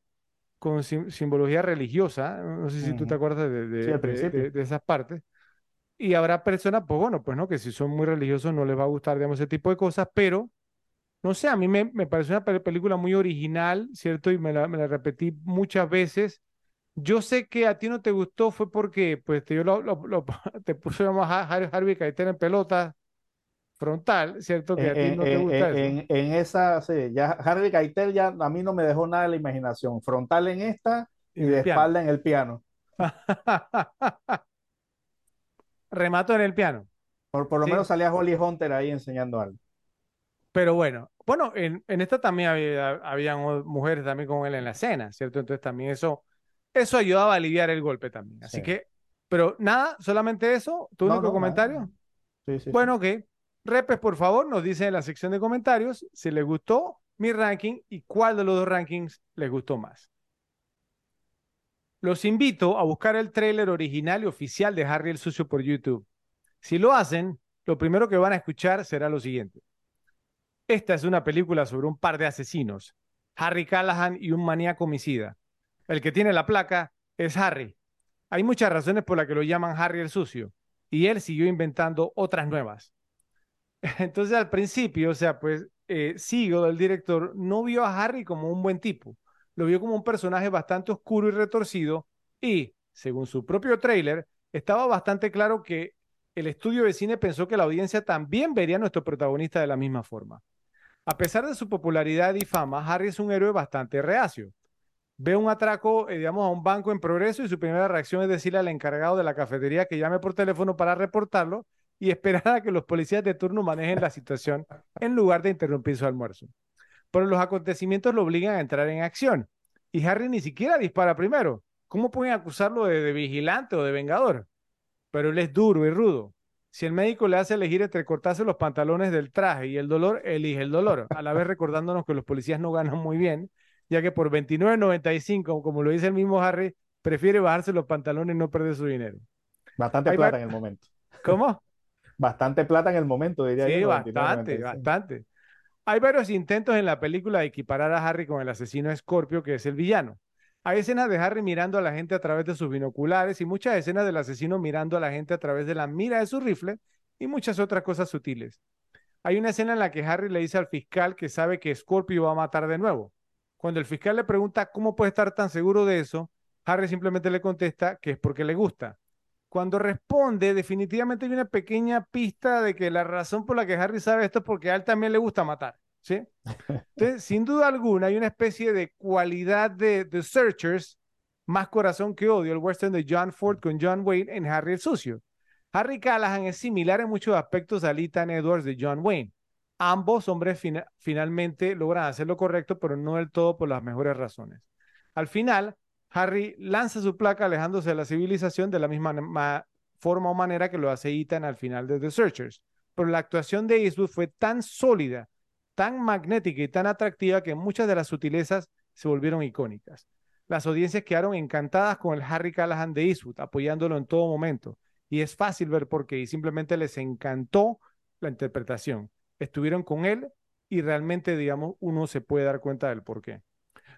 con sim- simbología religiosa. No sé si tú te acuerdas de, de- Sí, de- de- esas partes. Y habrá personas, pues bueno, pues no, que si son muy religiosos no les va a gustar, digamos, ese tipo de cosas, pero no sé, a mí me, me pareció una pe- película muy original, ¿cierto? Y me la, me la repetí muchas veces. Yo sé que a ti no te gustó, fue porque pues te, yo lo, lo- lo- te puso digamos, a Har- Harvey Keitel en pelota frontal, ¿cierto? Que a ti En, no te en- gusta en- eso. en- en esa, sí, ya Harvey Keitel ya a mí no me dejó nada de la imaginación. Frontal en esta y En de piano. espalda en el piano. Remato en el piano. Por, por lo Sí. menos salía Holly Hunter ahí enseñando algo. Pero bueno, bueno, en, en esta también había, habían mujeres también con él en la escena, ¿cierto? Entonces también eso, eso ayudaba a aliviar el golpe también. Así Sí. que, pero nada, solamente eso, tu No, único no, comentario. Sí, sí. Bueno, ok. Repes, por favor, nos dice en la sección de comentarios si les gustó mi ranking y cuál de los dos rankings les gustó más. Los invito a buscar el tráiler original y oficial de Harry el Sucio por YouTube. Si lo hacen, lo primero que van a escuchar será lo siguiente. Esta es una película sobre un par de asesinos, Harry Callahan y un maníaco homicida. El que tiene la placa es Harry. Hay muchas razones por las que lo llaman Harry el Sucio, y él siguió inventando otras nuevas. Entonces, al principio, o sea, pues eh, el director, no vio a Harry como un buen tipo. Lo vio como un personaje bastante oscuro y retorcido y, según su propio tráiler, estaba bastante claro que el estudio de cine pensó que la audiencia también vería a nuestro protagonista de la misma forma. A pesar de su popularidad y fama, Harry es un héroe bastante reacio. Ve un atraco, eh, digamos, a un banco en progreso y su primera reacción es decirle al encargado de la cafetería que llame por teléfono para reportarlo y esperar a que los policías de turno manejen la situación en lugar de interrumpir su almuerzo. Pero los acontecimientos lo obligan a entrar en acción y Harry ni siquiera dispara primero. ¿Cómo pueden acusarlo de, de vigilante o de vengador? Pero él es duro y rudo. Si el médico le hace elegir entre cortarse los pantalones del traje y el dolor, elige el dolor, a la vez recordándonos que los policías no ganan muy bien, ya que por 29.95, como lo dice el mismo Harry, prefiere bajarse los pantalones y no perder su dinero. Bastante Hay plata en el momento. ¿Cómo? Bastante plata en el momento, diría Sí, yo. bastante, 99.95. bastante. Hay varios intentos en la película de equiparar a Harry con el asesino Scorpio, que es el villano. Hay escenas de Harry mirando a la gente a través de sus binoculares y muchas escenas del asesino mirando a la gente a través de la mira de su rifle y muchas otras cosas sutiles. Hay una escena en la que Harry le dice al fiscal que sabe que Scorpio va a matar de nuevo. Cuando el fiscal le pregunta cómo puede estar tan seguro de eso, Harry simplemente le contesta que es porque le gusta. Cuando responde, definitivamente hay una pequeña pista de que la razón por la que Harry sabe esto es porque a él también le gusta matar, ¿sí? Entonces, sin duda alguna, hay una especie de cualidad de The Searchers, más corazón que odio, el western de John Ford con John Wayne en Harry el Sucio. Harry Callahan es similar en muchos aspectos a Ethan Edwards de John Wayne. Ambos hombres fina- finalmente logran hacer lo correcto, pero no del todo por las mejores razones. Al final, Harry lanza su placa alejándose de la civilización de la misma ma- forma o manera que lo hace Ethan al final de The Searchers. pero la actuación de Eastwood fue tan sólida, tan magnética y tan atractiva que muchas de las sutilezas se volvieron icónicas. Las audiencias quedaron encantadas con el Harry Callahan de Eastwood, apoyándolo en todo momento. Y es fácil ver por qué, y simplemente les encantó la interpretación. Estuvieron con él y realmente, digamos, uno se puede dar cuenta del por qué.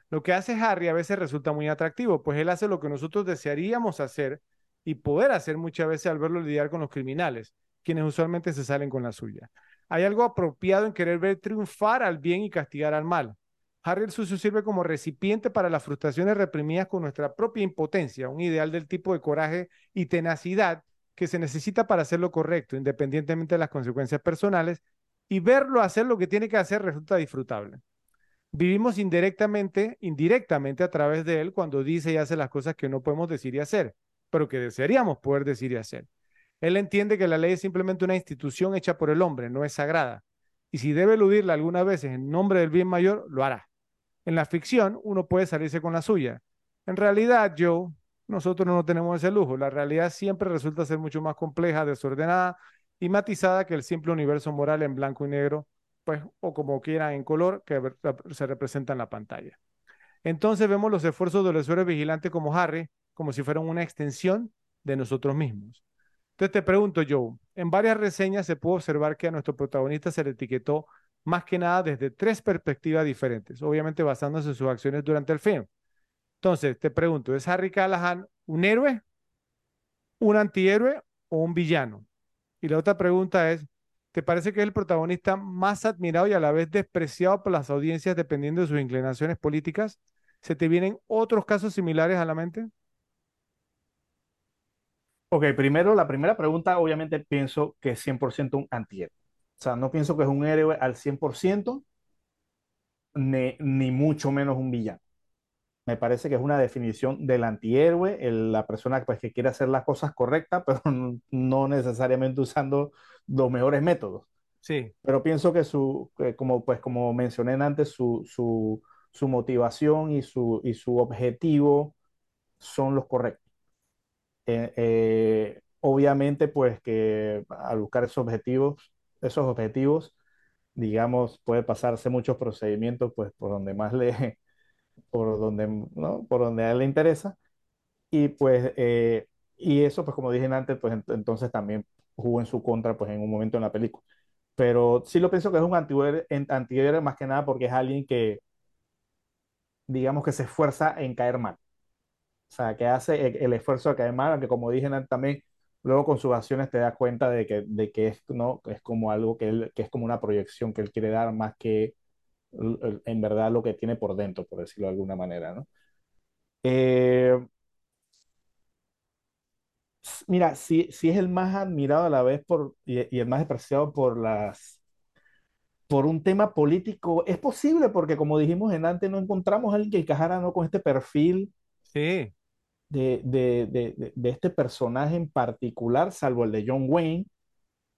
Lo que hace Harry a veces resulta muy atractivo, pues él hace lo que nosotros desearíamos hacer y poder hacer muchas veces al verlo lidiar con los criminales, quienes usualmente se salen con la suya. Hay algo apropiado en querer ver triunfar al bien y castigar al mal. Harry el sucio sirve como recipiente para las frustraciones reprimidas con nuestra propia impotencia, un ideal del tipo de coraje y tenacidad que se necesita para hacer lo correcto, independientemente de las consecuencias personales, y verlo hacer lo que tiene que hacer resulta disfrutable. Vivimos indirectamente, indirectamente a través de él cuando dice y hace las cosas que no podemos decir y hacer, pero que desearíamos poder decir y hacer. Él entiende que la ley es simplemente una institución hecha por el hombre, no es sagrada. Y si debe eludirla algunas veces en nombre del bien mayor, lo hará. En la ficción uno puede salirse con la suya. En realidad, Joe, nosotros no tenemos ese lujo. La realidad siempre resulta ser mucho más compleja, desordenada y matizada que el simple universo moral en blanco y negro, pues, o como quiera en color, que se representa en la pantalla. Entonces vemos los esfuerzos de los héroes vigilantes como Harry, como si fueran una extensión de nosotros mismos. Entonces te pregunto, Joe, en varias reseñas se pudo observar que a nuestro protagonista se le etiquetó más que nada desde tres perspectivas diferentes, obviamente basándose en sus acciones durante el film. Entonces, te pregunto, ¿es Harry Callahan un héroe, un antihéroe o un villano? Y la otra pregunta es, ¿te parece que es el protagonista más admirado y a la vez despreciado por las audiencias dependiendo de sus inclinaciones políticas? ¿Se te vienen otros casos similares a la mente? Ok, primero, la primera pregunta, obviamente pienso que es 100% un antihéroe. O sea, no pienso que es un héroe al 100%, ni, ni mucho menos un villano. Me parece que es una definición del antihéroe, la persona pues, que quiere hacer las cosas correctas, pero no necesariamente usando los mejores métodos. Sí. Pero pienso que su, como, pues, como mencioné antes, su, su, su motivación y su, y su objetivo son los correctos. Eh, eh, obviamente, pues que al buscar esos objetivos, esos objetivos, digamos, puede pasarse muchos procedimientos, pues por donde más le, por donde, ¿no? Por donde a él le interesa. Y pues, eh, y eso, pues como dije antes, pues entonces también jugó en su contra, pues en un momento en la película. Pero sí lo pienso que es un antihéroe, más que nada porque es alguien que, digamos que se esfuerza en caer mal. O sea, que hace el, esfuerzo de caer mal, aunque como dije antes también, luego con sus acciones te das cuenta de que, de que es, ¿no? es como algo que, él, que es como una proyección que él quiere dar más que en verdad lo que tiene por dentro, por decirlo de alguna manera, ¿no? Eh, mira, si, si es el más admirado a la vez por, y, el más despreciado por las por un tema político, es posible porque como dijimos en antes, no encontramos a alguien que encajara ¿no? con este perfil sí. de, de, de, de, este personaje en particular, salvo el de John Wayne.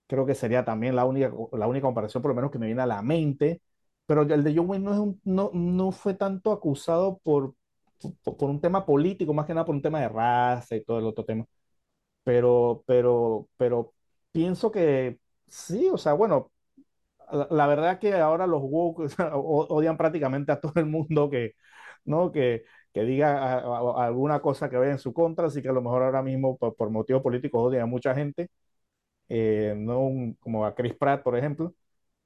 Creo que sería también la única, la única comparación, por lo menos que me viene a la mente. Pero el de John Wayne no, es un, no, no fue tanto acusado por, por, por, un tema político, más que nada por un tema de raza y todo el otro tema. Pero, pero, pero pienso que sí, o sea, bueno, la, la verdad que ahora los woke o sea, odian prácticamente a todo el mundo que, ¿no? que, que diga a, a, alguna cosa que vaya en su contra, así que a lo mejor ahora mismo por, por motivos políticos odian a mucha gente, eh, no un, como a Chris Pratt, por ejemplo,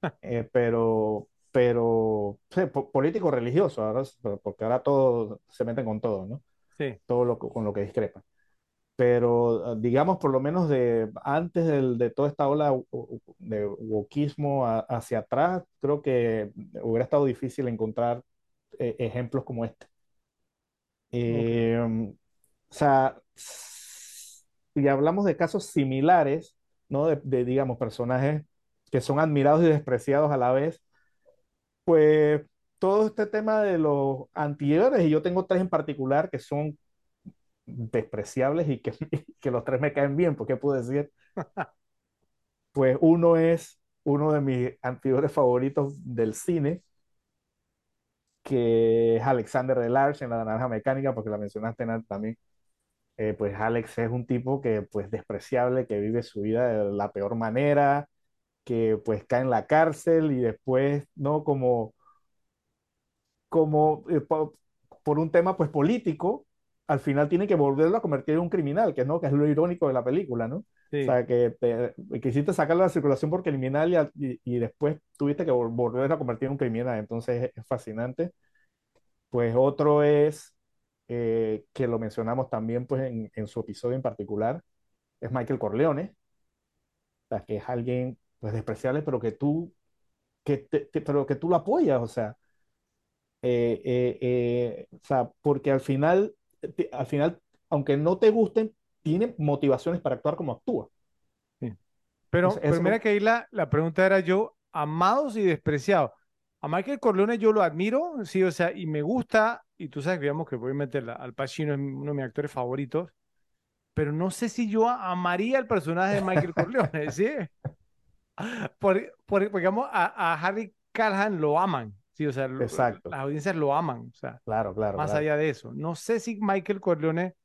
eh, pero, pero sí, político religioso, ahora, porque ahora todos se meten con todo, ¿no? Sí. Todo lo, con lo que discrepan. Pero digamos, por lo menos de antes del, de toda esta ola de wokismo hacia atrás, creo que hubiera estado difícil encontrar eh, ejemplos como este. Eh, okay. O sea, si hablamos de casos similares, ¿no? De, de, digamos, personajes que son admirados y despreciados a la vez, pues todo este tema de los antihéroes, y yo tengo tres en particular que son despreciables y que, que los tres me caen bien, ¿por qué puedo decir? Pues uno es uno de mis antihéroes favoritos del cine, que es Alexander Delarge en La Naranja Mecánica, porque la mencionaste también. Eh, pues Alex es un tipo que, pues, despreciable, que vive su vida de la peor manera, que pues cae en la cárcel y después, ¿no? Como, como eh, por, un tema pues político, al final tiene que volverlo a convertir en un criminal, que, ¿no? que es lo irónico de la película, ¿no? Sí. O sea, que te, quisiste sacarlo de la circulación por criminal y, y, después tuviste que volverlo a convertir en un criminal, entonces es, es fascinante. Pues otro es, eh, que lo mencionamos también pues en, en, su episodio en particular, es Michael Corleone, o sea, que es alguien pues despreciable, pero que tú, que te, te, pero que tú lo apoyas, o sea, eh, eh, eh, o sea, porque al final, al final, aunque no te gusten, tiene motivaciones para actuar como actúa. Sí. Pero, Entonces, pero mira que ahí la, la pregunta era yo, amados y despreciados. A Michael Corleone yo lo admiro, sí, o sea, y me gusta, y tú sabes, digamos que obviamente Al Pacino es uno de mis actores favoritos, pero no sé si yo amaría el personaje de Michael Corleone, ¿sí? Por, por, digamos, a, a, Harry Callahan lo aman, sí, o sea, Exacto. las audiencias lo aman, o sea, claro, claro, más claro. allá de eso. No sé si Michael Corleone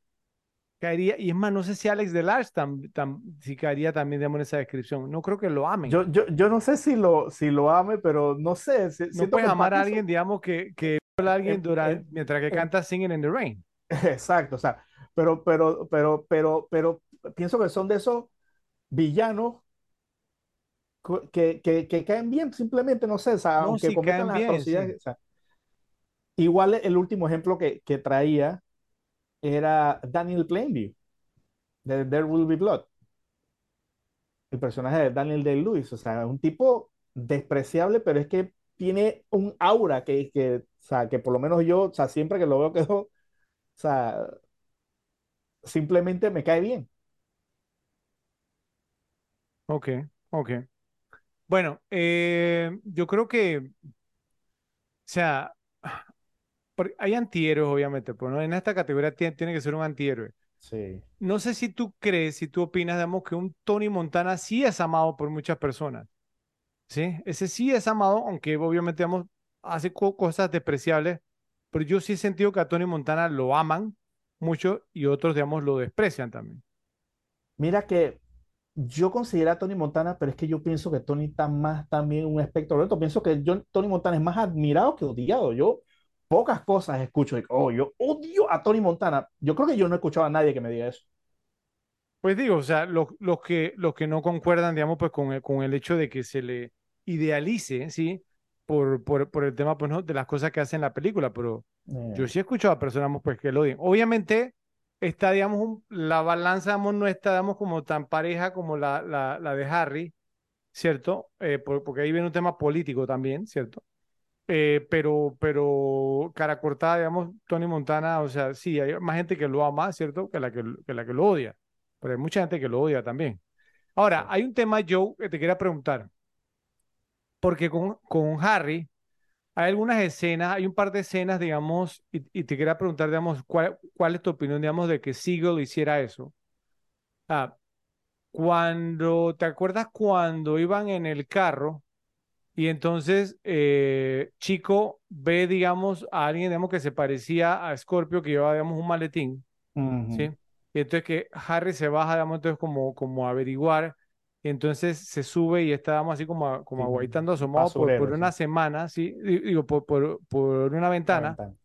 caería, y es más, no sé si Alex Delars tam, tam, si caería también, digamos, en esa descripción. No creo que lo amen. Yo, yo, yo no sé si lo, si lo ame, pero no sé. Si, no puedes amar a alguien, digamos, que, que a alguien durante, eh, mientras que eh, canta Singing in the Rain. Exacto, o sea, pero, pero, pero, pero, pero pienso que son de esos villanos que, que, que caen bien, simplemente, no sé, o sea, no, aunque sí, cometan las bien, atrocidades. sí. O sea, igual el último ejemplo que, que traía era Daniel Plainview, de There Will Be Blood. El personaje de Daniel Day-Lewis, o sea, un tipo despreciable, pero es que tiene un aura que, que, o sea, que por lo menos yo, o sea, siempre que lo veo quedo, o sea, simplemente me cae bien. Ok, ok. Bueno, eh, yo creo que, o sea, hay antihéroes, obviamente, pero ¿no? en esta categoría tiene, tiene, que ser un antihéroe. Sí. No sé si tú crees, si tú opinas, digamos, que un Tony Montana sí es amado por muchas personas. ¿Sí? Ese sí es amado, aunque obviamente, digamos, hace co cosas despreciables, pero yo sí he sentido que a Tony Montana lo aman mucho y otros, digamos, lo desprecian también. Mira que yo considero a Tony Montana, pero es que yo pienso que Tony está más también un espectro reto. Pienso que yo, Tony Montana es más admirado que odiado. Yo pocas cosas escucho de, oh, yo odio a Tony Montana. Yo creo que yo no he escuchado a nadie que me diga eso. Pues digo, o sea, los, los, que, los que no concuerdan, digamos, pues con el, con el hecho de que se le idealice, ¿sí? Por, por, por el tema, pues, ¿no? De las cosas que hace en la película, pero Eh, yo sí he escuchado a personas, pues, que lo odian. Obviamente, está, digamos, un- la balanza, digamos, no está, digamos, como tan pareja como la, la, la de Harry, ¿cierto? Eh, por- porque ahí viene un tema político también, ¿cierto? Eh, pero, pero cara cortada, digamos, Tony Montana, o sea, sí, hay más gente que lo ama, ¿cierto? Que la que, que la que lo odia. Pero hay mucha gente que lo odia también. Ahora, sí. hay un tema, Joe, que te quería preguntar, porque con, con Harry hay algunas escenas, hay un par de escenas, digamos, y, y te quería preguntar, digamos, ¿cuál, cuál es tu opinión, digamos, de que Siegel hiciera eso? Ah, cuando, ¿te acuerdas cuando iban en el carro y entonces eh, Chico ve, digamos, a alguien, digamos, que se parecía a Scorpio, que llevaba, digamos, un maletín, ¿sí? Y entonces que Harry se baja, digamos, entonces como, como a averiguar, y entonces se sube y estábamos así como, a- como aguaitando asomado por, una sí, semana, ¿sí? Di- Digo, por, por, por una ventana, ventana.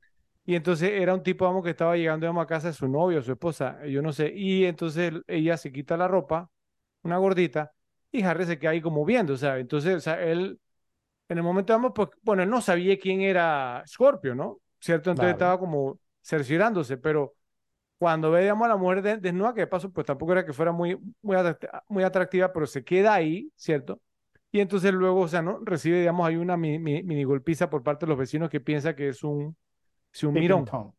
y entonces era un tipo, digamos, que estaba llegando, digamos, a casa de su novio, su esposa, yo no sé, y entonces ella se quita la ropa, una gordita, y Harry se queda ahí como viendo, o sea, entonces, o sea, él, en el momento, digamos, pues, bueno, él no sabía quién era Scorpio, ¿no? ¿Cierto? Entonces Claro. estaba como cerciorándose, pero cuando ve, digamos, a la mujer de- desnuda, que de paso, pues tampoco era que fuera muy, muy, atract- muy atractiva, pero se queda ahí, ¿cierto? Y entonces luego, o sea, ¿no? Recibe, digamos, ahí una mini, mini, mini golpiza por parte de los vecinos que piensa que es un, sí, un mirón, Tom.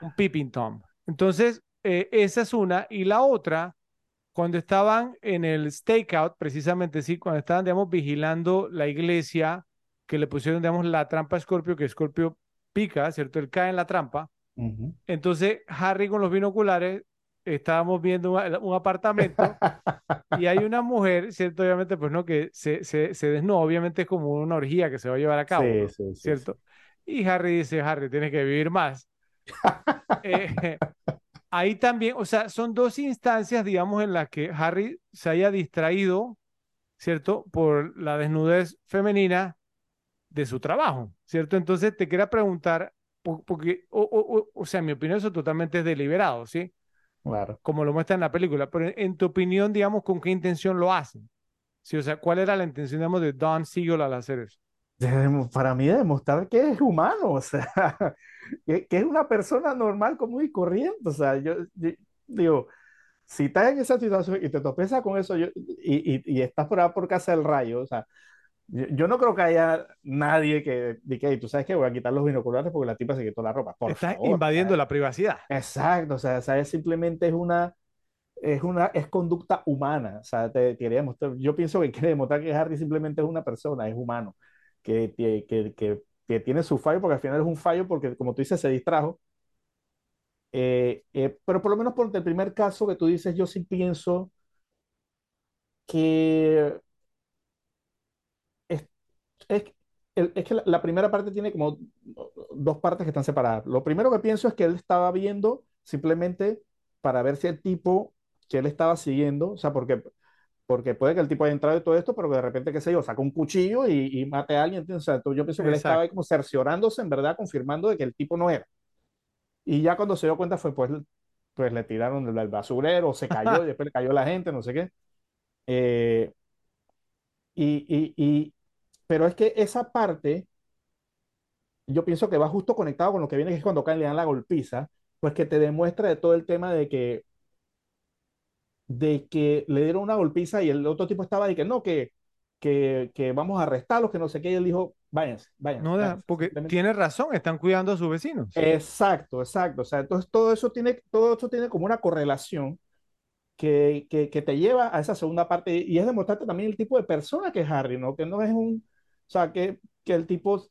un peeping tom. Entonces, eh, esa es una. Y la otra, cuando estaban en el stakeout, precisamente, sí, cuando estaban, digamos, vigilando la iglesia, que le pusieron, digamos, la trampa a Scorpio, que Scorpio pica, ¿cierto? Él cae en la trampa. Entonces, Harry con los binoculares, estábamos viendo un, un apartamento y hay una mujer, ¿cierto? Obviamente, pues no, que se, se, se desnuda, obviamente es como una orgía que se va a llevar a cabo, Sí, ¿no? sí, sí, sí. ¿Cierto? Y Harry dice, Harry, tienes que vivir más. Eh, ahí también, o sea, son dos instancias, digamos, en las que Harry se haya distraído ¿cierto? Por la desnudez femenina de su trabajo, ¿cierto? Entonces te quería preguntar, porque, o, o, sea, en mi opinión eso totalmente es deliberado, ¿sí? Claro. Como lo muestra en la película, pero en, tu opinión, digamos, ¿con qué intención lo hacen? Sí, o sea, ¿cuál era la intención, digamos, de Don Siegel al hacer eso? Para mí, demostrar que es humano, o sea, que, es una persona normal, común y corriente, o sea, yo, digo, si estás en esa situación y te topezas con eso y, y, y, estás por, por casa del rayo, o sea, yo, no creo que haya nadie que diga, tú sabes que voy a quitar los binoculares porque la tipa se quitó la ropa. Por Estás invadiendo la privacidad. Exacto, o sea, ¿sabes? simplemente es una, es una, es conducta humana. O sea, te, quería demostrar, yo pienso que quiere demostrar que Harry simplemente es una persona, es humano, que, que, que, que tiene su fallo, porque al final es un fallo porque, como tú dices, se distrajo. Eh, eh, pero por lo menos por el primer caso que tú dices, yo sí pienso que es, es que la, primera parte tiene como dos partes que están separadas. Lo primero que pienso es que él estaba viendo simplemente para ver si el tipo que él estaba siguiendo, o sea, porque, porque puede que el tipo haya entrado en todo esto, pero que de repente, qué sé yo, saca un cuchillo y, y mate a alguien. O sea, yo pienso que él estaba ahí como cerciorándose, en verdad, confirmando de que el tipo no era. Y ya cuando se dio cuenta fue, pues, pues le tiraron el basurero, se cayó, y después le cayó la gente, no sé qué. Eh, y, y, pero es que esa parte, yo pienso que va justo conectado con lo que viene, que es cuando caen le dan la golpiza, pues que te demuestra de todo el tema de que, de que le dieron una golpiza y el otro tipo estaba de que no, que, que, que vamos a arrestarlos, que no sé qué, y él dijo, váyanse, váyanse. No, porque tiene razón, están cuidando a sus vecinos. Exacto, exacto. O sea, entonces todo eso tiene, todo eso tiene como una correlación que, que, que, te lleva a esa segunda parte y es demostrarte también el tipo de persona que es Harry, ¿no? Que no es un, o sea, que, que el tipo, o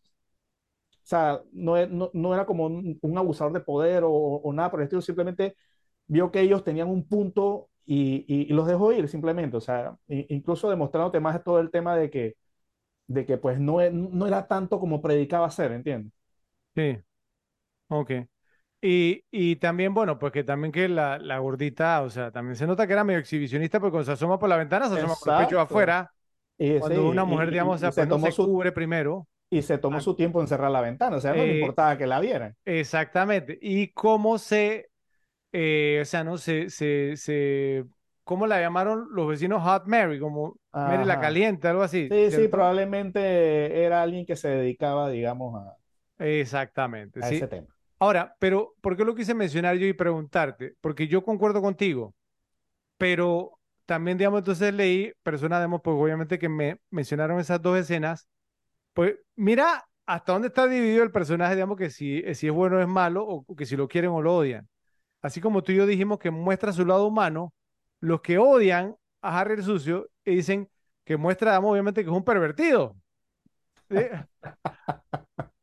sea, no, no, no era como un, un, abusador de poder o, o, nada por el estilo, simplemente vio que ellos tenían un punto y, y, los dejó ir simplemente, o sea, incluso demostrándote más todo el tema de que, de que pues no, no era tanto como predicaba ser, ¿entiendes? Sí, ok. Y, y, también, bueno, pues que también que la, la, gordita, o sea, también se nota que era medio exhibicionista, porque cuando se asoma por la ventana, se asoma con el pecho afuera. Cuando una mujer, digamos, se tomó su, cubre primero. Y se tomó ah. su tiempo en cerrar la ventana, o sea, no le eh, importaba que la vieran. Exactamente. Y cómo se, eh, o sea, no se, se, se, ¿cómo la llamaron los vecinos Hot Mary? Como Mary la caliente, algo así. Sí, sí, probablemente era alguien que se dedicaba, digamos, a, Exactamente, a ese tema. Ahora, pero ¿por qué lo quise mencionar yo y preguntarte? Porque yo concuerdo contigo, pero también, digamos, entonces leí personas, digamos, pues obviamente que me mencionaron esas dos escenas. Pues mira hasta dónde está dividido el personaje, digamos, que si, si es bueno o es malo, o que si lo quieren o lo odian. Así como tú y yo dijimos que muestra su lado humano, los que odian a Harry el Sucio y dicen que muestra, digamos, obviamente que es un pervertido.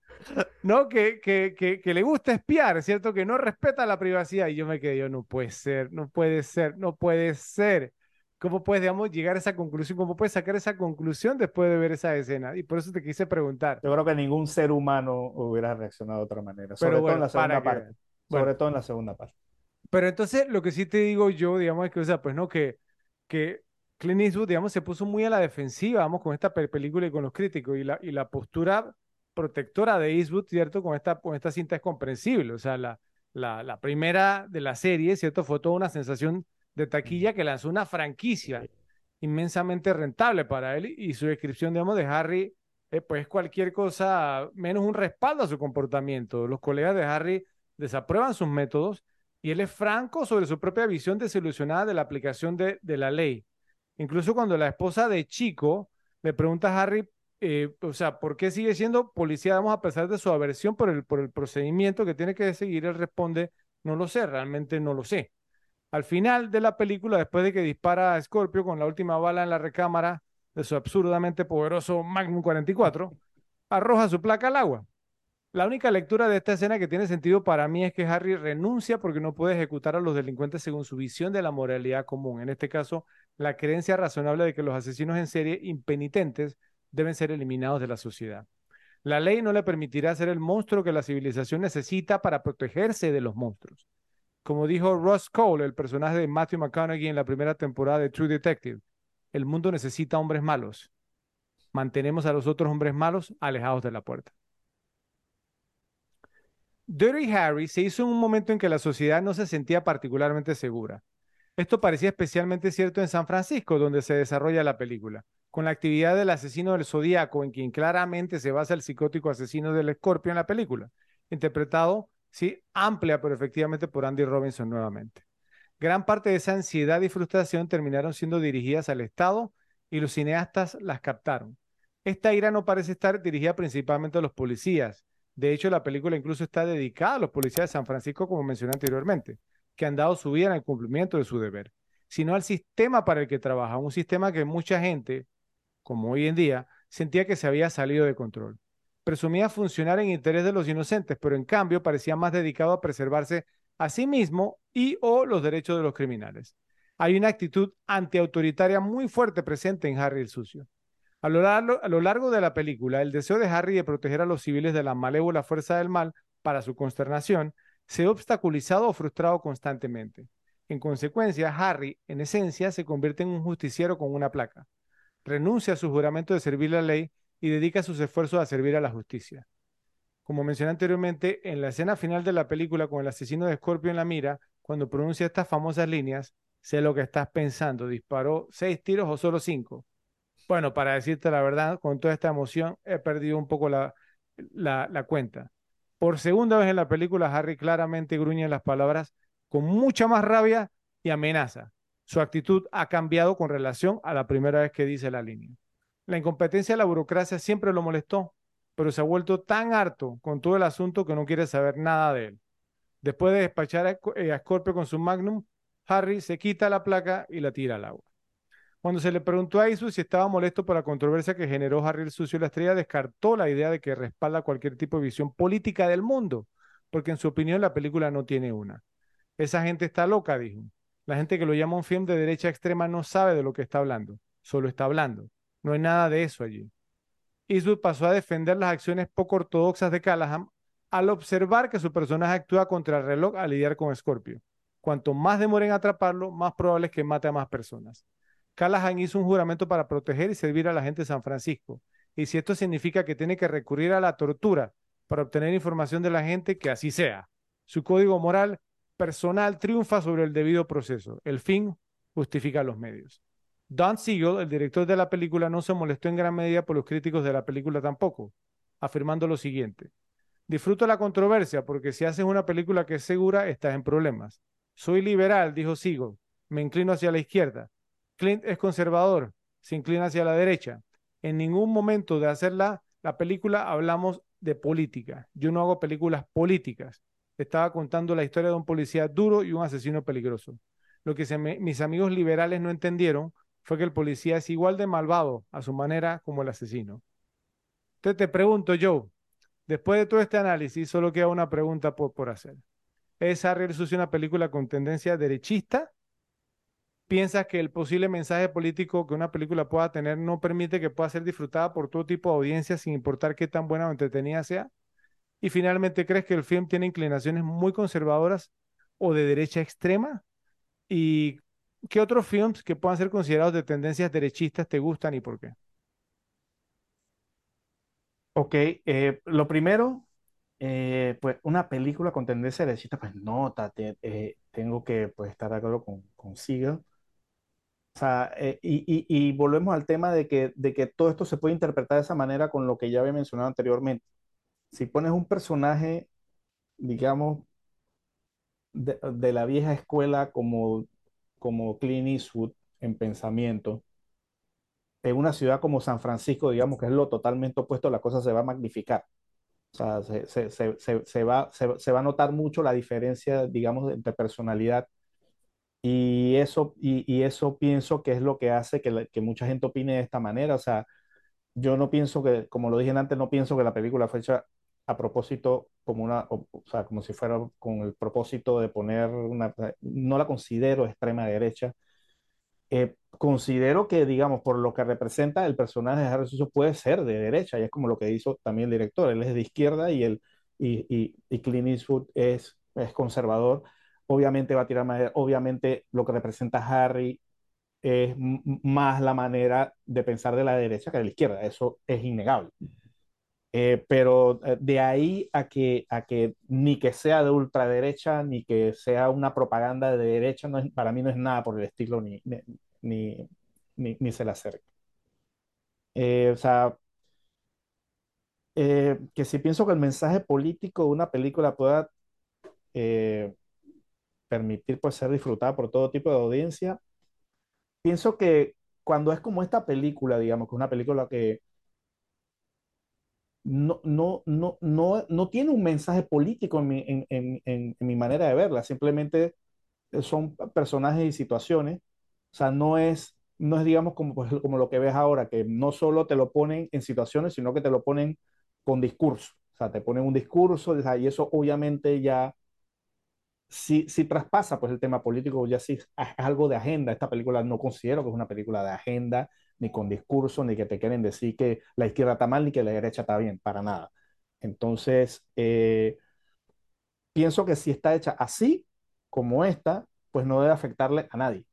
¿no? Que, que, que, que, le gusta espiar, ¿cierto? Que no respeta la privacidad. Y yo me quedé, yo, no puede ser, no puede ser, no puede ser. ¿Cómo puedes, digamos, llegar a esa conclusión? ¿Cómo puedes sacar esa conclusión después de ver esa escena? Y por eso te quise preguntar. Yo creo que ningún ser humano hubiera reaccionado de otra manera, sobre todo en la segunda parte. sobre todo en la segunda parte. Pero entonces, lo que sí te digo yo, digamos, es que, o sea, pues no, que, que Clint Eastwood, digamos, se puso muy a la defensiva, vamos, con esta película y con los críticos, y la, y la postura protectora de Eastwood, ¿cierto? Con esta, con esta cinta es comprensible. O sea, la, la, la primera de la serie, ¿cierto? Fue toda una sensación de taquilla que lanzó una franquicia inmensamente rentable para él y su descripción, digamos, de Harry, eh, pues cualquier cosa menos un respaldo a su comportamiento. Los colegas de Harry desaprueban sus métodos y él es franco sobre su propia visión desilusionada de la aplicación de, de la ley. Incluso cuando la esposa de Chico le pregunta a Harry, eh, o sea, ¿por qué sigue siendo policía, vamos, a pesar de su aversión por el, por el procedimiento que tiene que seguir? Él responde, no lo sé, realmente no lo sé. Al final de la película, después de que dispara a Scorpio con la última bala en la recámara de su absurdamente poderoso Magnum 44, arroja su placa al agua. La única lectura de esta escena que tiene sentido para mí es que Harry renuncia porque no puede ejecutar a los delincuentes según su visión de la moralidad común. En este caso, la creencia razonable de que los asesinos en serie impenitentes deben ser eliminados de la sociedad. La ley no le permitirá ser el monstruo que la civilización necesita para protegerse de los monstruos. Como dijo Ross Cole, el personaje de Matthew McConaughey en la primera temporada de True Detective, el mundo necesita hombres malos. Mantenemos a los otros hombres malos alejados de la puerta. Dirty Harry se hizo en un momento en que la sociedad no se sentía particularmente segura. Esto parecía especialmente cierto en San Francisco, donde se desarrolla la película, con la actividad del asesino del zodíaco, en quien claramente se basa el psicótico asesino del escorpio en la película, interpretado, sí, amplia pero efectivamente por Andy Robinson nuevamente. Gran parte de esa ansiedad y frustración terminaron siendo dirigidas al Estado y los cineastas las captaron. Esta ira no parece estar dirigida principalmente a los policías, de hecho, la película incluso está dedicada a los policías de San Francisco, como mencioné anteriormente, que han dado su vida en el cumplimiento de su deber, sino al sistema para el que trabaja, un sistema que mucha gente, como hoy en día, sentía que se había salido de control. Presumía funcionar en interés de los inocentes, pero en cambio parecía más dedicado a preservarse a sí mismo y o los derechos de los criminales. Hay una actitud antiautoritaria muy fuerte presente en Harry el Sucio. A lo, largo, de la película, el deseo de Harry de proteger a los civiles de la malévola fuerza del mal, para su consternación, se ve obstaculizado o frustrado constantemente. En consecuencia, Harry, en esencia, se convierte en un justiciero con una placa. Renuncia a su juramento de servir la ley y dedica sus esfuerzos a servir a la justicia. Como mencioné anteriormente, en la escena final de la película con el asesino de Scorpio en la mira, cuando pronuncia estas famosas líneas, sé lo que estás pensando, disparó seis tiros o solo cinco. Bueno, para decirte la verdad, con toda esta emoción he perdido un poco la, la, cuenta. Por segunda vez en la película, Harry claramente gruñe las palabras con mucha más rabia y amenaza. Su actitud ha cambiado con relación a la primera vez que dice la línea. La incompetencia de la burocracia siempre lo molestó, pero se ha vuelto tan harto con todo el asunto que no quiere saber nada de él. Después de despachar a, eh, Scorpio con su Magnum, Harry se quita la placa y la tira al agua. Cuando se le preguntó a Isu si estaba molesto por la controversia que generó Harry el Sucio la Estrella, descartó la idea de que respalda cualquier tipo de visión política del mundo, porque en su opinión la película no tiene una. Esa gente está loca, dijo. La gente que lo llama un film de derecha extrema no sabe de lo que está hablando, solo está hablando. No hay nada de eso allí. Eastwood pasó a defender las acciones poco ortodoxas de Callahan al observar que su personaje actúa contra el reloj al lidiar con Scorpio. Cuanto más demoren en atraparlo, más probable es que mate a más personas. Callahan hizo un juramento para proteger y servir a la gente de San Francisco. Y si esto significa que tiene que recurrir a la tortura para obtener información de la gente, que así sea. Su código moral personal triunfa sobre el debido proceso. El fin justifica los medios. Don Siegel, el director de la película, no se molestó en gran medida por los críticos de la película tampoco, afirmando lo siguiente. Disfruto la controversia porque si haces una película que es segura, estás en problemas. Soy liberal, dijo Siegel. Me inclino hacia la izquierda. Clint es conservador, se inclina hacia la derecha. En ningún momento de hacer la, película hablamos de política. Yo no hago películas políticas. Estaba contando la historia de un policía duro y un asesino peligroso. Lo que mis amigos liberales no entendieron fue que el policía es igual de malvado a su manera como el asesino. Entonces te pregunto, Joe, después de todo este análisis, solo queda una pregunta por, por hacer. ¿Es Harry el una película con tendencia derechista piensas que el posible mensaje político que una película pueda tener no permite que pueda ser disfrutada por todo tipo de audiencia sin importar qué tan buena o entretenida sea? Y finalmente, ¿crees que el film tiene inclinaciones muy conservadoras o de derecha extrema? ¿Y qué otros films que puedan ser considerados de tendencias derechistas te gustan y por qué? Ok, eh, lo primero, eh, pues una película con tendencia derechista, pues no, eh, tengo que pues, estar de acuerdo con, con o sea, eh, y, volvemos al tema de que, de que todo esto se puede interpretar de esa manera con lo que ya había mencionado anteriormente. Si pones un personaje, digamos, de, la vieja escuela como, como Clint Eastwood en pensamiento, en una ciudad como San Francisco, digamos que es lo totalmente opuesto, la cosa se va a magnificar. O sea, se, va, se, va a notar mucho la diferencia, digamos, entre personalidad y eso, y, eso pienso que es lo que hace que, que, mucha gente opine de esta manera. O sea, yo no pienso que, como lo dije antes, no pienso que la película fue hecha a propósito como una, o, sea, como si fuera con el propósito de poner una, no la considero extrema derecha. Eh, considero que, digamos, por lo que representa el personaje de Harry puede ser de derecha, y es como lo que hizo también el director, él es de izquierda y, el, y, y, y Clint Eastwood es, es conservador obviamente va a tirar más, obviamente lo que representa Harry es más la manera de pensar de la derecha que de la izquierda, eso es innegable. Eh, pero eh, de ahí a que, a que ni que sea de ultraderecha, ni que sea una propaganda de derecha, para mí no es nada por el estilo, ni, ni, ni, se le acerca. Eh, o sea, que si pienso que el mensaje político de una película pueda permitir pues, ser disfrutada por todo tipo de audiencia, pienso que cuando es como esta película, digamos, que es una película que no, no, no, no, tiene un mensaje político en mi, en, en, en, mi manera de verla, simplemente son personajes y situaciones, o sea, no es, no es digamos, como, pues, como lo que ves ahora, que no solo te lo ponen en situaciones, sino que te lo ponen con discurso, o sea, te ponen un discurso, y eso obviamente ya si, si traspasa pues el tema político, ya sí es algo de agenda. Esta película no considero que es una película de agenda, ni con discurso, ni que te quieren decir que la izquierda está mal, ni que la derecha está bien, para nada. Entonces, eh, pienso que si está hecha así, como esta, pues no debe afectarle a nadie.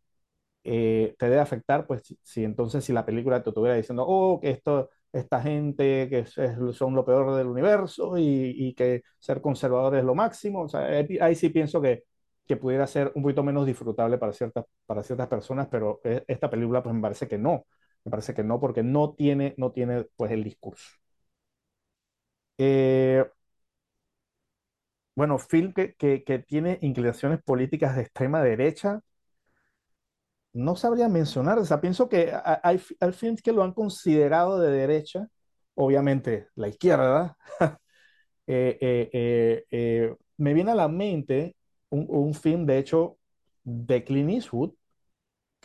Eh, te debe afectar, pues, si, entonces si la película te estuviera diciendo, oh, que esto esta gente que son lo peor del universo y, que ser conservador es lo máximo. O sea, ahí sí pienso que, que pudiera ser un poquito menos disfrutable para ciertas, para ciertas personas, pero e, esta película pues me parece que no. Me parece que no, porque no tiene, no tiene pues el discurso. Eh, bueno, film que, que, tiene inclinaciones políticas de extrema derecha, no sabría mencionar, o sea, pienso que hay, hay films que lo han considerado de derecha, obviamente la izquierda, eh, eh, me viene a la mente un, un, film, de hecho, de Clint Eastwood,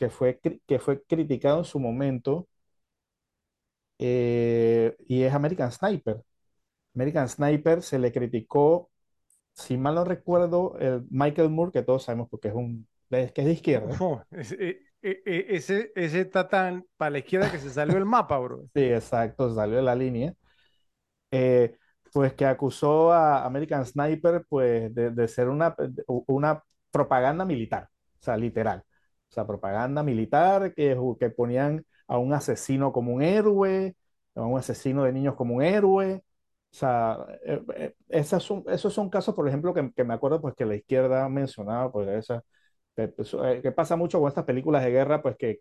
que fue, que fue criticado en su momento, y es American Sniper. American Sniper se le criticó, si mal no recuerdo, el Michael Moore, que todos sabemos porque es un es que es de izquierda. ese, e, e, ese, ese está tan para la izquierda que se salió el mapa, bro. Sí, exacto, salió de la línea. Eh, pues que acusó a American Sniper pues de, de, ser una, una propaganda militar, o sea, literal. O sea, propaganda militar que, que ponían a un asesino como un héroe, a un asesino de niños como un héroe. O sea, eh, eh, esos, son, esos son casos, por ejemplo, que, que me acuerdo pues que la izquierda mencionaba, pues esa, pues, eh, que, pasa mucho con estas películas de guerra, pues que,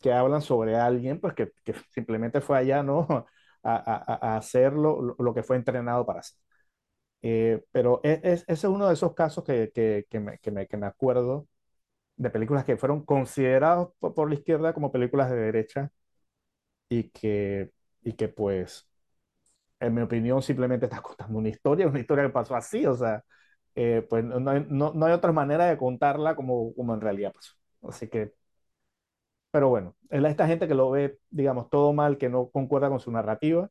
que hablan sobre alguien, pues que, que simplemente fue allá, ¿no? A, a, a hacer lo, lo, que fue entrenado para hacer. Eh, pero e, es, ese es uno de esos casos que, que, que, me, que, me, que me acuerdo de películas que fueron consideradas por, por, la izquierda como películas de derecha y que, y que pues, en mi opinión, simplemente está contando una historia, una historia que pasó así, o sea, eh, pues no hay, no, no hay, otra manera de contarla como, como en realidad pasó. Así que, pero bueno, es esta gente que lo ve, digamos, todo mal, que no concuerda con su narrativa,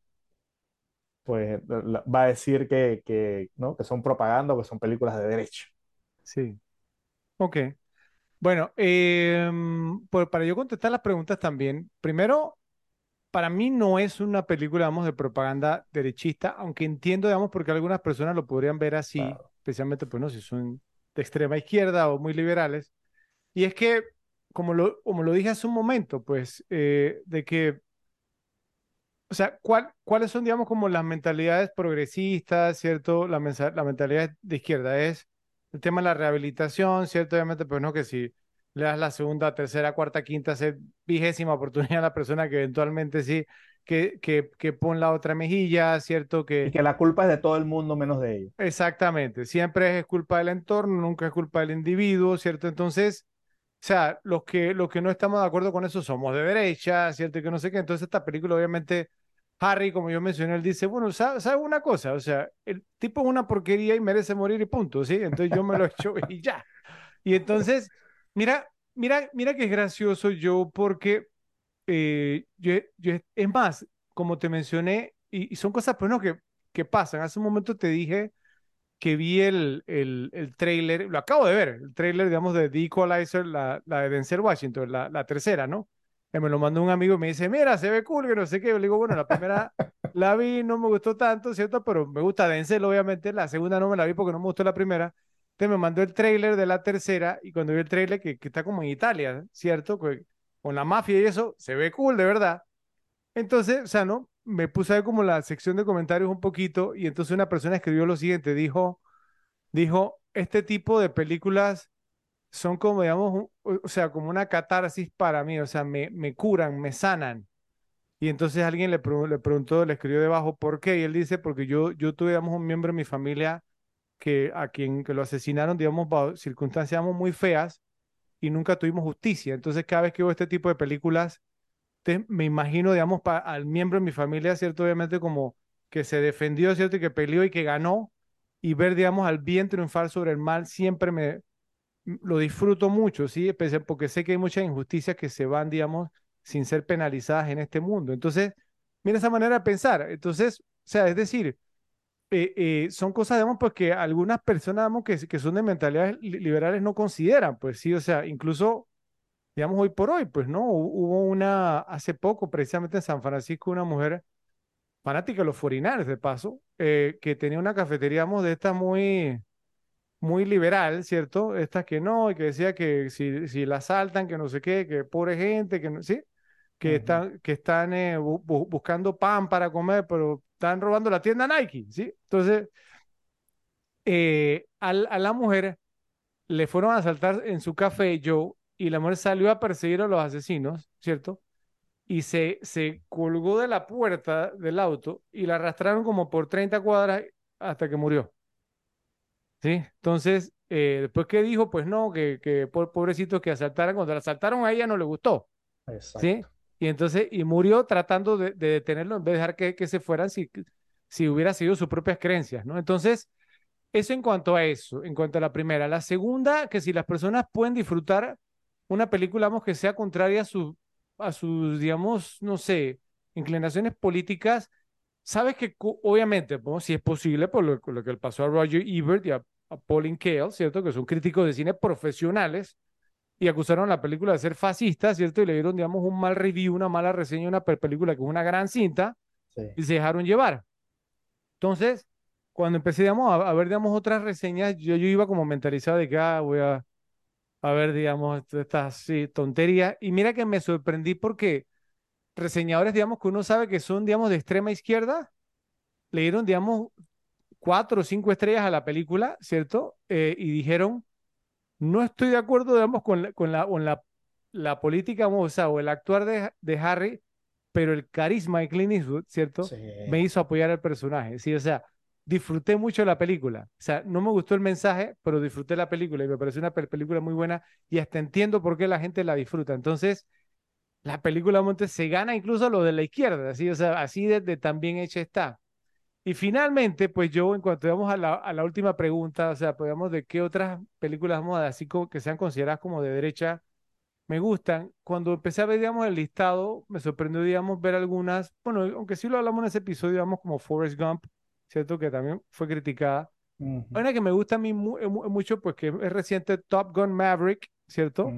pues va a decir que, que, ¿no? que son propaganda o que son películas de derecho. Sí. Ok. Bueno, eh, pues para yo contestar las preguntas también, primero, para mí no es una película, digamos, de propaganda derechista, aunque entiendo, digamos, porque algunas personas lo podrían ver así. Claro especialmente pues no si son de extrema izquierda o muy liberales. Y es que, como lo, como lo dije hace un momento, pues, eh, de que, o sea, ¿cuál, ¿cuáles son, digamos, como las mentalidades progresistas, ¿cierto? La, la mentalidad de izquierda es el tema de la rehabilitación, ¿cierto? Obviamente, pues no, que si le das la segunda, tercera, cuarta, quinta, vigésima oportunidad a la persona que eventualmente sí que, que, que pon la otra mejilla, ¿cierto? Que, y que la culpa es de todo el mundo menos de ellos. Exactamente, siempre es culpa del entorno, nunca es culpa del individuo, ¿cierto? Entonces, o sea, los que, los que no estamos de acuerdo con eso somos de derecha, ¿cierto? Y que no sé qué. Entonces, esta película, obviamente, Harry, como yo mencioné, él dice, bueno, ¿sabes sabe una cosa? O sea, el tipo es una porquería y merece morir y punto, ¿sí? Entonces yo me lo echo y ya. Y entonces, mira, mira, mira que es gracioso yo porque eh, yo, es más, como te mencioné, y, son cosas pues no que, que pasan. Hace un momento te dije que vi el, el, el trailer, lo acabo de ver, el trailer, digamos, de The Equalizer, la, la de Denzel Washington, la, la tercera, ¿no? Que me lo mandó un amigo y me dice, mira, se ve cool, que no sé qué. Le digo, bueno, la primera la vi, no me gustó tanto, ¿cierto? Pero me gusta Denzel, obviamente. La segunda no me la vi porque no me gustó la primera. Entonces me mandó el trailer de la tercera y cuando vi el trailer, que, que está como en Italia, ¿cierto? Que, con la mafia y eso, se ve cool, de verdad. Entonces, o sea, ¿no? Me puse a ver como la sección de comentarios un poquito y entonces una persona escribió lo siguiente, dijo, dijo, este tipo de películas son como, digamos, o sea, como una catarsis para mí, o sea, me, me curan, me sanan. Y entonces alguien le, le preguntó, le escribió debajo, ¿por qué? Y él dice, porque yo, yo tuve, digamos, un miembro de mi familia que a quien que lo asesinaron, digamos, bajo circunstancias muy feas y nunca tuvimos justicia. Entonces, cada vez que veo este tipo de películas, me imagino, digamos, al miembro de mi familia, ¿cierto? Obviamente como que se defendió, ¿cierto? Y que peleó y que ganó. Y ver, digamos, al bien triunfar sobre el mal siempre me lo disfruto mucho, ¿sí? Porque sé que hay muchas injusticias que se van, digamos, sin ser penalizadas en este mundo. Entonces, mira esa manera de pensar. Entonces, o sea, es decir, eh, eh, son cosas, digamos, pues que algunas personas, digamos, que, que son de mentalidades liberales no consideran, pues sí, o sea, incluso digamos, hoy por hoy, pues no, hubo una, hace poco, precisamente en San Francisco, una mujer fanática de los forinales, de paso, eh, que tenía una cafetería, digamos, de esta muy, muy liberal, ¿cierto? Estas que no, y que decía que si, si la asaltan, que no sé qué, que pobre gente, que no, ¿sí? Que están, que están eh, buscando pan para comer, pero están robando la tienda Nike, ¿sí? Entonces, eh, a la mujer le fueron a asaltar en su café Joe y la mujer salió a perseguir a los asesinos, ¿cierto? Y se, se colgó de la puerta del auto y la arrastraron como por 30 cuadras hasta que murió. ¿Sí? Entonces, eh, después que dijo, pues no, que, que pobrecitos que asaltaran, cuando la asaltaron a ella no le gustó. ¿Sí? Y entonces, y murió tratando de, detenerlo en vez de dejar que, que se fueran si, si hubiera sido sus propias creencias, ¿no? Entonces, eso en cuanto a eso, en cuanto a la primera. La segunda, que si las personas pueden disfrutar una película, vamos, que sea contraria a, su, a sus, digamos, no sé, inclinaciones políticas, sabes que obviamente, si es posible, por lo, que le pasó a Roger Ebert y a, Pauline Kael, ¿cierto? Que son críticos de cine profesionales y acusaron la película de ser fascista, ¿cierto? Y le dieron, digamos, un mal review, una mala reseña una película que es una gran cinta y se dejaron llevar. Entonces, cuando empecé, digamos, a, ver, digamos, otras reseñas, yo, yo iba como mentalizado de que, ah, voy a a ver, digamos, estas sí, tonterías. Y mira que me sorprendí porque reseñadores, digamos, que uno sabe que son, digamos, de extrema izquierda, le dieron, digamos, cuatro o cinco estrellas a la película, ¿cierto? Eh, y dijeron, no estoy de acuerdo, digamos, con la, con la, con la, la política, o sea, o el actuar de, de, Harry, pero el carisma de Clint Eastwood, ¿cierto? Me hizo apoyar al personaje, ¿sí? O sea, disfruté mucho la película. O sea, no me gustó el mensaje, pero disfruté la película y me pareció una película muy buena y hasta entiendo por qué la gente la disfruta. Entonces, la película Monte se gana incluso lo de la izquierda, así, o sea, así de, tan bien hecha está. Y finalmente, pues yo, en cuanto vamos a la, a la última pregunta, o sea, podemos de qué otras películas vamos a así como, que sean consideradas como de derecha me gustan. Cuando empecé a ver, digamos, el listado, me sorprendió, digamos, ver algunas, bueno, aunque sí lo hablamos en ese episodio, digamos, como Forrest Gump, ¿cierto? Que también fue criticada. Una que me gusta a mí mucho, pues que es reciente, Top Gun Maverick, ¿cierto?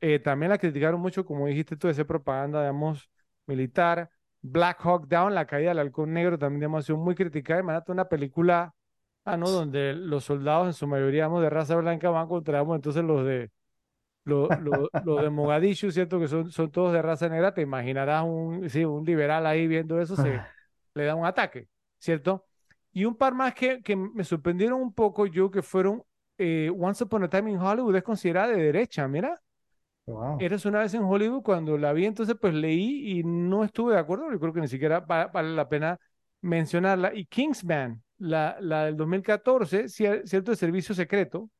Eh, también la criticaron mucho, como dijiste tú, de esa propaganda, digamos, militar. Black Hawk Down, la caída del halcón negro, también, digamos, ha sido muy criticada. Y una película, ah, ¿no? Donde los soldados, en su mayoría, digamos, de raza blanca, van contra, entonces los de los, de Mogadishu, ¿cierto? Que son, son todos de raza negra, te imaginarás un, sí, un liberal ahí viendo eso, se le da un ataque, ¿cierto? Y un par más que, que me sorprendieron un poco yo, que fueron eh, Once Upon a Time in Hollywood, es considerada de derecha, mira. Eres una vez en Hollywood, cuando la vi, entonces pues leí y no estuve de acuerdo, yo creo que ni siquiera vale la pena mencionarla. Y Kingsman, la, la del 2014, cierto de servicio secreto,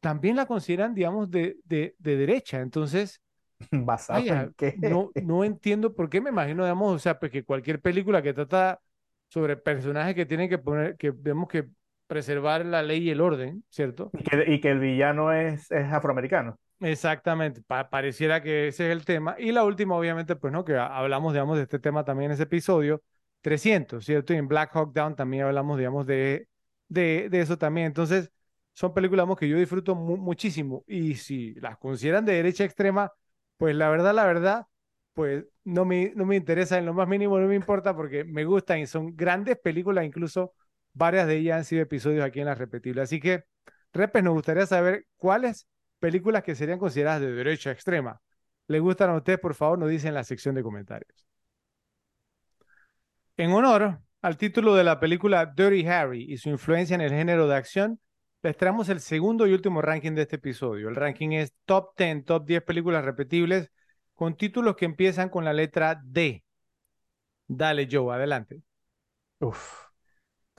también la consideran, digamos, de, de, de derecha. Entonces, No, no entiendo por qué, me imagino, digamos, o sea, pues que cualquier película que trata sobre personajes que tienen que poner, que vemos que preservar la ley y el orden, ¿cierto? Y que, el villano es, es afroamericano. Exactamente, pareciera que ese es el tema. Y la última, obviamente, pues no, que hablamos, digamos, de este tema también en ese episodio, 300, ¿cierto? Y en Black Hawk Down también hablamos, digamos, de, de, de eso también. Entonces, son películas que yo disfruto muchísimo. Y si las consideran de derecha extrema, pues la verdad, la verdad, pues no me, no me interesa en lo más mínimo, no me importa porque me gustan y son grandes películas, incluso varias de ellas han sido episodios aquí en las repetibles. Así que, Repes, nos gustaría saber cuáles películas que serían consideradas de derecha extrema le gustan a ustedes, por favor, nos dicen en la sección de comentarios. En honor al título de la película Dirty Harry y su influencia en el género de acción, les traemos el segundo y último ranking de este episodio. El ranking es Top 10, Top 10 películas repetibles con títulos que empiezan con la letra D. Dale, Joe, adelante. Uf,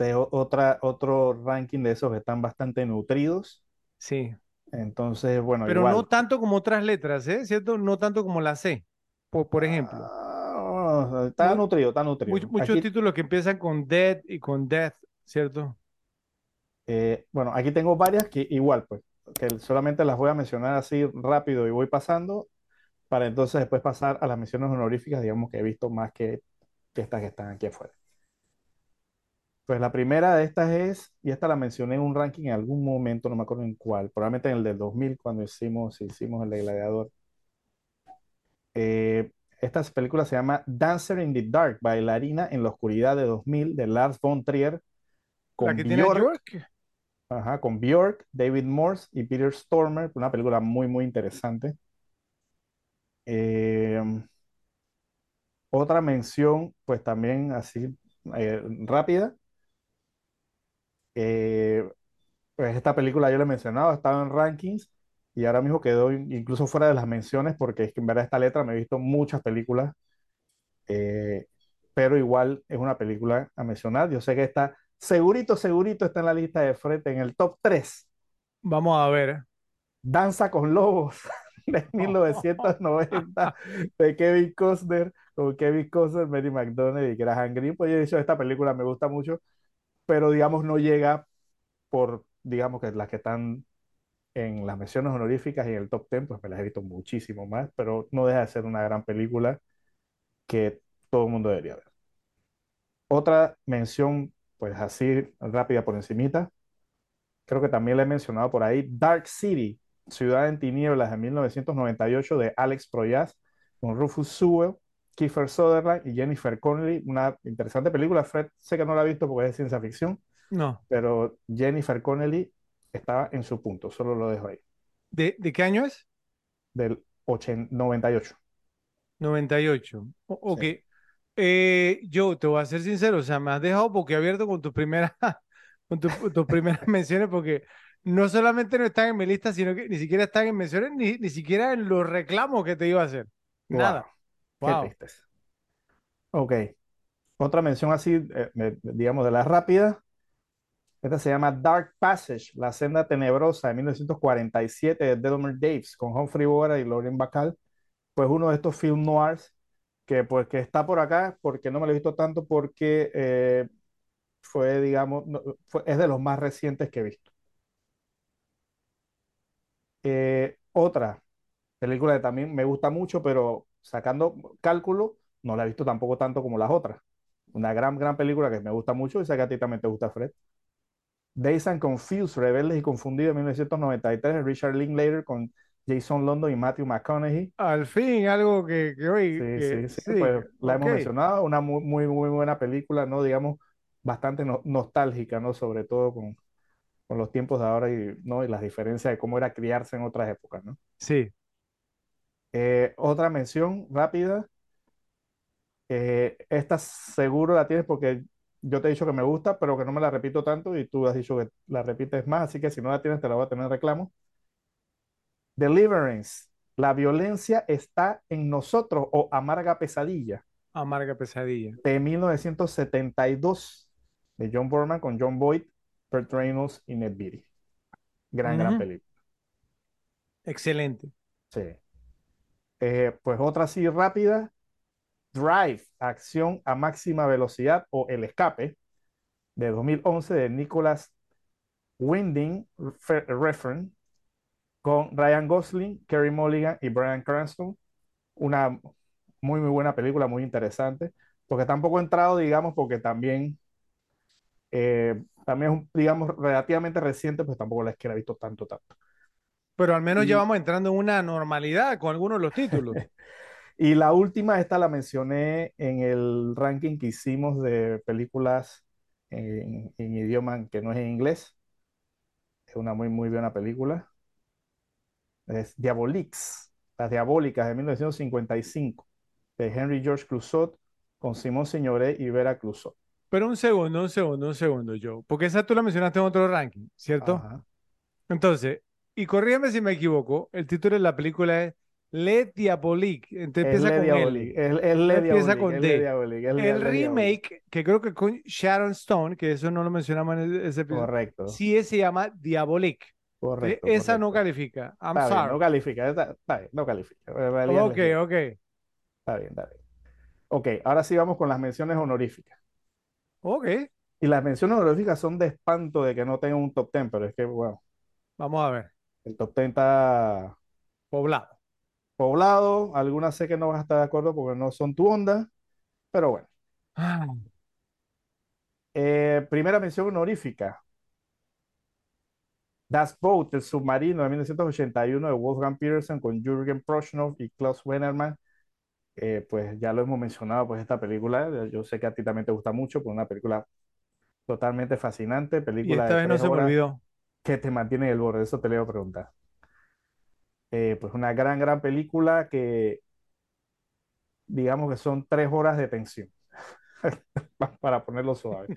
tengo otra, otro ranking de esos que están bastante nutridos. Sí. Entonces, bueno, Pero igual. no tanto como otras letras, ¿eh? ¿Cierto? No tanto como la C, por, por ejemplo. Ah, está Mu- nutrido, está nutrido. Much- muchos Aquí, títulos que empiezan con Dead y con Death, ¿cierto? eh, bueno, aquí tengo varias que igual, pues, que solamente las voy a mencionar así rápido y voy pasando para entonces después pasar a las menciones honoríficas, digamos que he visto más que, que estas que están aquí afuera. Pues la primera de estas es, y esta la mencioné en un ranking en algún momento, no me acuerdo en cuál, probablemente en el del 2000 cuando hicimos, hicimos el de Gladiador. Eh, esta película se llama Dancer in the Dark, Bailarina en la Oscuridad de 2000 de Lars von Trier La con que tiene Björk, York. ajá, con Björk, David Morse y Peter Stormer, una película muy muy interesante. Eh, otra mención, pues también así eh, rápida. Eh, pues esta película yo mencionado, ha estado en rankings y ahora mismo quedó in- incluso fuera de las menciones porque es que en verdad esta letra me he visto muchas películas, eh, pero igual es una película a mencionar. Yo sé que está segurito, segurito está en la lista de Fred en el top 3. Vamos a ver. Danza con Lobos de 1990 de Kevin Costner, con Kevin Costner, Mary McDonnell y Graham Greene. Pues yo he dicho, esta película me gusta mucho, pero digamos no llega por, digamos que las que están en las menciones honoríficas y en el top 10, pues me las he visto muchísimo más, pero no deja de ser una gran película que todo el mundo debería ver. Otra mención, pues así rápida por encimita, creo que también la he mencionado por ahí, Dark City, Ciudad en Tinieblas de 1998 de Alex Proyas, con Rufus Sewell, Kiefer Sutherland y Jennifer Connelly, una interesante película, Fred sé que no la ha visto porque es de ciencia ficción, No. pero Jennifer Connelly estaba en su punto, solo lo dejo ahí, ¿De, de qué año es? del 80 98. 98. O- ok. Sí. Eh, yo te voy a ser sincero, o sea, me has dejado boquiabierto con tus primeras, con tu- tus primeras menciones, porque no solamente no están en mi lista, sino que ni siquiera están en menciones, ni, ni siquiera en los reclamos que te iba a hacer. Nada. Wow, qué Wow. tristeza. Ok, otra mención así, eh, digamos, de las rápidas. Esta se llama Dark Passage, La Senda Tenebrosa de 1947 de Delmer Daves con Humphrey Bogart y Lauren Bacall. Pues uno de estos film noirs que, pues, que está por acá porque no me lo he visto tanto porque eh, fue, digamos, no- fue- es de los más recientes que he visto. Eh, otra película que también me gusta mucho, pero sacando cálculo, no la he visto tampoco tanto como las otras. Una gran, gran película que me gusta mucho y sé que a ti también te gusta, Fred. Dazed and Confused, Rebeldes y Confundidos de 1993, de Richard Linklater con Jason London y Matthew McConaughey. Al fin, algo que, que hoy, Sí, que- sí, sí, sí, pues la hemos mencionado, una muy, muy, muy buena película, ¿no? Digamos, bastante no- nostálgica, ¿no? Sobre todo con, con los tiempos de ahora y, ¿no? Y las diferencias de cómo era criarse en otras épocas, ¿no? Sí. Eh, otra mención rápida, eh, esta seguro la tienes porque yo te he dicho que me gusta, pero que no me la repito tanto y tú has dicho que la repites más, así que si no la tienes te la voy a tener en reclamo. Deliverance, la violencia está en nosotros o Amarga Pesadilla, Amarga pesadilla. de 1972, de John Borman con John Boyd, Burt Reynolds y Ned Beatty. Gran, gran película. Excelente. Sí. Eh, pues otra así rápida, Drive, acción a máxima velocidad o El Escape, de 2011 de Nicholas Winding Refn, con Ryan Gosling, Kerry Mulligan y Bryan Cranston. Una muy, muy buena película, muy interesante, porque tampoco he entrado, digamos, porque también, eh, también es, digamos, relativamente reciente, pues tampoco la es que la he visto tanto, tanto. Pero al menos ya Y- vamos entrando en una normalidad con algunos de los títulos. Y la última, esta la mencioné en el ranking que hicimos de películas en, en idioma que no es en inglés. Es una muy, muy buena película. Es Diabolix, Las Diabólicas de 1955, de Henry George Clouzot, con Simón Signoret y Vera Clouzot. Pero un segundo, un segundo, un segundo, Joe. Porque esa tú la mencionaste en otro ranking, ¿cierto? Ajá. Entonces, y corrígame si me equivoco, el título de la película es Le Diabolique. Entonces empieza con Diabolique, L. es, es Le Empieza con D. El remake, que creo que con Sharon Stone, que eso no lo mencionamos en ese episodio, Correcto, sí se llama Diabolique. correcto, E- Esa no califica. I'm Está bien, sorry. no califica, está, está bien, no califica. Ok, ok. Está bien, está bien. Ok, ahora sí vamos con las menciones honoríficas. Ok. Y las menciones honoríficas son de espanto de que no tengan un top 10, pero es que, bueno, Vamos a ver. El top 10 está Poblado. poblado. Algunas sé que no vas a estar de acuerdo porque no son tu onda, pero bueno. Ah, Eh, primera mención honorífica. Das Boat, el submarino de 1981 de Wolfgang Petersen con Jürgen Prochnow y Klaus Wennermann. Eh, pues ya lo hemos mencionado, pues esta película, yo sé que a ti también te gusta mucho, pues una película totalmente fascinante, Y película esta de vez no se me olvidó. Que te mantiene en el borde, eso te le iba a preguntar. Eh, pues una gran, gran película que digamos que son tres horas de tensión, para ponerlo suave.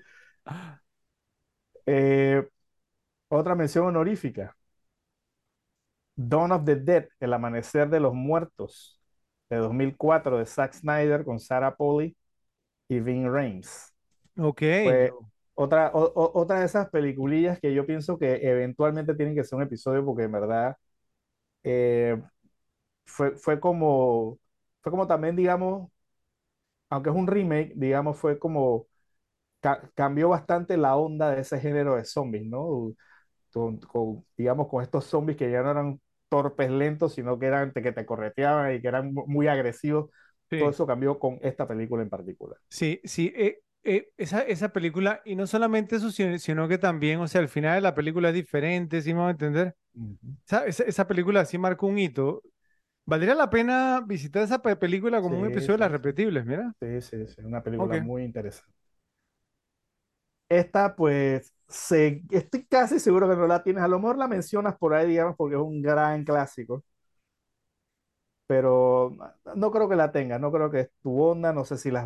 Eh, otra mención honorífica. Dawn of the Dead, El Amanecer de los Muertos, de 2004, de Zack Snyder con Sarah Polley y Ving Rhames. Ok. Otra, o- o- otra de esas peliculillas que yo pienso que eventualmente tienen que ser un episodio porque en verdad eh, fue, fue como, fue como también, digamos, aunque es un remake, digamos, fue como, ca- cambió bastante la onda de ese género de zombies, ¿no? Con, con, digamos, con estos zombies que ya no eran torpes, lentos, sino que eran que te correteaban y que eran mu- muy agresivos. Todo Sí. eso cambió con esta película en particular. Sí, sí, eh, eh, esa, esa película, y no solamente eso, sino, sino que también, o sea, al final de la película es diferente, ¿sí me va a entender? Esa, esa, esa película sí marcó un hito. Valdría la pena visitar esa pe- película como un Sí, episodio de sí, las repetibles, mira. Sí, sí, sí, una película muy interesante. Esta, pues, se, estoy casi seguro que no la tienes. A lo mejor la mencionas por ahí, digamos, porque es un gran clásico. Pero no creo que la tengas. No creo que es tu onda. No sé si las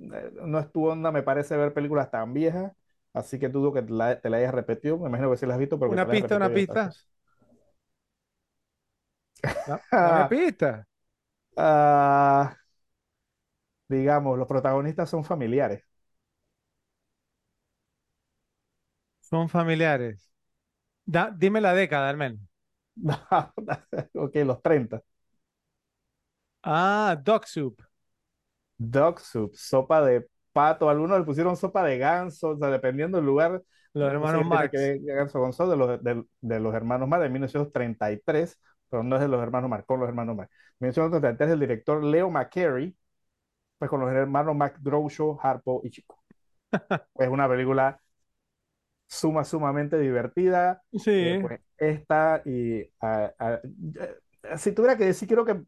no es tu onda. Me parece ver películas tan viejas. Así que dudo que te la, te la hayas repetido. Me imagino que sí la has visto, pero que Una pista, una pista. Dame cosa. pista. Ah, digamos, los protagonistas son familiares. Son familiares. Da- dime la década, al menos. Ok, los 30. Ah, Dog Soup. Dog soup, sopa de pato. Algunos le pusieron sopa de ganso, o sea, dependiendo del lugar. Los hermanos Marx. que ganso sopa, de los, de, de los hermanos Marx de 1933, pero no es de los hermanos Marx, con los hermanos Marx. 1933 del director Leo McCarey, pues con los hermanos McDowell, Harpo y Chico. Es una película suma, sumamente divertida. Eh, Sí. pues esta y ah, ah, eh, si tuviera que decir, creo que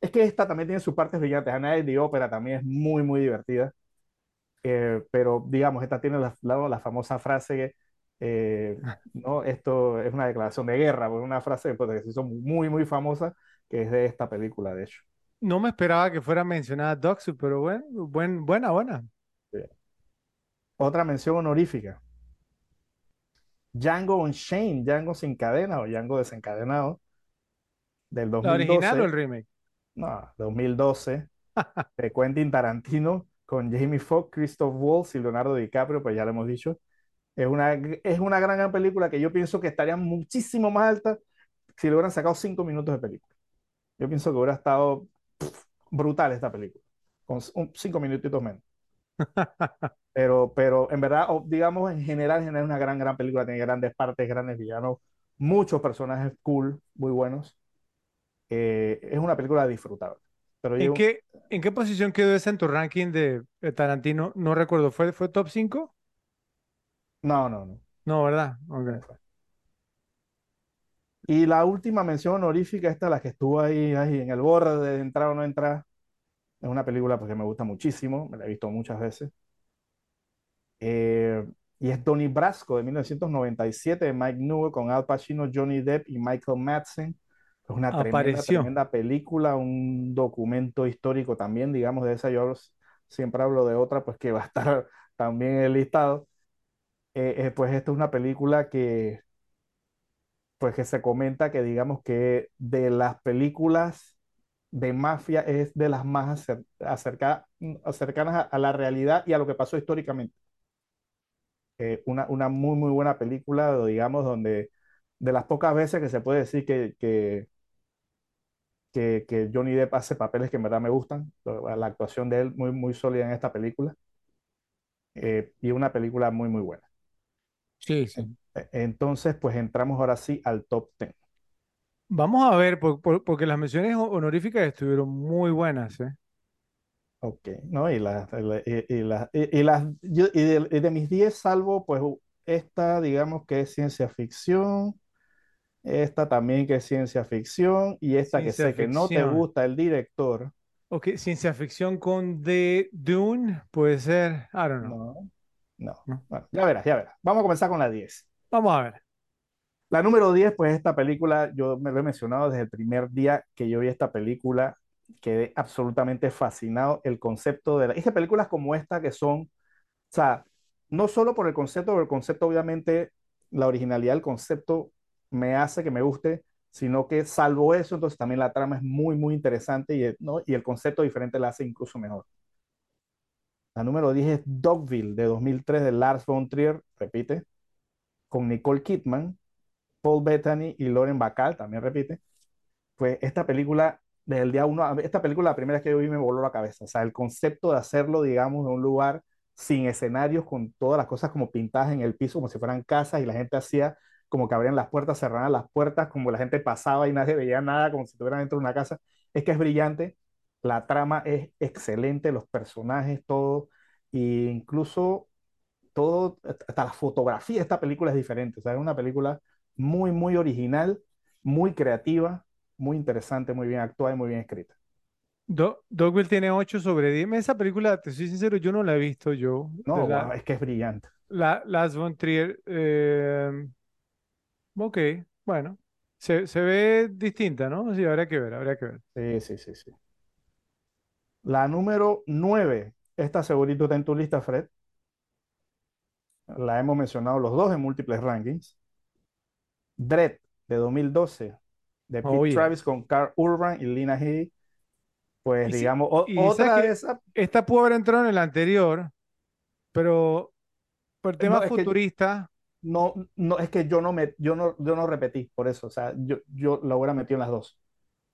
es que esta también tiene sus partes brillantes. Annabelle de ópera también es muy, muy divertida. Eh, pero digamos, esta tiene la, la, la famosa frase, eh, ¿no? Esto es una declaración de guerra, pues, una frase pues, que se hizo muy, muy famosa, que es de esta película, de hecho. No me esperaba que fuera mencionada Soup, pero buen, buena, buena. Otra mención honorífica. Django Unchained, Django sin cadena o Django desencadenado, del ¿La original o el 2012. remake? No, 2012, de Quentin Tarantino con Jamie Foxx, Christoph Waltz y Leonardo DiCaprio, pues ya lo hemos dicho. Es una, es una gran, gran película que yo pienso que estaría muchísimo más alta si le hubieran sacado cinco minutos de película. Yo pienso que hubiera estado pff, brutal esta película, con un- cinco minutitos menos. Pero, pero en verdad, digamos, en general, en general es una gran, gran película, tiene grandes partes, grandes villanos, muchos personajes cool, muy buenos. Eh, es una película disfrutable. Pero ¿En yo, qué, en qué posición quedó esa en tu ranking de, Tarantino? No recuerdo, ¿fue, fue top 5? no, no, no. No, ¿verdad? Ok. Y la última mención honorífica, esta, la que estuvo ahí, ahí en el borde de entrar o no entrar, es una película porque me gusta muchísimo, me la he visto muchas veces. Eh, y es Donnie Brasco de 1997 de Mike Newell con Al Pacino, Johnny Depp y Michael Madsen Es una tremenda, tremenda película, un documento histórico también, digamos, de esa yo siempre hablo de otra, pues que va a estar también en el listado. Eh, eh, pues esta es una película que, pues que se comenta que digamos que de las películas de mafia es de las más acer- acerca- cercanas a, a la realidad y a lo que pasó históricamente. Eh, una, una muy, muy buena película, digamos, donde de las pocas veces que se puede decir que, que, que, que Johnny Depp hace papeles que en verdad me gustan, la, actuación de él muy, muy sólida en esta película, eh, y una película muy, muy buena. Sí, sí. Entonces, pues entramos ahora sí al top 10. Vamos a ver, por- por- porque las menciones ho- honoríficas estuvieron muy buenas, ¿eh? Ok, ¿no? Y las, y, la- y- y las, y, y las, yo- y de, de mis 10 salvo, pues esta, digamos que es ciencia ficción, esta también que es ciencia ficción, y esta que sé que no te gusta el director, Ok, ciencia ficción con The Dune, puede ser, I don't know. no, no. ¿no? Bueno, ya verás, ya verás. Vamos a comenzar con la 10. Vamos a ver. La número 10, pues esta película, yo me lo he mencionado desde el primer día que yo vi esta película, quedé absolutamente fascinado. El concepto de la... Es que películas como esta que son, o sea, no solo por el concepto, porque el concepto obviamente, la originalidad del concepto me hace que me guste, sino que salvo eso, entonces también la trama es muy, muy interesante y, el- ¿no? y el concepto diferente la hace incluso mejor. La número 10 es Dogville de 2003 de Lars von Trier, repite, con Nicole Kidman, Paul Bettany y Lauren Bacall, también repite. Pues esta película, desde el día uno, esta película la primera que yo vi me voló la cabeza. O sea, el concepto de hacerlo, digamos, en un lugar sin escenarios, con todas las cosas como pintadas en el piso, como si fueran casas, y la gente hacía como que abrían las puertas, cerraban las puertas, como la gente pasaba y nadie veía nada, como si estuvieran dentro de una casa. Es que es brillante, la trama es excelente, los personajes, todo, e incluso todo, hasta la fotografía de esta película es diferente. O sea, es una película muy, muy original, muy creativa, muy interesante, muy bien actuada y muy bien escrita. Do- Dogville tiene 8 sobre 10. Esa película, te soy sincero, yo no la he visto yo. No, la, es que es brillante. la, Lars von Trier. eh, ok, bueno. Se, se ve distinta, ¿no? Sí, habría que ver, habría que ver. Sí, sí, sí, sí. La número 9, esta segurito está en tu lista, Fred. La hemos mencionado los dos en múltiples rankings. Dread, de 2012, de Pete Oh, yeah. Travis con Carl Urban y Lina Headey. Pues Y digamos, y otra de esas, esta pudo haber entrado en el anterior, pero por el tema no, futurista, no, no, es que yo no me, yo no, yo no repetí por eso, o sea, yo, yo la hubiera metido en las dos.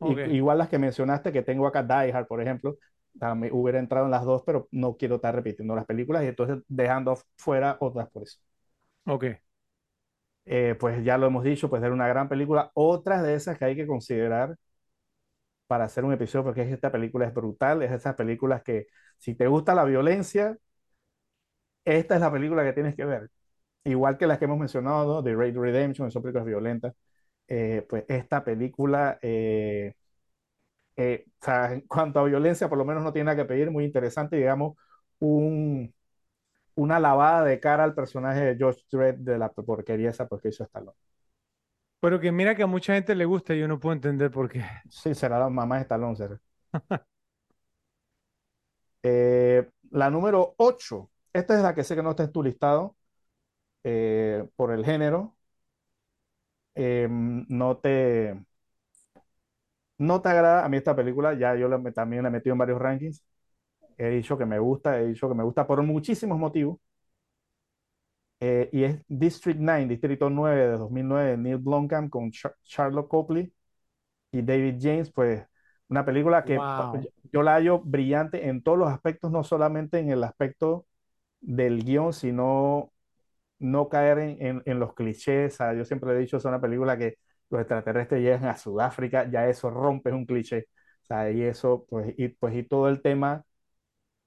Y- igual las que mencionaste, que tengo acá, Die Hard, por ejemplo, también hubiera entrado en las dos, pero no quiero estar repitiendo las películas y entonces dejando fuera otras por eso. Ok. Eh, pues ya lo hemos dicho, pues era una gran película. Otras de esas que hay que considerar para hacer un episodio, porque es que esta película es brutal, es esas películas que si te gusta la violencia, esta es la película que tienes que ver. Igual que las que hemos mencionado, ¿no? The Raid Redemption, son películas violentas. Eh, pues esta película, eh, eh, o sea, en cuanto a violencia, por lo menos no tiene nada que pedir, muy interesante, digamos, un, una lavada de cara al personaje de Josh Dredd de la porquería esa porque hizo Stallone. Pero que mira que a mucha gente le gusta y yo no puedo entender por qué. Sí, será la mamá de Stallone, será. Eh, la número 8, esta es la que sé que no está en tu listado eh, por el género. Eh, no te, no te agrada a mí esta película, ya yo la- también la he metido en varios rankings. He dicho que me gusta, he dicho que me gusta por muchísimos motivos. Eh, y es District 9, Distrito 9 de 2009 de Neil Blomkamp con Char- Charlotte Copley y David James, pues una película que Wow. yo la hallo brillante en todos los aspectos, no solamente en el aspecto del guion, sino no caer en, en- en los clichés. O sea, yo siempre he dicho, es una película que los extraterrestres llegan a Sudáfrica, ya eso rompe un cliché. O sea, y eso, pues, y, pues, y todo el tema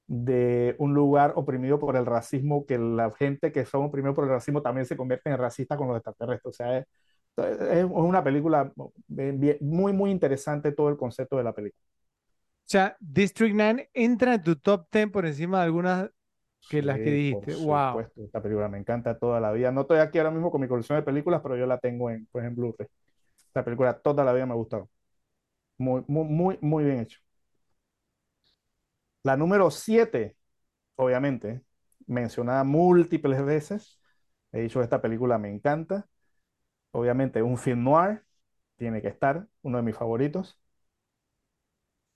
de un lugar oprimido por el racismo, que la gente que son oprimidos por el racismo también se convierte en racista con los extraterrestres. O sea, es, es una película muy, muy interesante todo el concepto de la película. O sea, District 9 entra en tu top 10 por encima de algunas que las que Sí, por dijiste. Wow. supuesto, esta película me encanta toda la vida. No estoy aquí ahora mismo con mi colección de películas, pero yo la tengo en, pues, en Blu-ray. Esta película toda la vida me ha gustado. Muy, muy, muy, muy bien hecho. La número 7, obviamente, mencionada múltiples veces. He dicho, esta película me encanta. Obviamente, un film noir, tiene que estar, uno de mis favoritos.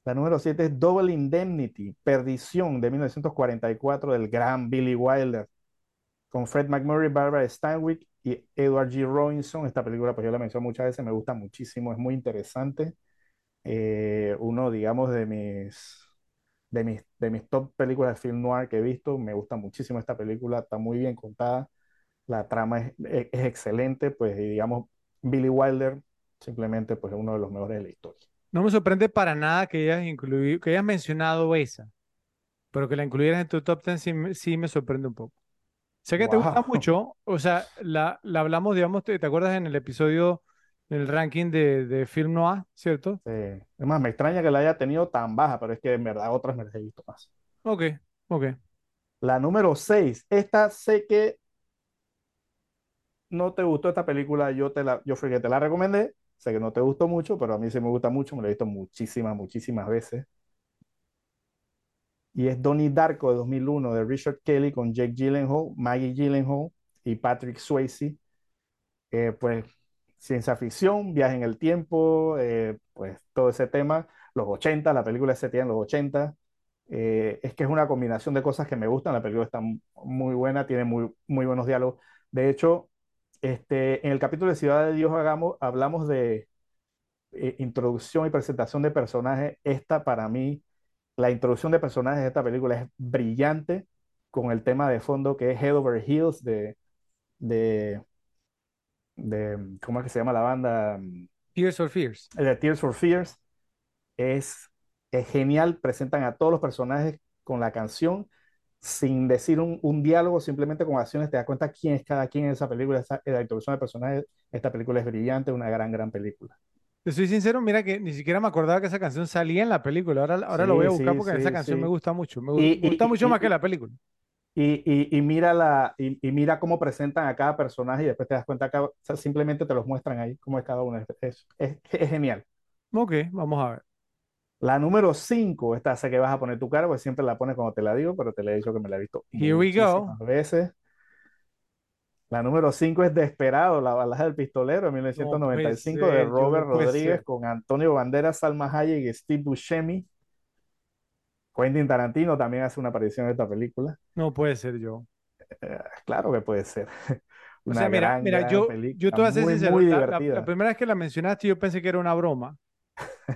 La número 7 es Double Indemnity, Perdición, de 1944, del gran Billy Wilder, con Fred McMurray, Barbara Stanwyck y Edward G. Robinson. Esta película, pues yo la menciono muchas veces, me gusta muchísimo, es muy interesante. Eh, uno, digamos, de mis, de mis, de mis top películas de film noir que he visto. Me gusta muchísimo esta película, está muy bien contada, la trama es, es, es excelente, pues digamos, Billy Wilder simplemente pues es uno de los mejores de la historia. No me sorprende para nada que hayas incluido, que hayas mencionado esa, pero que la incluyeras en tu top 10 sí, me- sí me sorprende un poco. Sé que te gusta mucho, o sea, la, la hablamos, digamos, te, te acuerdas en el episodio, en el ranking de, de Film Noir, ¿cierto? Sí. Es más, me extraña que la haya tenido tan baja, pero es que en verdad otras me las he visto más. Ok, ok. La número 6, esta sé que no te gustó esta película, yo, te la, yo fui que te la recomendé, sé que no te gustó mucho, pero a mí sí me gusta mucho, me la he visto muchísimas, muchísimas veces. Y es Donnie Darko de 2001 de Richard Kelly con Jake Gyllenhaal, Maggie Gyllenhaal y Patrick Swayze. Eh, pues ciencia ficción, viaje en el tiempo, eh, pues todo ese tema, los 80, la película se tiene en los 80. Eh, es que es una combinación de cosas que me gustan, la película está muy buena, tiene muy, muy buenos diálogos. De hecho, este, en el capítulo de Ciudad de Dios hagamos, hablamos de eh, introducción y presentación de personajes. Esta para mí, la introducción de personajes de esta película es brillante con el tema de fondo que es Head Over Heels de, de, de ¿cómo es que se llama la banda? Tears or Fears. De Tears for Fears. Es, es genial, presentan a todos los personajes con la canción sin decir un, un, diálogo, simplemente con acciones, te das cuenta quién es cada quien en esa película, esa, la introducción de personajes, esta película es brillante, una gran, gran película. Te soy sincero, mira que ni siquiera me acordaba que esa canción salía en la película, ahora, ahora sí, lo voy a buscar sí, porque sí, esa canción me gusta mucho, me, y, gusta y, mucho y, más que la película. Y, mira la, y, mira cómo presentan a cada personaje y después te das cuenta que o sea, simplemente te los muestran ahí, cómo es cada uno, es, es, es genial. Ok, vamos a ver. La número 5, esta sé que vas a poner tu cara, pues siempre la pones cuando te la digo, pero te la he dicho que me la he visto Here we go. veces. La número 5 es Desperado, la balaja del pistolero de 1995 no ser, de Robert no Rodríguez con Antonio Banderas, Salma Hayek y Steve Buscemi. Quentin Tarantino también hace una aparición en esta película. No puede ser yo. Eh, claro que puede ser. Una o sea, mira, gran, mira gran yo, yo te voy a ser sincero, la, la, primera vez que la mencionaste yo pensé que era una broma.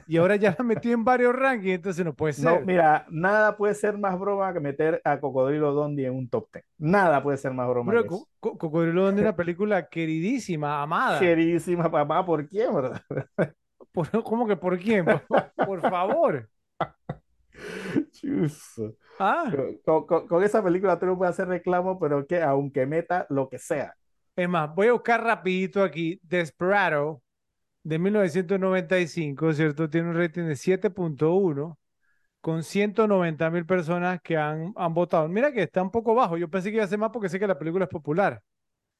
Y ahora ya la metí en varios rankings, entonces no puede ser. No, mira, nada puede ser más broma que meter a Cocodrilo Dondi en un top 10. Nada puede ser más broma. Pero que eso. Co Cocodrilo Dondi es una película queridísima, amada. Queridísima, papá, ¿por quién, verdad? ¿Por, ¿Cómo que por quién? Por, por favor. Ah. Con, con, con, esa película tú no puedes hacer reclamo, pero que aunque meta lo que sea. Es más, voy a buscar rapidito aquí Desperado de 1995, ¿cierto? Tiene un rating de 7.1 con 190 mil personas que han, han, votado. Mira que está un poco bajo. Yo pensé que iba a ser más porque sé que la película es popular.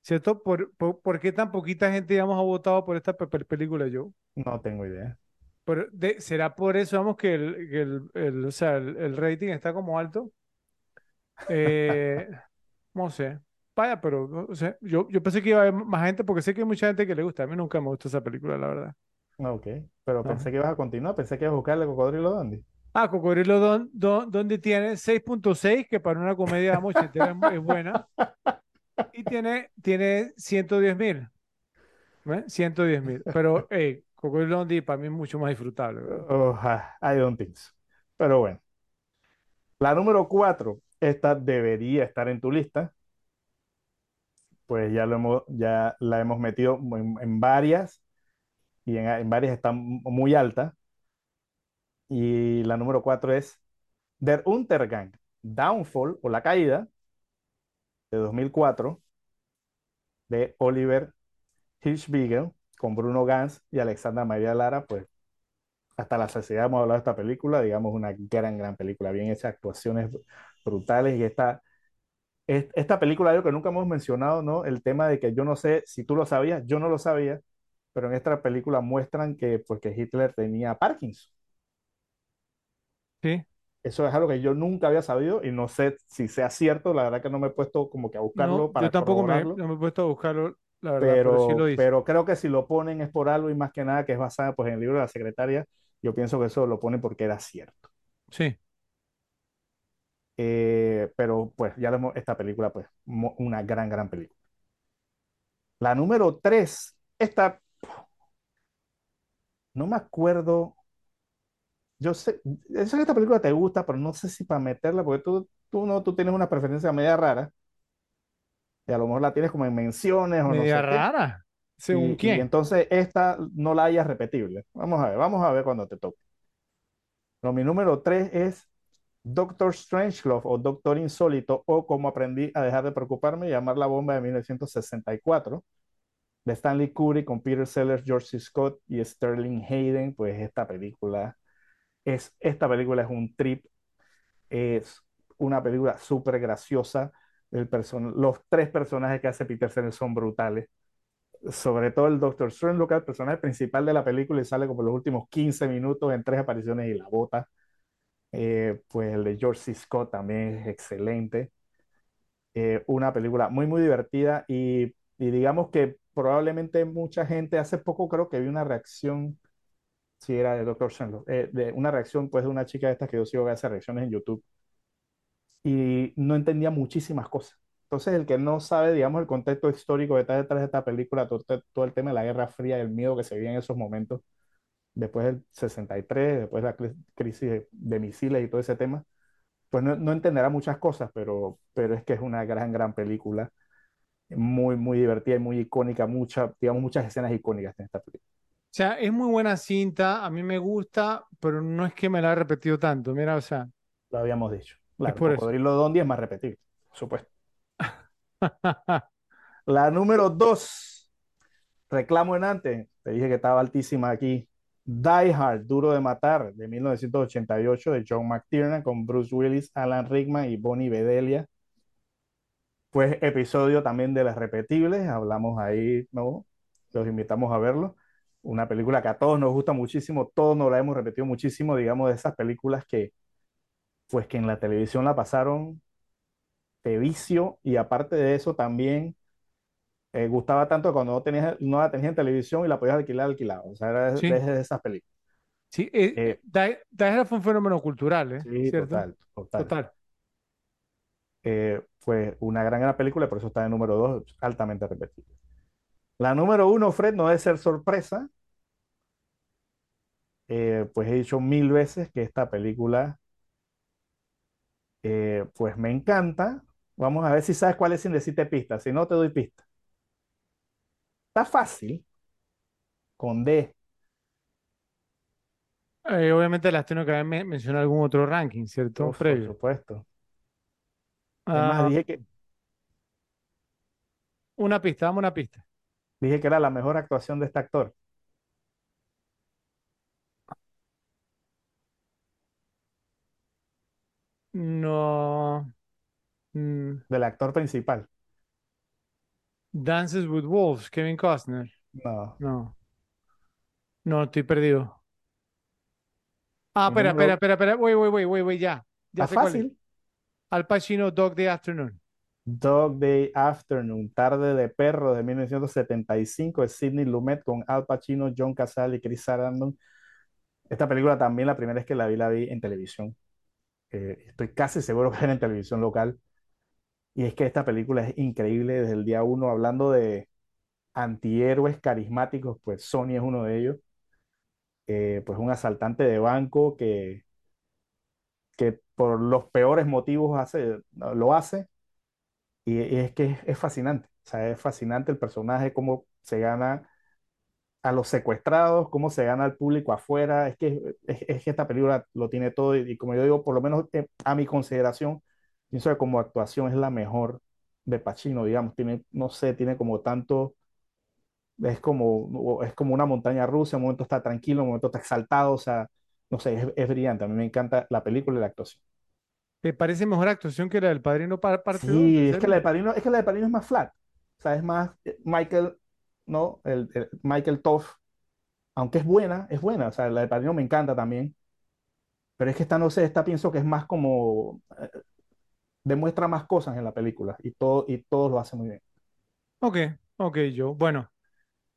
¿Cierto? ¿Por, por, por qué tan poquita gente, digamos, ha votado por esta pe película yo? No tengo idea. Pero de, ¿Será por eso, vamos, que el, que el, el o sea, el, el, rating está como alto? Eh, no sé. Vaya, pero o sea, yo, yo pensé que iba a haber más gente porque sé que hay mucha gente que le gusta. A mí nunca me gustó esa película, la verdad. Ok, pero pensé Ajá. que ibas a continuar, pensé que ibas a buscarle Cocodrilo Dondi. Ah, Cocodrilo Don, Don, Dondi tiene 6.6, que para una comedia mochitera es, es buena. Y tiene, tiene 110 mil. ¿eh? 110 mil. Pero, hey, Cocodrilo Dondi para mí es mucho más disfrutable. Oh, I don't think so. Pero bueno. La número 4, esta debería estar en tu lista pues ya, lo hemos, ya la hemos metido en, en varias y en, en, varias están muy altas. Y la número cuatro es Der Untergang, Downfall o La Caída de 2004 de Oliver Hirschbiegel con Bruno Gans y Alexandra María Lara, pues hasta la saciedad hemos hablado de esta película, digamos una gran, gran película, bien hecha, actuaciones brutales y esta esta película, algo que nunca hemos mencionado, ¿no? El tema de que yo no sé si tú lo sabías, yo no lo sabía, pero en esta película muestran que, pues, que Hitler tenía Parkinson. Sí. Eso es algo que yo nunca había sabido y no sé si sea cierto, la verdad que no me he puesto como que a buscarlo No, para yo tampoco me, no me he puesto a buscarlo, la verdad, pero sí lo dice. pero creo que si lo ponen es por algo y más que nada que es basada pues, en el libro de la secretaria, yo pienso que eso lo ponen porque era cierto. Sí. Eh, pero pues ya vemos esta película, pues una gran, gran película. La número tres, esta, no me acuerdo, yo sé, yo sé que esta película te gusta, pero no sé si para meterla, porque tú, tú, no, tú tienes una preferencia media rara, y a lo mejor la tienes como en menciones o no Media sé qué, rara. ¿Según y, y quién? entonces esta no la hayas repetible. Vamos a ver, vamos a ver cuando te toque. No, mi número tres es Doctor Strangelove o Doctor Insólito o Cómo aprendí a dejar de preocuparme y llamar la bomba de 1964 de Stanley Kubrick con Peter Sellers, George C. Scott y Sterling Hayden. Pues esta película es, esta película es un trip, es una película súper graciosa. El los tres personajes que hace Peter Sellers son brutales. Sobre todo el Doctor Strangelove, el personaje principal de la película y sale como los últimos 15 minutos en tres apariciones y la bota. Eh, pues el de George C. Scott también es excelente. Eh, una película muy, muy divertida y, y digamos que probablemente mucha gente, hace poco creo que vi una reacción, si era de Doctor Strangelove, eh, de una reacción pues de una chica de estas que yo sigo que hace reacciones en YouTube y no entendía muchísimas cosas. Entonces, el que no sabe, digamos, el contexto histórico está detrás de esta película, todo, todo el tema de la Guerra Fría, el miedo que se vivía en esos momentos, después del 63, después de la cri- crisis de, de misiles y todo ese tema, pues no, no entenderá muchas cosas, pero, pero es que es una gran, gran película, muy, muy divertida y muy icónica, mucha, digamos, muchas escenas icónicas en esta película. O sea, es muy buena cinta, a mí me gusta, pero no es que me la he repetido tanto. Mira, o sea, Lo habíamos dicho. es Claro, por eso. Cocodrilo Dondi es más repetible, por supuesto. La número dos, reclamo en antes, te dije que estaba altísima aquí. Die Hard, Duro de Matar, de 1988, de John McTiernan, con Bruce Willis, Alan Rickman y Bonnie Bedelia. Pues episodio también de las repetibles, hablamos ahí, ¿no? Los invitamos a verlo. Una película que a todos nos gusta muchísimo, todos nos la hemos repetido muchísimo, digamos, de esas películas que, pues que en la televisión la pasaron de vicio y aparte de eso también eh, gustaba tanto cuando no, tenías, no la tenías en televisión y la podías alquilar alquilado. O sea, era Sí, de esas películas. sí. eh, Eh, fue un fenómeno cultural, ¿eh? sí, ¿Cierto? total, total. Total. Eh, fue una gran, gran película, por eso está en número dos, altamente repetible. La número uno, Fred, no debe ser sorpresa. Eh, pues he dicho mil veces que esta película, eh, pues me encanta. Vamos a ver si sabes cuál es sin decirte pista. Si no, te doy pista. Está fácil, con D. Eh, obviamente las tengo que haber men- mencionado algún otro ranking, ¿cierto? Por Previo. supuesto. Es más, Ah, dije que, una pista, dame una pista. dije que era la mejor actuación de este actor, No. mm, del actor principal. Dances with Wolves, Kevin Costner. No. No, no, estoy perdido. Ah, espera, espera, espera, espera. Wait, wait, wait, wait, wait, ya. Ya está sé cuál es. fácil. Al Pacino, Dog Day Afternoon. Dog Day Afternoon, Tarde de Perro de 1975, de Sidney Lumet con Al Pacino, John Casale y Chris Sarandon. Esta película también la primera vez que la vi, la vi en televisión. Eh, estoy casi seguro que era en televisión local. Y es que esta película es increíble desde el día uno, hablando de antihéroes carismáticos, pues Sony es uno de ellos. Eh, pues un asaltante de banco que, que por los peores motivos hace, lo hace. Y, es que es, es fascinante. O sea, es fascinante el personaje, cómo se gana a los secuestrados, cómo se gana al público afuera. Es que, es, es que esta película lo tiene todo y, y como yo digo, por lo menos eh, a mi consideración, pienso que como actuación es la mejor de Pacino, digamos. Tiene, no sé, tiene como tanto, es como, es como una montaña rusa, un momento está tranquilo, un momento está exaltado, o sea, no sé, es, es brillante. A mí me encanta la película y la actuación. ¿Te parece mejor actuación que la del Padrino par- parte 2? ¿En Sí, es que la serio? de Padrino, es que la de Padrino es más flat. O sea, es más eh, Michael ¿no? El, el Michael Toff, aunque es buena, es buena, o sea, la de Padrino me encanta también, pero es que esta, no sé, esta pienso que es más como, eh, demuestra más cosas en la película y todo, y todo lo hace muy bien. Ok, ok, yo. Bueno,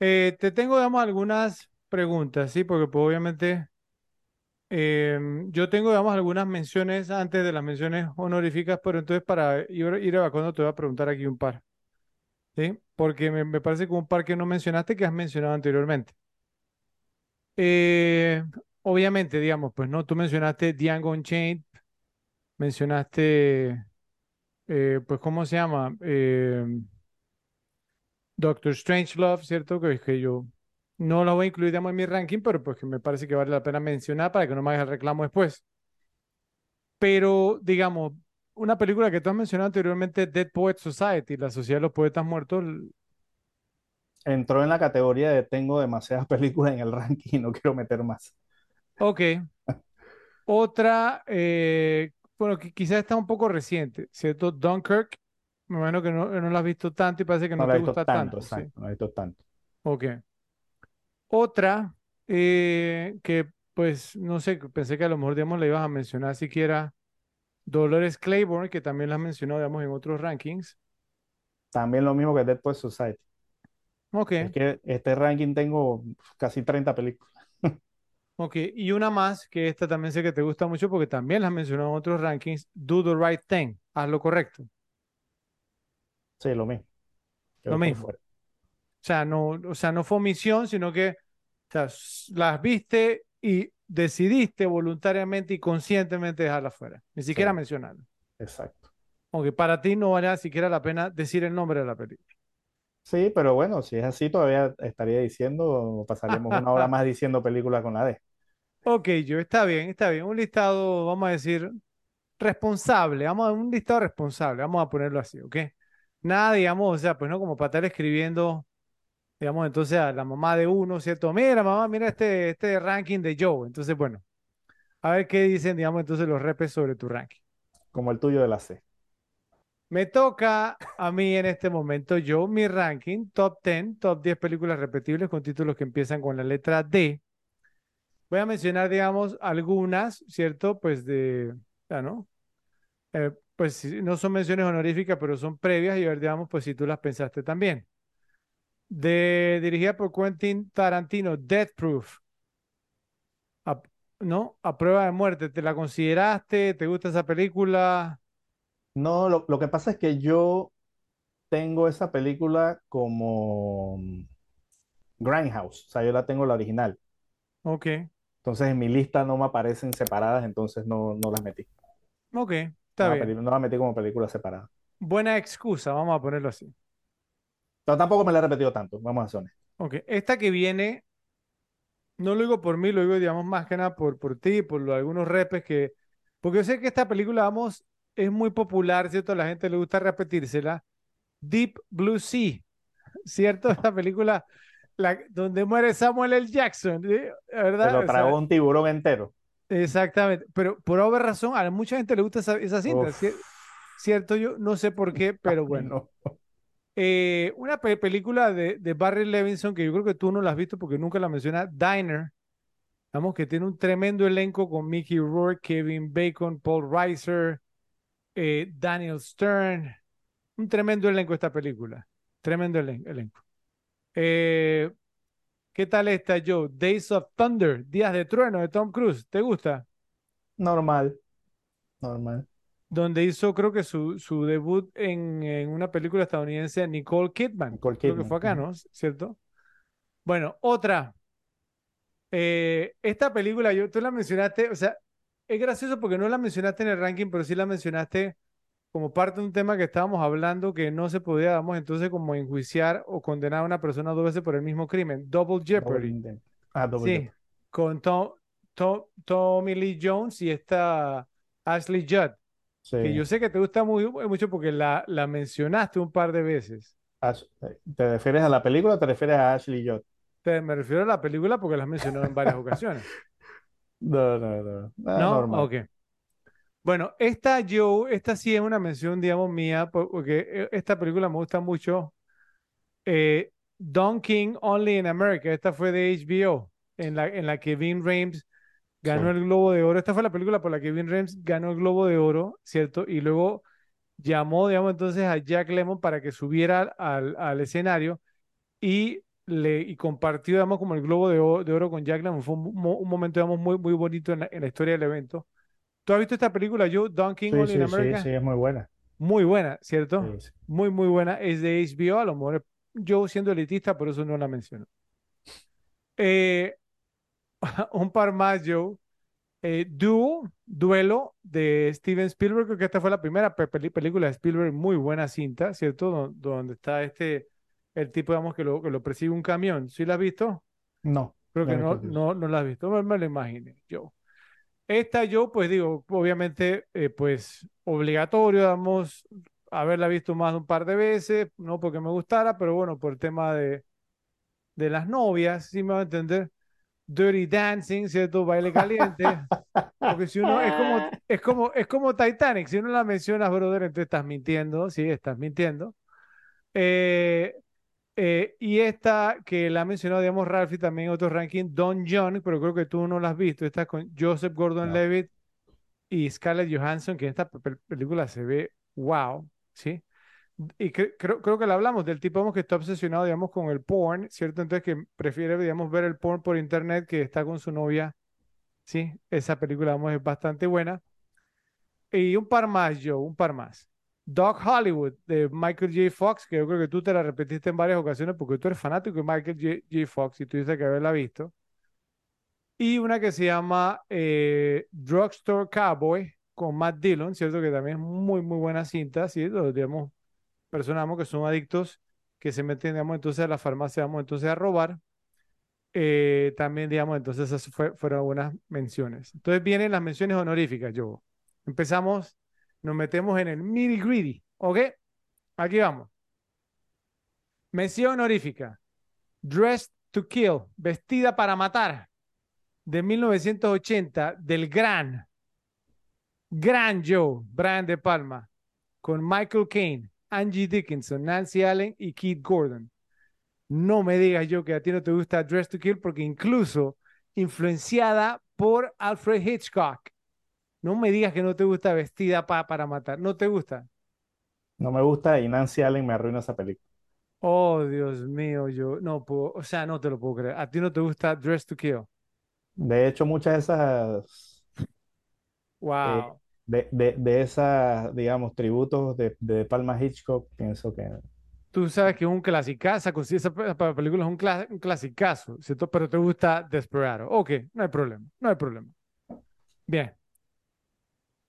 eh, te tengo, digamos, algunas preguntas, ¿sí? Porque pues, obviamente em, yo tengo, digamos, algunas menciones antes de las menciones honoríficas, pero entonces para ir, ir evacuando te voy a preguntar aquí un par, ¿sí? Porque me, me parece que un par que no mencionaste que has mencionado anteriormente. Eh, obviamente, digamos, pues no, tú mencionaste Django Unchained, mencionaste, eh, pues, ¿cómo se llama? Eh, Doctor Strangelove, ¿cierto? Que, que yo no lo voy a incluir, digamos, en mi ranking, pero pues que me parece que vale la pena mencionar para que no me hagas el reclamo después. Pero, digamos, una película que tú has mencionado anteriormente, Dead Poet Society, la Sociedad de los Poetas Muertos, Entró en la categoría de tengo demasiadas películas en el ranking y no quiero meter más. ok. Otra, eh, bueno, que quizás está un poco reciente, ¿cierto? Dunkirk, me imagino que no, no la has visto tanto y parece que No no te gusta tanto, tanto, sí. no la he visto tanto. Ok. Otra, eh, que pues, no sé, pensé que a lo mejor, digamos, la ibas a mencionar siquiera, Dolores Claiborne, que también la has mencionado, digamos, en otros rankings. También lo mismo que Dead Poets Society. Ok, Es que este ranking tengo casi 30 películas. ok. Y una más, que esta también sé que te gusta mucho porque también la has mencionado en otros rankings, Do the Right Thing, haz lo correcto. Sí, lo mismo. Lo mismo. O sea, no, o sea, no fue omisión, sino que o sea, las viste y decidiste voluntariamente y conscientemente dejarlas fuera, ni siquiera Sí, mencionarlas. exacto. Aunque para ti no valía siquiera la pena decir el nombre de la película. Sí, pero bueno, si es así, todavía estaría diciendo, pasaríamos una hora más diciendo películas con la D. Ok, yo, está bien, está bien. Un listado, vamos a decir, responsable. Vamos a un listado responsable, vamos a ponerlo así, ¿ok? Nada, digamos, o sea, pues no como para estar escribiendo, digamos, entonces a la mamá de uno, ¿cierto? Mira, mamá, mira este, este ranking de Joe. Entonces, bueno, a ver qué dicen, digamos, entonces los repes sobre tu ranking. Como el tuyo de la C. Me toca a mí en este momento, yo, mi ranking, top 10, top 10 películas repetibles con títulos que empiezan con la letra D. Voy a mencionar, digamos, algunas, ¿cierto? Pues de, ya, ¿no? Eh, pues no son menciones honoríficas, pero son previas y a ver, digamos, pues si tú las pensaste también. De, dirigida por Quentin Tarantino, Death Proof, A- ¿no? A prueba de muerte, ¿te la consideraste? ¿Te gusta esa película? No, lo, lo que pasa es que yo tengo esa película como mm, Grindhouse, o sea, yo la tengo la original. Ok, Entonces en mi lista no me aparecen separadas, entonces no, no las metí. ok, No está la, bien. peli- no la metí como película separada. Buena excusa, vamos a ponerlo así. Pero tampoco me la he repetido tanto, vamos a honestos. Ok, esta que viene, no lo digo por mí, lo digo, digamos, más que nada por, por ti, por lo- algunos repes que... Porque yo sé que esta película, vamos, es muy popular, ¿cierto? A la gente le gusta repetírsela. Deep Blue Sea, ¿cierto? Esta película la, donde muere Samuel L. Jackson, ¿sí? Se ¿verdad? lo O sea, tragó un tiburón entero. exactamente. Pero por haber razón, a mucha gente le gusta esa, esa cinta, Uf, ¿cier- ¿cierto? Yo no sé por qué, pero a mí bueno. no. Eh, una pe- película de, de Barry Levinson que yo creo que tú no la has visto porque nunca la menciona, Diner. Vamos, que tiene un tremendo elenco con Mickey Rourke, Kevin Bacon, Paul Reiser, eh, Daniel Stern. Un tremendo elenco esta película. Tremendo elen- elenco. Eh, ¿qué tal está Joe? Days of Thunder, Días de Trueno de Tom Cruise. ¿Te gusta? Normal, normal. Donde hizo, creo que su, su debut en, en una película estadounidense, Nicole Kidman. Nicole Creo que Kidman. fue acá. ¿no? ¿Cierto? Bueno, otra. Eh, esta película, yo, tú la mencionaste, o sea, es gracioso porque no la mencionaste en el ranking, pero sí la mencionaste como parte de un tema que estábamos hablando que no se podía, vamos, entonces como enjuiciar o condenar a una persona dos veces por el mismo crimen. Double Double Jeopardy. Indent- Ah, Double Sí, Jeopardy. con Tom, Tom- Tommy Lee Jones y esta Ashley Judd, que Sí. yo sé que te gusta muy, mucho porque la, la mencionaste un par de veces. Ash- ¿Te refieres a la película o te refieres a Ashley Judd? Te- me refiero a la película porque la has mencionado en varias ocasiones. No, no, no. Ah, ¿No? normal. Ok. Bueno, esta yo, esta sí es una mención, digamos, mía, por- porque eh, esta película me gusta mucho. Eh, Don King Only in America. Esta fue de HBO, en la, en la que Vin Rames ganó Sí. el Globo de Oro. Esta fue la película por la que Vin Rames ganó el Globo de Oro, ¿cierto? Y luego llamó, digamos, entonces a Jack Lemmon para que subiera al, al escenario y, le, y compartió, digamos, como el Globo de Oro, de Oro con Jack Lemmon. Fue un momento, digamos, muy, muy bonito en la, en la historia del evento. ¿Tú has visto esta película, Joe? Don King Sí, in sí, sí, sí, es muy buena. Muy buena, ¿cierto? Sí, sí. Muy, muy buena. Es de HBO, a lo mejor yo siendo elitista, por eso no la menciono. Eh, un par más, Joe. Eh, Duo, Duelo de Steven Spielberg, creo que esta fue la primera peli- película de Spielberg, muy buena cinta, ¿cierto? Don- Donde está este, el tipo, digamos, que lo, que lo persigue un camión. ¿Sí la has visto? No, Creo que no, no, no la has visto, me, me lo imaginé, yo. Esta yo, pues digo, obviamente, eh, pues obligatorio, vamos, haberla visto más de un par de veces, no porque me gustara, pero bueno, por el tema de, de las novias, sí me va a entender. Dirty Dancing, ¿cierto? Baile caliente. Porque si uno, es como, es como, es como Titanic, si uno la mencionas, brother, entonces estás mintiendo, sí, estás mintiendo. Eh, eh, y esta que la ha mencionado, digamos, Ralphie también en otro ranking, Don John, pero creo que tú no la has visto. Esta es con Joseph No. Gordon-Levitt y Scarlett Johansson, que en esta pe- película se ve wow, ¿sí? Y cre- creo, creo que la hablamos del tipo digamos, que está obsesionado, digamos, con el porn, ¿cierto? Entonces que prefiere, digamos, ver el porn por internet que está con su novia, ¿sí? Esa película, vamos, es bastante buena. Y un par más, Joe, un par más. Doc Hollywood de Michael J. Fox, que yo creo que tú te la repetiste en varias ocasiones porque tú eres fanático de Michael J. Fox y tuviste que haberla visto. Y una que se llama eh, Drugstore Cowboy con Matt Dillon, ¿cierto? Que también es muy, muy buena cinta, ¿sí? Los, digamos, personas digamos, que son adictos que se meten, digamos, entonces a la farmacia, digamos, entonces a robar. Eh, también, digamos, entonces esas fue- fueron buenas menciones. Entonces vienen las menciones honoríficas, yo. Empezamos, nos metemos en el nitty gritty, ¿ok? Aquí vamos. Mención honorífica. Dressed to Kill, vestida para matar, de 1980, del gran, gran Joe, Brian De Palma, con Michael Caine, Angie Dickinson, Nancy Allen y Keith Gordon. No me digas yo que a ti no te gusta Dressed to Kill porque incluso influenciada por Alfred Hitchcock. No me digas que no te gusta vestida pa- para matar. ¿No te gusta? No me gusta y Nancy Allen me arruina esa película. Oh, Dios mío, yo no puedo, o sea, no te lo puedo creer. ¿A ti no te gusta Dress to Kill? De hecho, muchas de esas, eh, Wow. de, de, de esas, digamos, tributos de, de Palma Hitchcock, pienso que Tú sabes que es un clasicazo, esa, esa pe- esa película es un, cla- un clasicazo, ¿cierto? Pero te gusta Desperado. Ok, no hay problema, no hay problema. Bien.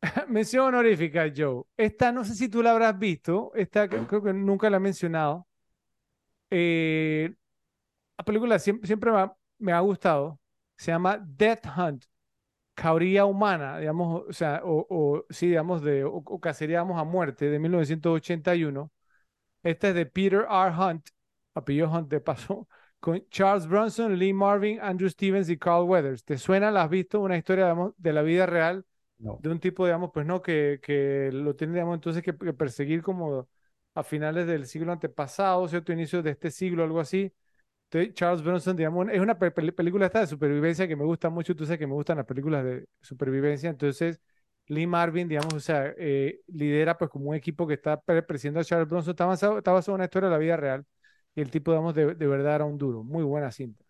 Mención honorífica, Joe. Esta no sé si tú la habrás visto, esta creo que nunca la he mencionado. Eh, la película siempre, siempre me ha, me ha gustado. Se llama Death Hunt, Cauría Humana, digamos, o sea, o, o sí, digamos, de, o, o cacería, digamos, a muerte, de 1981. Esta es de Peter R. Hunt, apellido Hunt de paso, con Charles Bronson, Lee Marvin, Andrew Stevens y Carl Weathers. ¿Te suena? ¿La has visto? Una historia, digamos, de la vida real de un tipo, digamos, pues no, que, que lo tiene, digamos, entonces que, perseguir como a finales del siglo antepasado, ¿cierto? Inicios de este siglo, algo así. Entonces, Charles Bronson, digamos, es una pe- pel- película esta de supervivencia que me gusta mucho, tú sabes que me gustan las películas de supervivencia, entonces Lee Marvin, digamos, o sea, eh, lidera pues como un equipo que está persiguiendo a Charles Bronson, está basado, está basado en una historia de la vida real y el tipo, digamos, de, de verdad era un duro, muy buena cinta.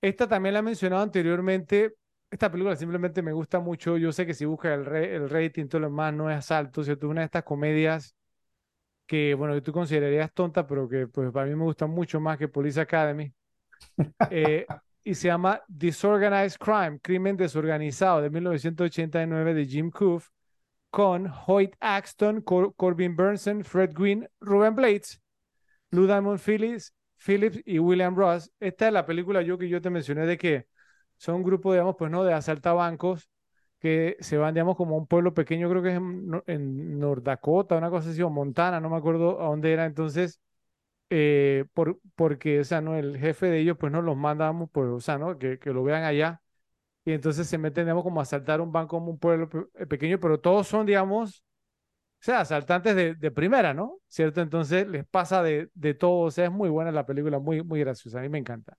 Esta también la he mencionado anteriormente. Esta película simplemente me gusta mucho. Yo sé que si buscas el, re- el rating, todo lo demás no es alto, ¿cierto? Una de estas comedias que, bueno, que tú considerarías tonta, pero que pues para mí me gusta mucho más que Police Academy. Eh, y se llama Disorganized Crime, Crimen Desorganizado, de 1989 de Jim Coof, con Hoyt Axton, Cor- Corbin Burnson, Fred Gwynn, Ruben Blades, Lou Diamond Phillips, Phillips y William Ross. Esta es la película yo que yo te mencioné de que son un grupo, digamos, pues no, de asaltabancos que se van, digamos, como a un pueblo pequeño, creo que es en, en North Dakota, una cosa así, o Montana, no me acuerdo a dónde era. Entonces, eh, por, porque, o sea, no, el jefe de ellos, pues no los mandamos, pues, o sea, ¿no? Que, que lo vean allá. Y entonces se meten, digamos, como a asaltar un banco como un pueblo eh, pequeño, pero todos son, digamos, sea, asaltantes de, de primera, ¿no? ¿Cierto? Entonces les pasa de, de todo, o sea, es muy buena la película, muy, muy graciosa, a mí me encanta.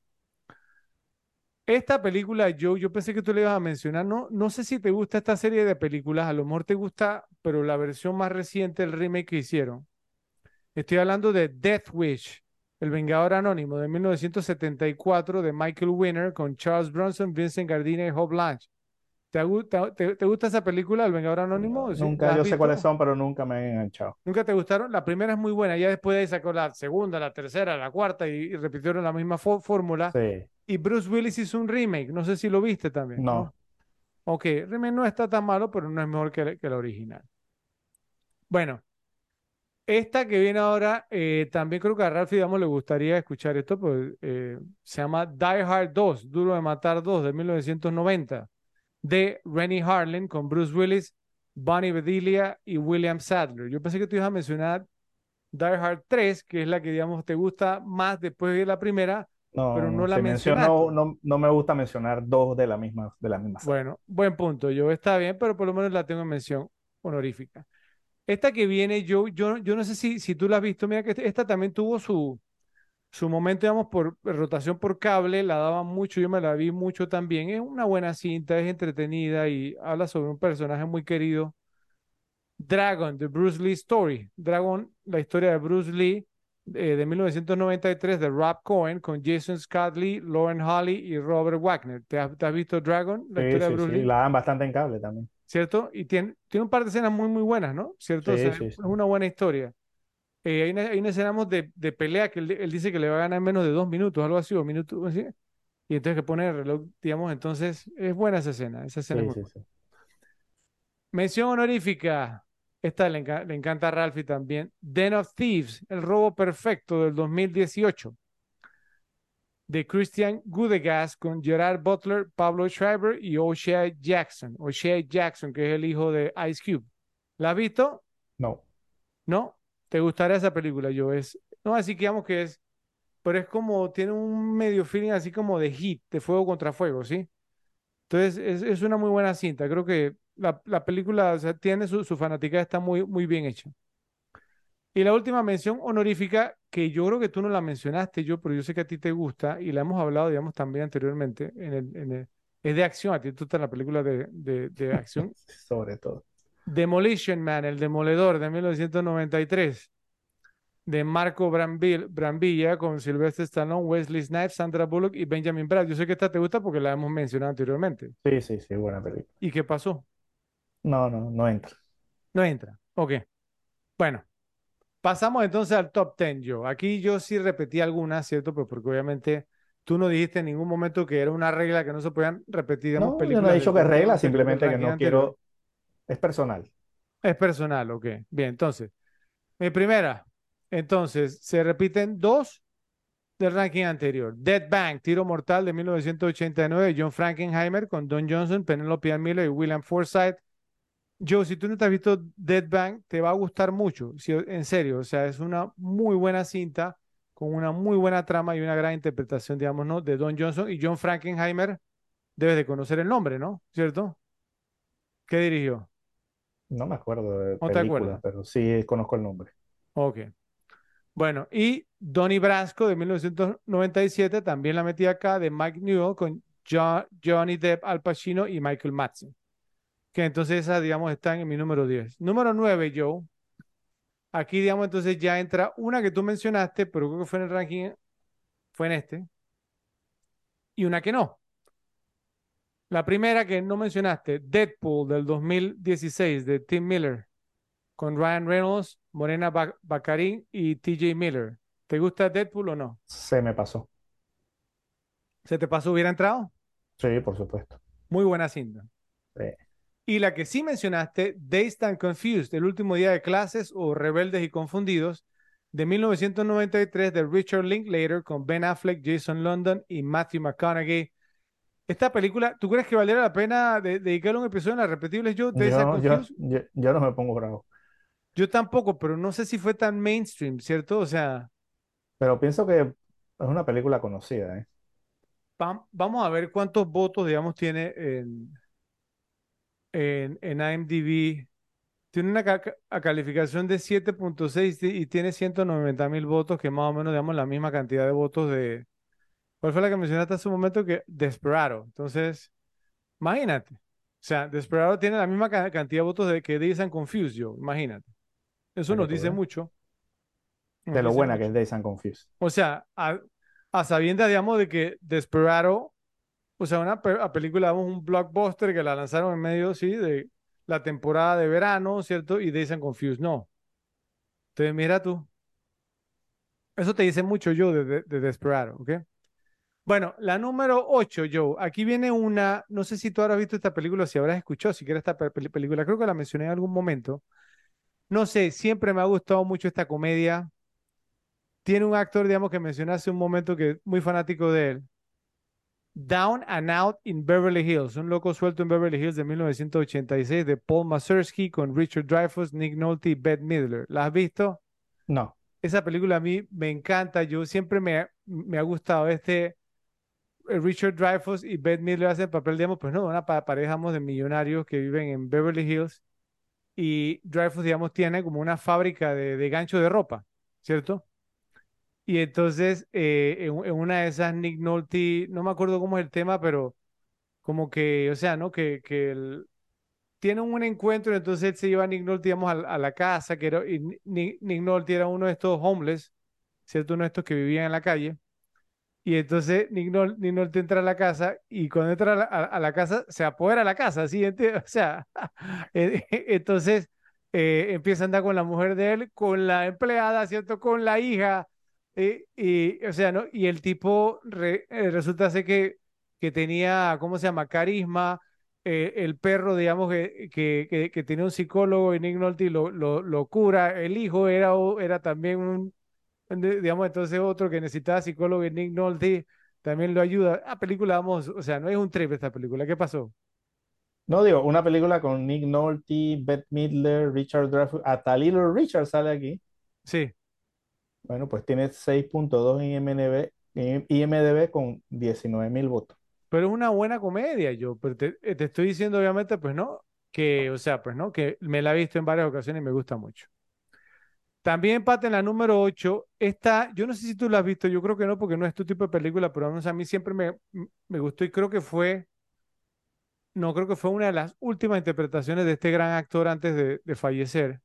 Esta película, yo, yo pensé que tú le ibas a mencionar, no, no sé si te gusta esta serie de películas, a lo mejor te gusta, pero la versión más reciente, el remake que hicieron. Estoy hablando de Death Wish, El Vengador Anónimo, de 1974, de Michael Winner, con Charles Bronson, Vincent Gardiner y Hope Blanche. ¿Te, gu- te- te- gusta esa película, El Vengador Anónimo? ¿Sí? ¿La Nunca, yo sé cuáles son, pero nunca me han enganchado. ¿Nunca te gustaron? La primera es muy buena, ya después de ahí sacó la segunda, la tercera, la cuarta y, y repitieron la misma fó- fórmula. Sí, Y Bruce Willis hizo un remake, no sé si lo viste también. no. Ok, el remake no está tan malo, pero no es mejor que, que la original. Bueno, esta que viene ahora, eh, también creo que a Ralph, digamos, le gustaría escuchar esto, pues eh, se llama Die Hard 2, Duro de Matar 2, de 1990, de Rennie Harlin con Bruce Willis, Bonnie Bedelia y William Sadler. Yo pensé que tú ibas a mencionar Die Hard 3, que es la que, digamos, te gusta más después de la primera, No, pero no la no, no me gusta mencionar dos de la misma, de la misma saga. Bueno, buen punto. Yo está bien, pero por lo menos la tengo en mención honorífica. Esta que viene, yo, yo, yo no sé si, si tú la has visto. Mira que este- esta también tuvo su, su momento, digamos, por rotación por cable. La daban mucho, yo me la vi mucho también. Es una buena cinta, es entretenida y habla sobre un personaje muy querido. Dragon, The Bruce Lee Story. Dragon, la historia de Bruce Lee eh, de 1993 de Rob Cohen con Jason Scott Lee, Lauren Holly y Robert Wagner. ¿Te has, te has visto Dragon, la Sí, historia de sí, Bruce sí, Lee? la dan bastante en cable también. ¿cierto? Y tiene, tiene un par de escenas muy, muy buenas, ¿no? ¿Cierto? O Sí, sea, es una buena historia. Eh, hay una, hay una escena de, de pelea que él, él dice que le va a ganar en menos de dos minutos, algo así, o minutos, así. Y entonces que pone el reloj, digamos, entonces es buena esa escena, esa escena es muy buena. Mención honorífica, esta le, enca- le encanta a Ralphie también, Den of Thieves, El robo perfecto del 2018, de Christian Gudegas con Gerard Butler, Pablo Schreiber y O'Shea Jackson, O'Shea Jackson, que es el hijo de Ice Cube. ¿La has visto? No. ¿No? ¿Te gustaría esa película? Yo es, no, así que digamos que es, pero es como, tiene un medio feeling así como de hit, de fuego contra fuego, ¿sí? Entonces, es, es una muy buena cinta. Creo que la, la película, o sea, tiene su, su fanaticada, está muy, muy bien hecha. Y la última mención honorífica, que yo creo que tú no la mencionaste yo, pero yo sé que a ti te gusta, y la hemos hablado, digamos, también anteriormente, en el, en el- es de acción, a ti te gusta la película de, de, de acción. Sobre todo. Demolition Man, el demoledor de 1993, de Marco Brambil- Brambilla con Sylvester Stallone, Wesley Snipes, Sandra Bullock y Benjamin Bratt. Yo sé que esta te gusta porque la hemos mencionado anteriormente. Sí, sí, sí, buena película. ¿Y qué pasó? No, no, no entra. No entra. Ok. Bueno, pasamos entonces al top 10, yo. Aquí yo sí repetí algunas, ¿cierto? Pues porque obviamente tú no dijiste en ningún momento que era una regla que no se podían repetir, digamos, No, yo películas no he dicho que regla, simplemente que no anterior. quiero. Es personal. Es personal, ok. Bien, entonces, mi primera. Entonces, se repiten dos del ranking anterior. Dead Bang, Tiro Mortal de 1989, John Frankenheimer con Don Johnson, Penelope Ann Miller y William Forsythe. Joe, si tú no te has visto Dead Bang, te va a gustar mucho, si- en serio. O sea, es una muy buena cinta con una muy buena trama y una gran interpretación, digamos, ¿no? De Don Johnson y John Frankenheimer. Debes de conocer el nombre, ¿no? ¿Cierto? ¿Qué dirigió? No me acuerdo de ¿No te acuerdas? pero sí conozco el nombre. Ok. Bueno, y Donnie Brasco de 1997, también la metí acá, de Mike Newell con Jo- Johnny Depp, Al Pacino y Michael Madsen. Que entonces esas, digamos, están en mi número 10. Número 9, Joe. Aquí, digamos, entonces ya entra una que tú mencionaste, pero creo que fue en el ranking, fue en este, y una que no. La primera que no mencionaste, Deadpool del 2016 de Tim Miller con Ryan Reynolds, Morena Ba- Baccarin y TJ Miller. ¿Te gusta Deadpool o no? Se me pasó. ¿Se te pasó hubiera entrado? Sí, por supuesto. Muy buena cinta. Sí. Y la que sí mencionaste, Dazed and Confused, el último día de clases o Rebeldes y Confundidos, de 1993 de Richard Linklater con Ben Affleck, Jason London y Matthew McConaughey. Esta película, ¿tú crees que valiera la pena de- dedicarle un episodio en las repetibles yo? Yo, yo, yo, no me pongo bravo, Yo tampoco, pero no sé si fue tan mainstream, ¿cierto? O sea, pero pienso que es una película conocida, ¿eh? vam- vamos a ver cuántos votos, digamos, tiene en, en, en IMDb Tiene una calificación de 7.6 y tiene 190 mil votos, que más o menos, digamos, la misma cantidad de votos de... ¿Cuál fue la que mencionaste hace un momento? Que Desperado. Entonces, imagínate. O sea, Desperado tiene la misma cantidad de votos de que Days and Confused, yo, imagínate. Eso nos dice mucho. de lo buena que es Days and Confused. O sea, a, a sabiendas, digamos, de que Desperado, o sea, una película, digamos, un blockbuster que la lanzaron en medio, sí, de la temporada de verano, ¿cierto? Y Days and Confused, no. Entonces, mira tú. Eso te dice mucho yo de, de, Desperado, ¿ok? Bueno, la número 8, Joe. Aquí viene una, no sé si tú habrás visto esta película, si habrás escuchado siquiera esta película, creo que la mencioné en algún momento. No sé, siempre me ha gustado mucho esta comedia. Tiene un actor, digamos, que mencioné hace un momento que muy fanático de él. Down and Out in Beverly Hills, un loco suelto en Beverly Hills de 1986 de Paul Mazursky con Richard Dreyfuss, Nick Nolte y Bette Midler. ¿La has visto? No. Esa película a mí me encanta. Yo siempre me, me ha gustado este eh, Richard Dreyfuss y Bette Midler hacen papel, digamos, pues no, una pareja de millonarios que viven en Beverly Hills y Dreyfuss, digamos, tiene como una fábrica de, de gancho de ropa, ¿cierto? Y entonces, eh, en, una de esas, Nick Nolte, no me acuerdo cómo es el tema, pero como que, o sea, ¿no? Que, que tienen un encuentro, entonces él se lleva a Nick Nolte, digamos, a, la casa, que era, y Nick, Nolte era uno de estos homeless, ¿cierto? Uno de estos que vivían en la calle. Y entonces Nick Nolte, entra a la casa y cuando entra a la, casa se apodera la casa, ¿sí? O sea, e, entonces eh, empieza a andar con la mujer de él, con la empleada, ¿cierto? Con la hija, y, y, o sea, ¿no? Y el tipo eh, resulta ser que, que tenía, ¿cómo se llama? Carisma. Eh, el perro, digamos, que, que, que, tenía un psicólogo y Nick Nolte lo, lo, lo, cura. El hijo era, era también un, digamos, entonces otro que necesitaba psicólogo y Nick Nolte también lo ayuda. La película, vamos, o sea, no es un trip esta película. ¿Qué pasó? No, digo, una película con Nick Nolte, Bette Midler, Richard Dreyfuss, hasta Little Richard sale aquí. Sí. Bueno, pues tiene 6.2 en IMDb, con 19 mil votos. Pero es una buena comedia, yo. Pero te, eh, te, estoy diciendo, obviamente, pues no, que, o sea, pues no, que me la he visto en varias ocasiones y me gusta mucho. También empate en la número 8. Esta, yo no sé si tú la has visto, yo creo que no, porque no es tu tipo de película, pero a mí siempre me, me gustó y creo que fue, no, creo que fue una de las últimas interpretaciones de este gran actor antes de fallecer.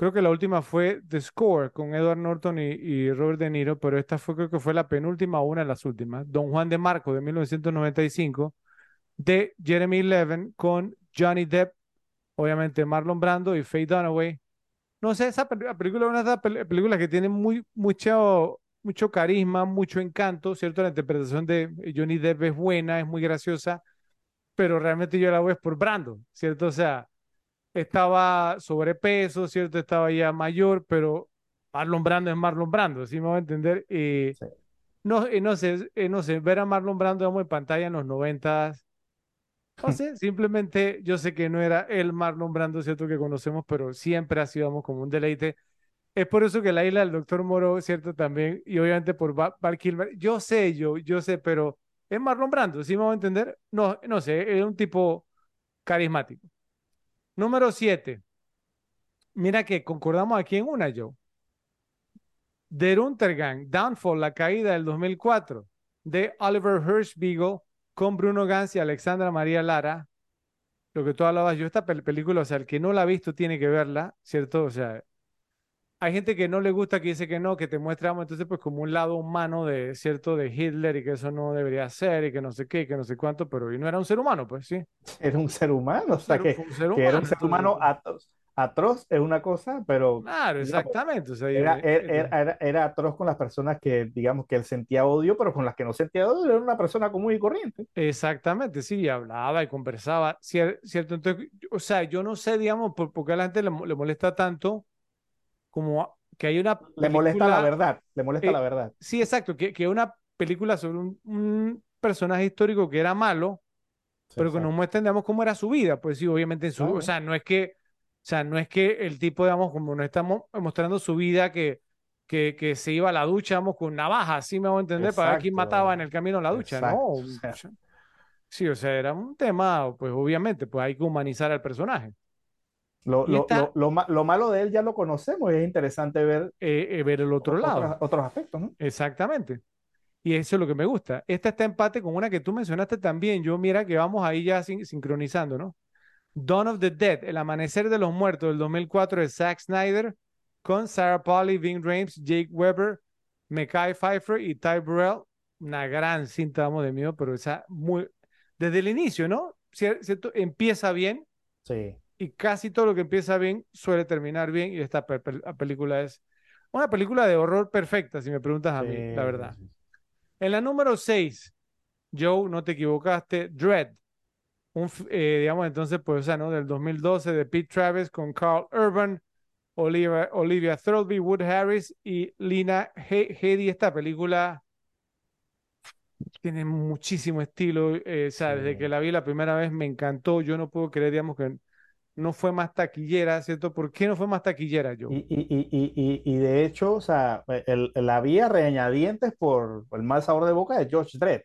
Creo que la última fue The Score con Edward Norton y, Robert De Niro, pero esta fue creo que fue la penúltima una de las últimas. Don Juan de Marco de 1995 de Jeremy Levin con Johnny Depp, obviamente Marlon Brando y Faye Dunaway. No sé, esa película es una de las películas que tiene muy, mucho, mucho carisma, mucho encanto, ¿cierto? La interpretación de Johnny Depp es buena, es muy graciosa, pero realmente yo la voy por Brando, ¿cierto? O sea, estaba sobrepeso, ¿cierto? Estaba ya mayor, pero Marlon Brando es Marlon Brando, ¿sí me voy a entender? Eh, no, eh, no, sé, eh, no sé, ver a Marlon Brando en pantalla en los noventas, no sé, simplemente yo sé que no era el Marlon Brando, ¿cierto? Que conocemos, pero siempre ha sido como un deleite. Es por eso que la isla del Doctor Moro, ¿cierto? También, y obviamente por Val Kilmer, yo sé, yo, yo sé, pero es Marlon Brando, ¿sí me voy a entender? No, no sé, es un tipo carismático. Número 7. Mira que concordamos aquí en una, yo. Der Untergang, Downfall, la caída del 2004, de Oliver Hirschbiegel con Bruno Gans y Alexandra María Lara. Lo que tú hablabas, yo esta película, o sea, el que no la ha visto tiene que verla, ¿cierto? O sea, hay gente que no le gusta, que dice que no, que te muestramos entonces pues como un lado humano de, ¿cierto? De Hitler y que eso no debería ser y que no sé qué, que no sé cuánto, pero y no era un ser humano, pues sí. Era un ser humano, o sea, que, era un ser humano atroz, atroz es una cosa, pero... Claro, exactamente. era, era, era, atroz con las personas que, digamos, que él sentía odio, pero con las que no sentía odio, era una persona común y corriente. Exactamente, sí, hablaba y conversaba, ¿cierto? Entonces, o sea, yo no sé, digamos, por, por qué a la gente le, le molesta tanto como que hay una... le molesta la verdad, le molesta eh, la verdad. Sí, exacto, que, que una película sobre un, personaje histórico que era malo, pero que nos muestren, digamos, cómo era su vida. Pues sí, obviamente en su... O sea, no es que... O sea, no es que el tipo, digamos, como nos estamos mostrando su vida, que, que, que se iba a la ducha, vamos, con navaja, así me voy a entender, para ver quién mataba en el camino a la ducha, ¿no? sí, o sea, era un tema, pues obviamente, pues hay que humanizar al personaje. Lo, lo, lo, lo ma- lo malo de él ya lo conocemos y es interesante ver eh, eh, ver el otro lado. otros, aspectos, ¿no? Exactamente. Y eso es lo que me gusta. Esta está empate con una que tú mencionaste también. Yo mira que vamos ahí ya sin- sincronizando, ¿no? Dawn of the Dead, El Amanecer de los Muertos del 2004 de Zack Snyder con Sarah Polley, Ving Rhames, Jake Weber, Mekai Pfeiffer y Ty Burrell. Una gran cinta, vamos de miedo, pero esa muy... Desde el inicio, ¿no? Cier- ¿Cierto? Empieza bien Sí. Y casi todo lo que empieza bien suele terminar bien y esta pe- pe- película es una película de horror perfecta, si me preguntas a mí, sí, la verdad. sí. En la número 6, Joe, no te equivocaste, Dread. Un, eh, digamos entonces, pues, o sea, ¿no? Del 2012 de Pete Travis con Carl Urban, Olivia, Olivia Thirlby, Wood Harris y Lina He- Headey. Esta película tiene muchísimo estilo. eh, o sea, desde que la vi la primera vez me encantó. Yo no puedo creer, digamos, que no fue más taquillera, ¿cierto? ¿Por qué no fue más taquillera, Joe? Y, y, y, y, de hecho, o sea, el, la vi a regañadientes por el mal sabor de boca de George Dredd.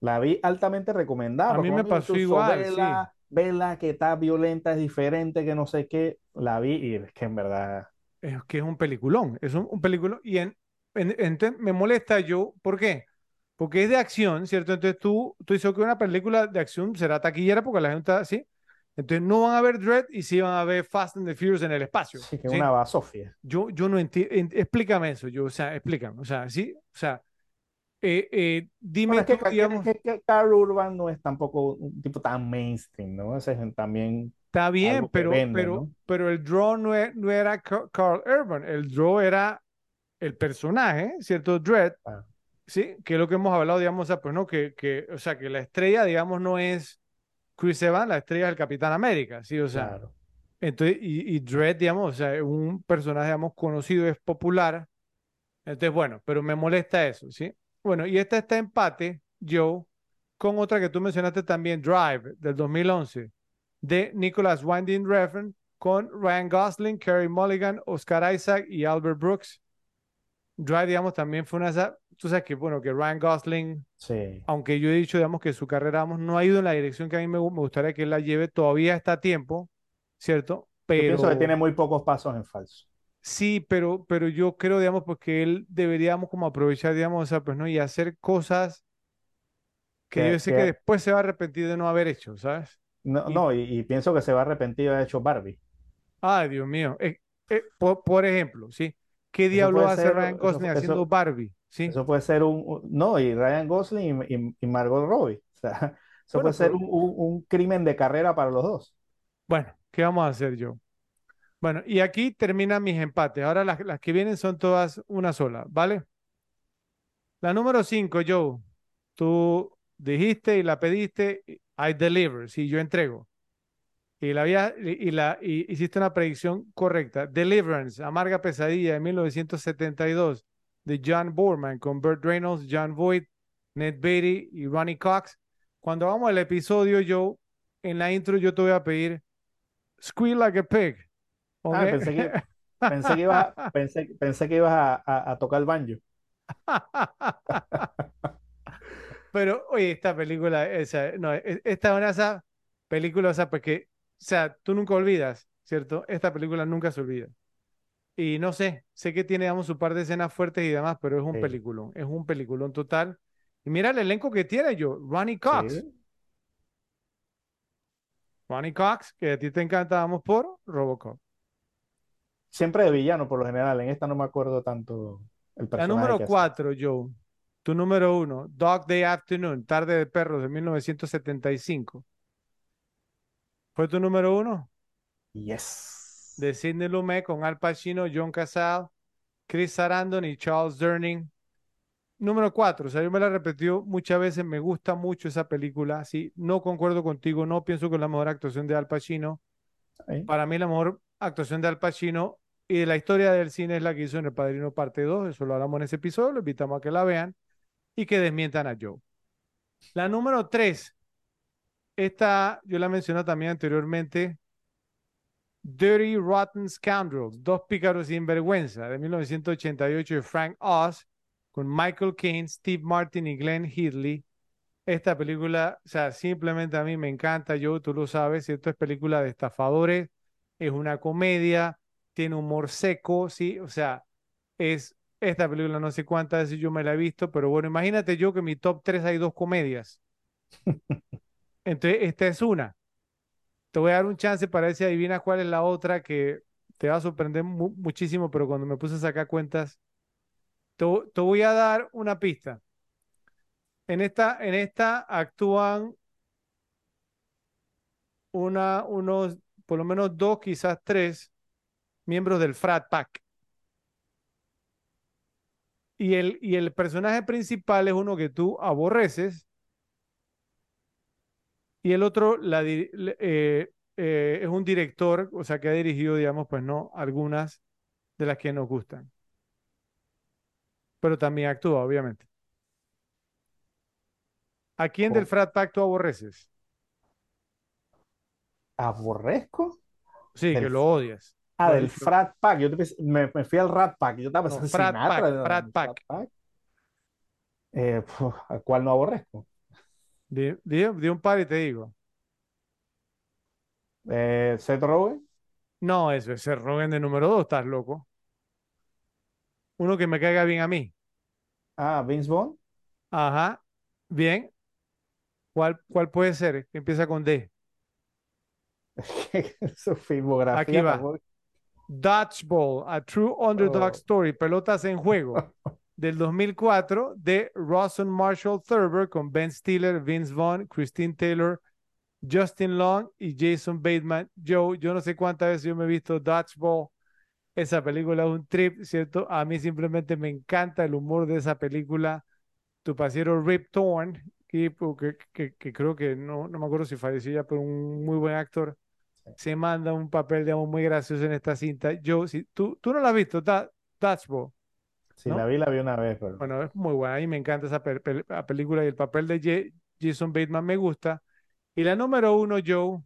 La vi altamente recomendada. A mí me pasó igual, Vela, vela que está violenta, es diferente, que no sé qué. La vi y es que en verdad. Es que es un peliculón, es un, un peliculón. Y en, en- me molesta yo, ¿por qué? Porque es de acción, ¿cierto? Entonces tú, tú dices que una película de acción será taquillera porque la gente está así. Entonces no van a ver Dread y sí van a ver Fast and the Furious en el espacio. Sí, que es ¿sí? una basofia. Yo, yo no entiendo, explícame eso, yo, o sea, explícame, o sea, sí, o sea, eh, eh, dime Bueno, es que, tú, digamos, que- que Carl Urban no es tampoco un tipo tan mainstream, ¿no? Ese es también. Está bien, pero, vende, pero, ¿no? pero el draw no, e- no era Ca- Carl Urban, el draw era el personaje, ¿cierto? Dread, Ah, ¿sí? Que es lo que hemos hablado, digamos, o sea, pues no, que, que, o sea, que la estrella, digamos, no es Chris Evans, la estrella es el Capitán América, ¿sí? O sea, claro. entonces, y, y Dredd, digamos, o sea, es un personaje, digamos, conocido, es popular. Entonces, bueno, pero me molesta eso, ¿sí? Bueno, y esta está empate, Joe, con otra que tú mencionaste también, Drive, del 2011, de Nicholas Winding Refn, con Ryan Gosling, Kerry Mulligan, Oscar Isaac y Albert Brooks. Drive, digamos, también fue una... de esas- Tú sabes que, bueno, que Ryan Gosling Sí. aunque yo he dicho, digamos, que su carrera, vamos, no ha ido en la dirección que a mí me, gu- me gustaría que él la lleve, todavía está a tiempo, ¿cierto? Yo Pero pienso que tiene muy pocos pasos en falso. sí, pero, pero yo creo, digamos, pues que él deberíamos como aprovechar, digamos, o sea, pues, ¿no? Y hacer cosas que Que- yo sé que- que después se va a arrepentir de no haber hecho, ¿sabes? No, Y- no, y, y pienso que se va a arrepentir de haber hecho Barbie. Ay, Dios mío. Eh, eh, por, por ejemplo, ¿sí? ¿Qué diablo hace ser- Ryan Gosling eso- haciendo Barbie? ¿Sí? Eso puede ser un, un- no, y Ryan Gosling y, y- y Margot Robbie. O sea, eso Bueno, puede ser un, un- un crimen de carrera para los dos. Bueno, ¿qué vamos a hacer yo? Bueno, y aquí terminan mis empates. Ahora las, las que vienen son todas una sola, ¿vale? La número 5, Joe. Tú dijiste y la pediste, I deliver, sí, yo entrego. Y la había, y, la y hiciste una predicción correcta. Deliverance, Amarga Pesadilla de 1972 de John Borman con Burt Reynolds, John Voight, Ned Beatty y Ronnie Cox. Cuando vamos al episodio, Joe, en la intro yo te voy a pedir Squeal like a pig. Ah, pensé que, pensé que ibas, a- pensé, pensé que ibas a, a- a tocar el banjo. Pero, oye, esta película, esa, no, e- esta es una de esas películas, o sea, porque, sea, tú nunca olvidas, ¿cierto? Esta película nunca se olvida. Y no sé, sé que tiene, digamos, su par de escenas fuertes y demás, pero es un Sí. peliculón, es un peliculón total. Y mira el elenco que tiene yo, Ronnie Cox. Sí. Ronnie Cox, que a ti te encanta, vamos por Robocop. Siempre de villano, por lo general. En esta no me acuerdo tanto el La personaje número que hace. 4, Joe. Tu número 1, Dog Day Afternoon, Tarde de Perros de 1975. ¿Fue tu número 1? Yes. De Sidney Lumet con Al Pacino, John Casal, Chris Sarandon y Charles Durning. Número 4, o sea, yo me la he repetido muchas veces, me gusta mucho esa película. Sí, no concuerdo contigo, no pienso que es la mejor actuación de Al Pacino. Para mí la mejor actuación de Al Pacino y de la historia del cine es la que hizo en El Padrino Parte 2, eso lo hablamos en ese episodio, lo invitamos a que la vean y que desmientan a Joe. La número 3, esta yo la mencioné también anteriormente, Dirty Rotten Scoundrels, Dos Pícaros sin Vergüenza, de 1988 de Frank Oz, con Michael Caine, Steve Martin y Glenn Headley. Esta película, o sea, simplemente a mí me encanta, yo, tú lo sabes, ¿cierto? Es película de estafadores, es una comedia, tiene humor seco, ¿sí? O sea, es esta película no sé cuántas veces yo me la he visto, pero bueno, imagínate yo que en mi top 3 hay dos comedias. Entonces, esta es una. Te voy a dar un chance para ver si adivinas cuál es la otra que te va a sorprender muchísimo, pero cuando me puse a sacar cuentas, te, voy a dar una pista. En esta, en esta actúan una, unos, por lo menos dos, quizás tres miembros del Frat Pack. Y el, y el personaje principal es uno que tú aborreces. Y el otro la, eh, eh, es un director, o sea, que ha dirigido, digamos, pues no, algunas de las que nos gustan. Pero también actúa, obviamente. ¿A quién del Frat Pack tú aborreces? ¿Aborrezco? Sí, que lo odias. Ah, del Frat Pack. Yo me, fui al Rat Pack. Yo estaba pensando frat, pack, frat, pack. Eh, ¿A cuál no aborrezco? Di, un par y te digo. Eh, ¿Seth Rogen? No, eso es Seth Rogen de número dos, estás loco. Uno que me caiga bien a mí. Ah, Vince Vaughn. Ajá, bien. ¿Cuál, cuál puede ser? Que empieza con D. Su filmografía. Aquí va. Dodgeball, A True Underdog oh. Story, Pelotas en Juego, del 2004, de Rawson Marshall Thurber, con Ben Stiller, Vince Vaughn, Christine Taylor, Justin Long y Jason Bateman. Joe, yo no sé cuántas veces yo me he visto Dodgeball. Esa película es un trip, ¿cierto? A mí simplemente me encanta el humor de esa película. Tu pasiero Rip Torn, que, que, creo que no, no me acuerdo si falleció ya, pero un muy buen actor se manda un papel, digamos, muy gracioso en esta cinta. Yo, si tú, tú no la has visto, Dodgeball. Sí, la vi, la vi una vez. Pero... Bueno, es muy buena. Mí me encanta esa película y el papel de Jason Bateman me gusta. Y la número uno, Joe,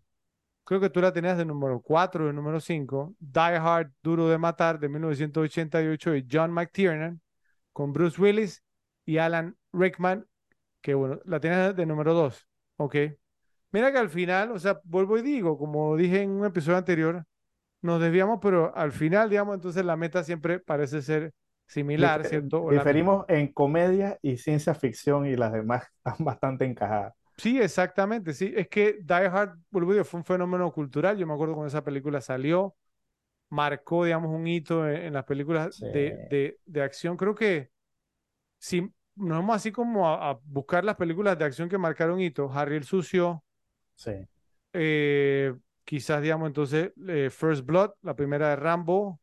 creo que tú la tenías de número cuatro, de número cinco, Die Hard, Duro de Matar, de 1988, de John McTiernan, con Bruce Willis y Alan Rickman, que bueno, la tenías de número dos, ¿ok? Mira que al final, o sea, vuelvo y digo, como dije en un episodio anterior, nos desviamos, pero al final, digamos, entonces la meta siempre parece ser similar, ¿cierto? diferimos en comedia y ciencia ficción y las demás están bastante encajadas. Sí, exactamente, sí. Es que Die Hard, fue un fenómeno cultural. Yo me acuerdo cuando esa película salió, marcó, digamos, un hito en, las películas de, de, acción. Creo que si nos vamos así como a, a, buscar las películas de acción que marcaron hito, Harry el Sucio, Sí. Eh, quizás, digamos, entonces, eh, First Blood, la primera de Rambo,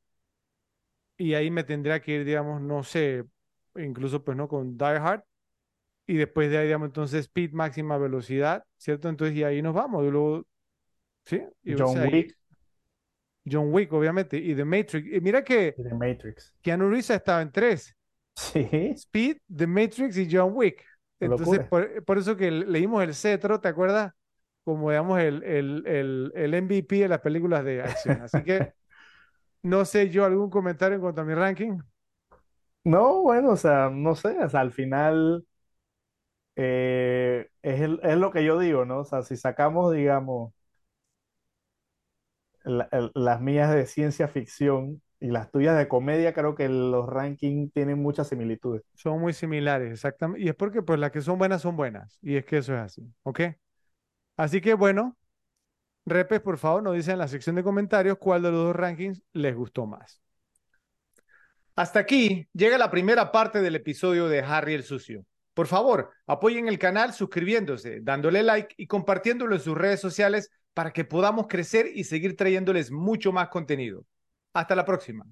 y ahí me tendría que ir, digamos, no sé, incluso pues no con Die Hard, y después de ahí, digamos, entonces Speed máxima velocidad, ¿cierto? Entonces, y ahí nos vamos, y luego, ¿sí? John Wick. John Wick, obviamente, y The Matrix. Y mira que The Matrix. Keanu Reeves ha estado en tres. Sí. Speed, The Matrix y John Wick. Entonces, por, por, eso que leímos el cetro, ¿te acuerdas? como digamos el, el, el, MVP de las películas de acción. Así que no sé yo algún comentario en cuanto a mi ranking. No, bueno, o sea, no sé, o sea, al final eh, es, es, lo que yo digo, ¿no? O sea, si sacamos, digamos, las mías de ciencia ficción y las tuyas de comedia, creo que los rankings tienen muchas similitudes. Son muy similares, exactamente. Y es porque pues las que son buenas son buenas. Y es que eso es así, ¿ok? Así que bueno, repes, por favor, nos dicen en la sección de comentarios cuál de los dos rankings les gustó más. Hasta aquí llega la primera parte del episodio de Harry el Sucio. Por favor, apoyen el canal suscribiéndose, dándole like y compartiéndolo en sus redes sociales para que podamos crecer y seguir trayéndoles mucho más contenido. Hasta la próxima.